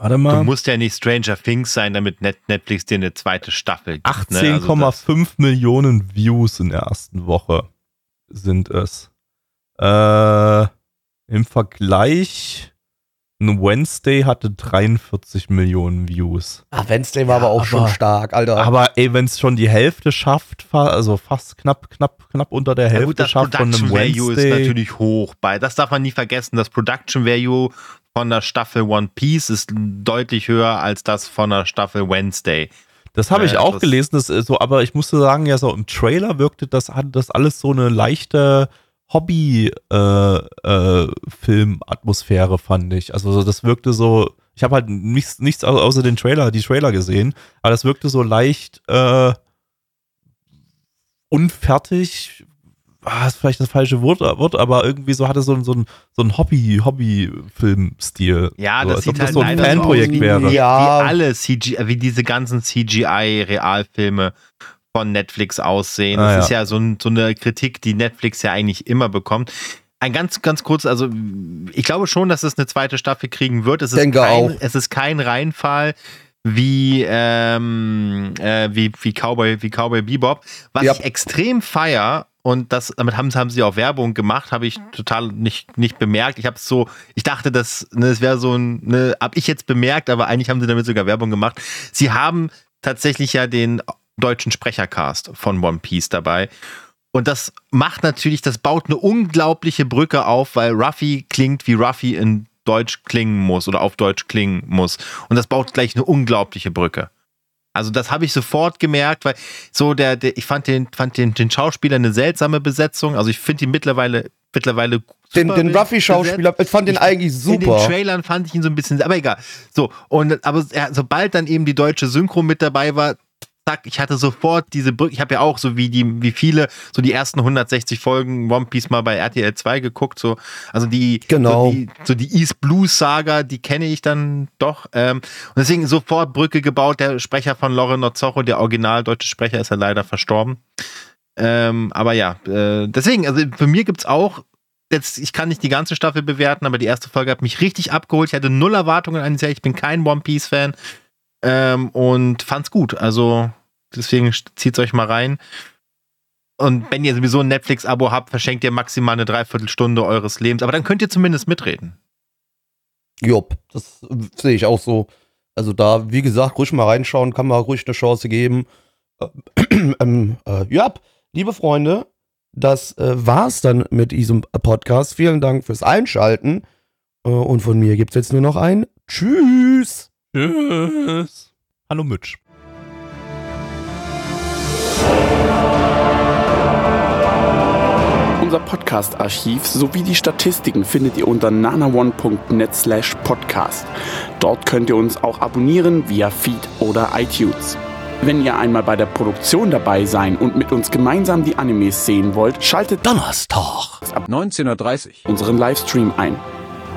warte Du mal. musst ja nicht Stranger Things sein, damit Net Netflix dir eine zweite Staffel gibt. ne? Also 18,5 Millionen Views in der ersten Woche sind es. Äh, Im Vergleich, ein Wednesday hatte 43 Millionen Views. Ah, Wednesday war aber auch aber- schon stark, Alter. Aber ey, wenn es schon die Hälfte schafft, also fast knapp, knapp, knapp unter der Ja, Hälfte gut, das schafft von Production einem Value ist Wednesday. natürlich hoch. Bei, das darf man nie vergessen. Das Production Value von der Staffel One Piece ist deutlich höher als das von der Staffel Wednesday. Das habe ich Ja, auch das- gelesen, das so, aber ich musste sagen, ja, so im Trailer wirkte das, hatte das alles so eine leichte Hobby-Film-Atmosphäre, fand ich. Also so, das wirkte so, ich habe halt nichts, nichts au- außer den Trailer, die Trailer gesehen, aber das wirkte so leicht äh, unfertig. Ah, ist vielleicht das falsche Wort, Wort, aber irgendwie so hatte so, ein- so ein, so ein Hobby, Hobby-Film-Stil. Ja, so, das sieht das halt so ein Fanprojekt aus wie- wäre. Ja. Wie alle CGI, wie diese ganzen CGI-Realfilme von Netflix aussehen. Ah, das ja. ist ja so, ein, so eine Kritik, die Netflix ja eigentlich immer bekommt. Ein ganz, ganz kurz, also ich glaube schon, dass es eine zweite Staffel kriegen wird. Es ist, Denke kein, auch. es ist kein Reinfall wie, ähm, äh, wie, wie, Cowboy, wie Cowboy Bebop. Was Ja. ich extrem feier, und das, damit haben, haben sie auch Werbung gemacht, habe ich total nicht, nicht bemerkt. Ich habe es so, ich dachte, das, ne, das wäre so ein, ne, habe ich jetzt bemerkt, aber eigentlich haben sie damit sogar Werbung gemacht. Sie haben tatsächlich ja den deutschen Sprechercast von One Piece dabei. Und das macht natürlich, das baut eine unglaubliche Brücke auf, weil Ruffy klingt, wie Ruffy in Deutsch klingen muss oder auf Deutsch klingen muss. Und das baut gleich eine unglaubliche Brücke. Also das habe ich sofort gemerkt, weil so der, der ich fand den, fand den, den Schauspieler eine seltsame Besetzung. Also ich finde ihn mittlerweile mittlerweile Den, super den Ruffy-Schauspieler, ich fand den eigentlich In den super. Trailern fand ich ihn so ein bisschen, aber egal. So, und aber ja, sobald dann eben die deutsche Synchro mit dabei war, zack, ich hatte sofort diese Brücke. Ich habe ja auch so wie die, wie viele, so die ersten 160 Folgen One Piece mal bei RTL 2 geguckt. So, also die, Genau. so die, so die East Blues Saga, die kenne ich dann doch. Ähm, und deswegen sofort Brücke gebaut. Der Sprecher von Loren Ozzorro, der original deutsche Sprecher, ist ja leider verstorben. Ähm, aber ja, äh, deswegen, also für mir gibt's auch jetzt, ich kann nicht die ganze Staffel bewerten, aber die erste Folge hat mich richtig abgeholt. Ich hatte null Erwartungen an die Serie. Ich bin kein One Piece Fan ähm, und fand's gut. Also deswegen zieht's euch mal rein. Und wenn ihr sowieso ein Netflix-Abo habt, verschenkt ihr maximal eine Dreiviertelstunde eures Lebens. Aber dann könnt ihr zumindest mitreden. Jupp, das sehe ich auch so. Also da, wie gesagt, ruhig mal reinschauen, kann man ruhig eine Chance geben. Äh, ähm, äh, ja, liebe Freunde, das äh, war's dann mit diesem Podcast. Vielen Dank fürs Einschalten. Äh, und von mir gibt's jetzt nur noch ein Tschüss. Tschüss. Hallo Mitch. Unser Podcast-Archiv sowie die Statistiken findet ihr unter nanaone.net slash podcast. Dort könnt ihr uns auch abonnieren via Feed oder iTunes. Wenn ihr einmal bei der Produktion dabei sein und mit uns gemeinsam die Animes sehen wollt, schaltet Donnerstag. ab 19.30 unseren Livestream ein.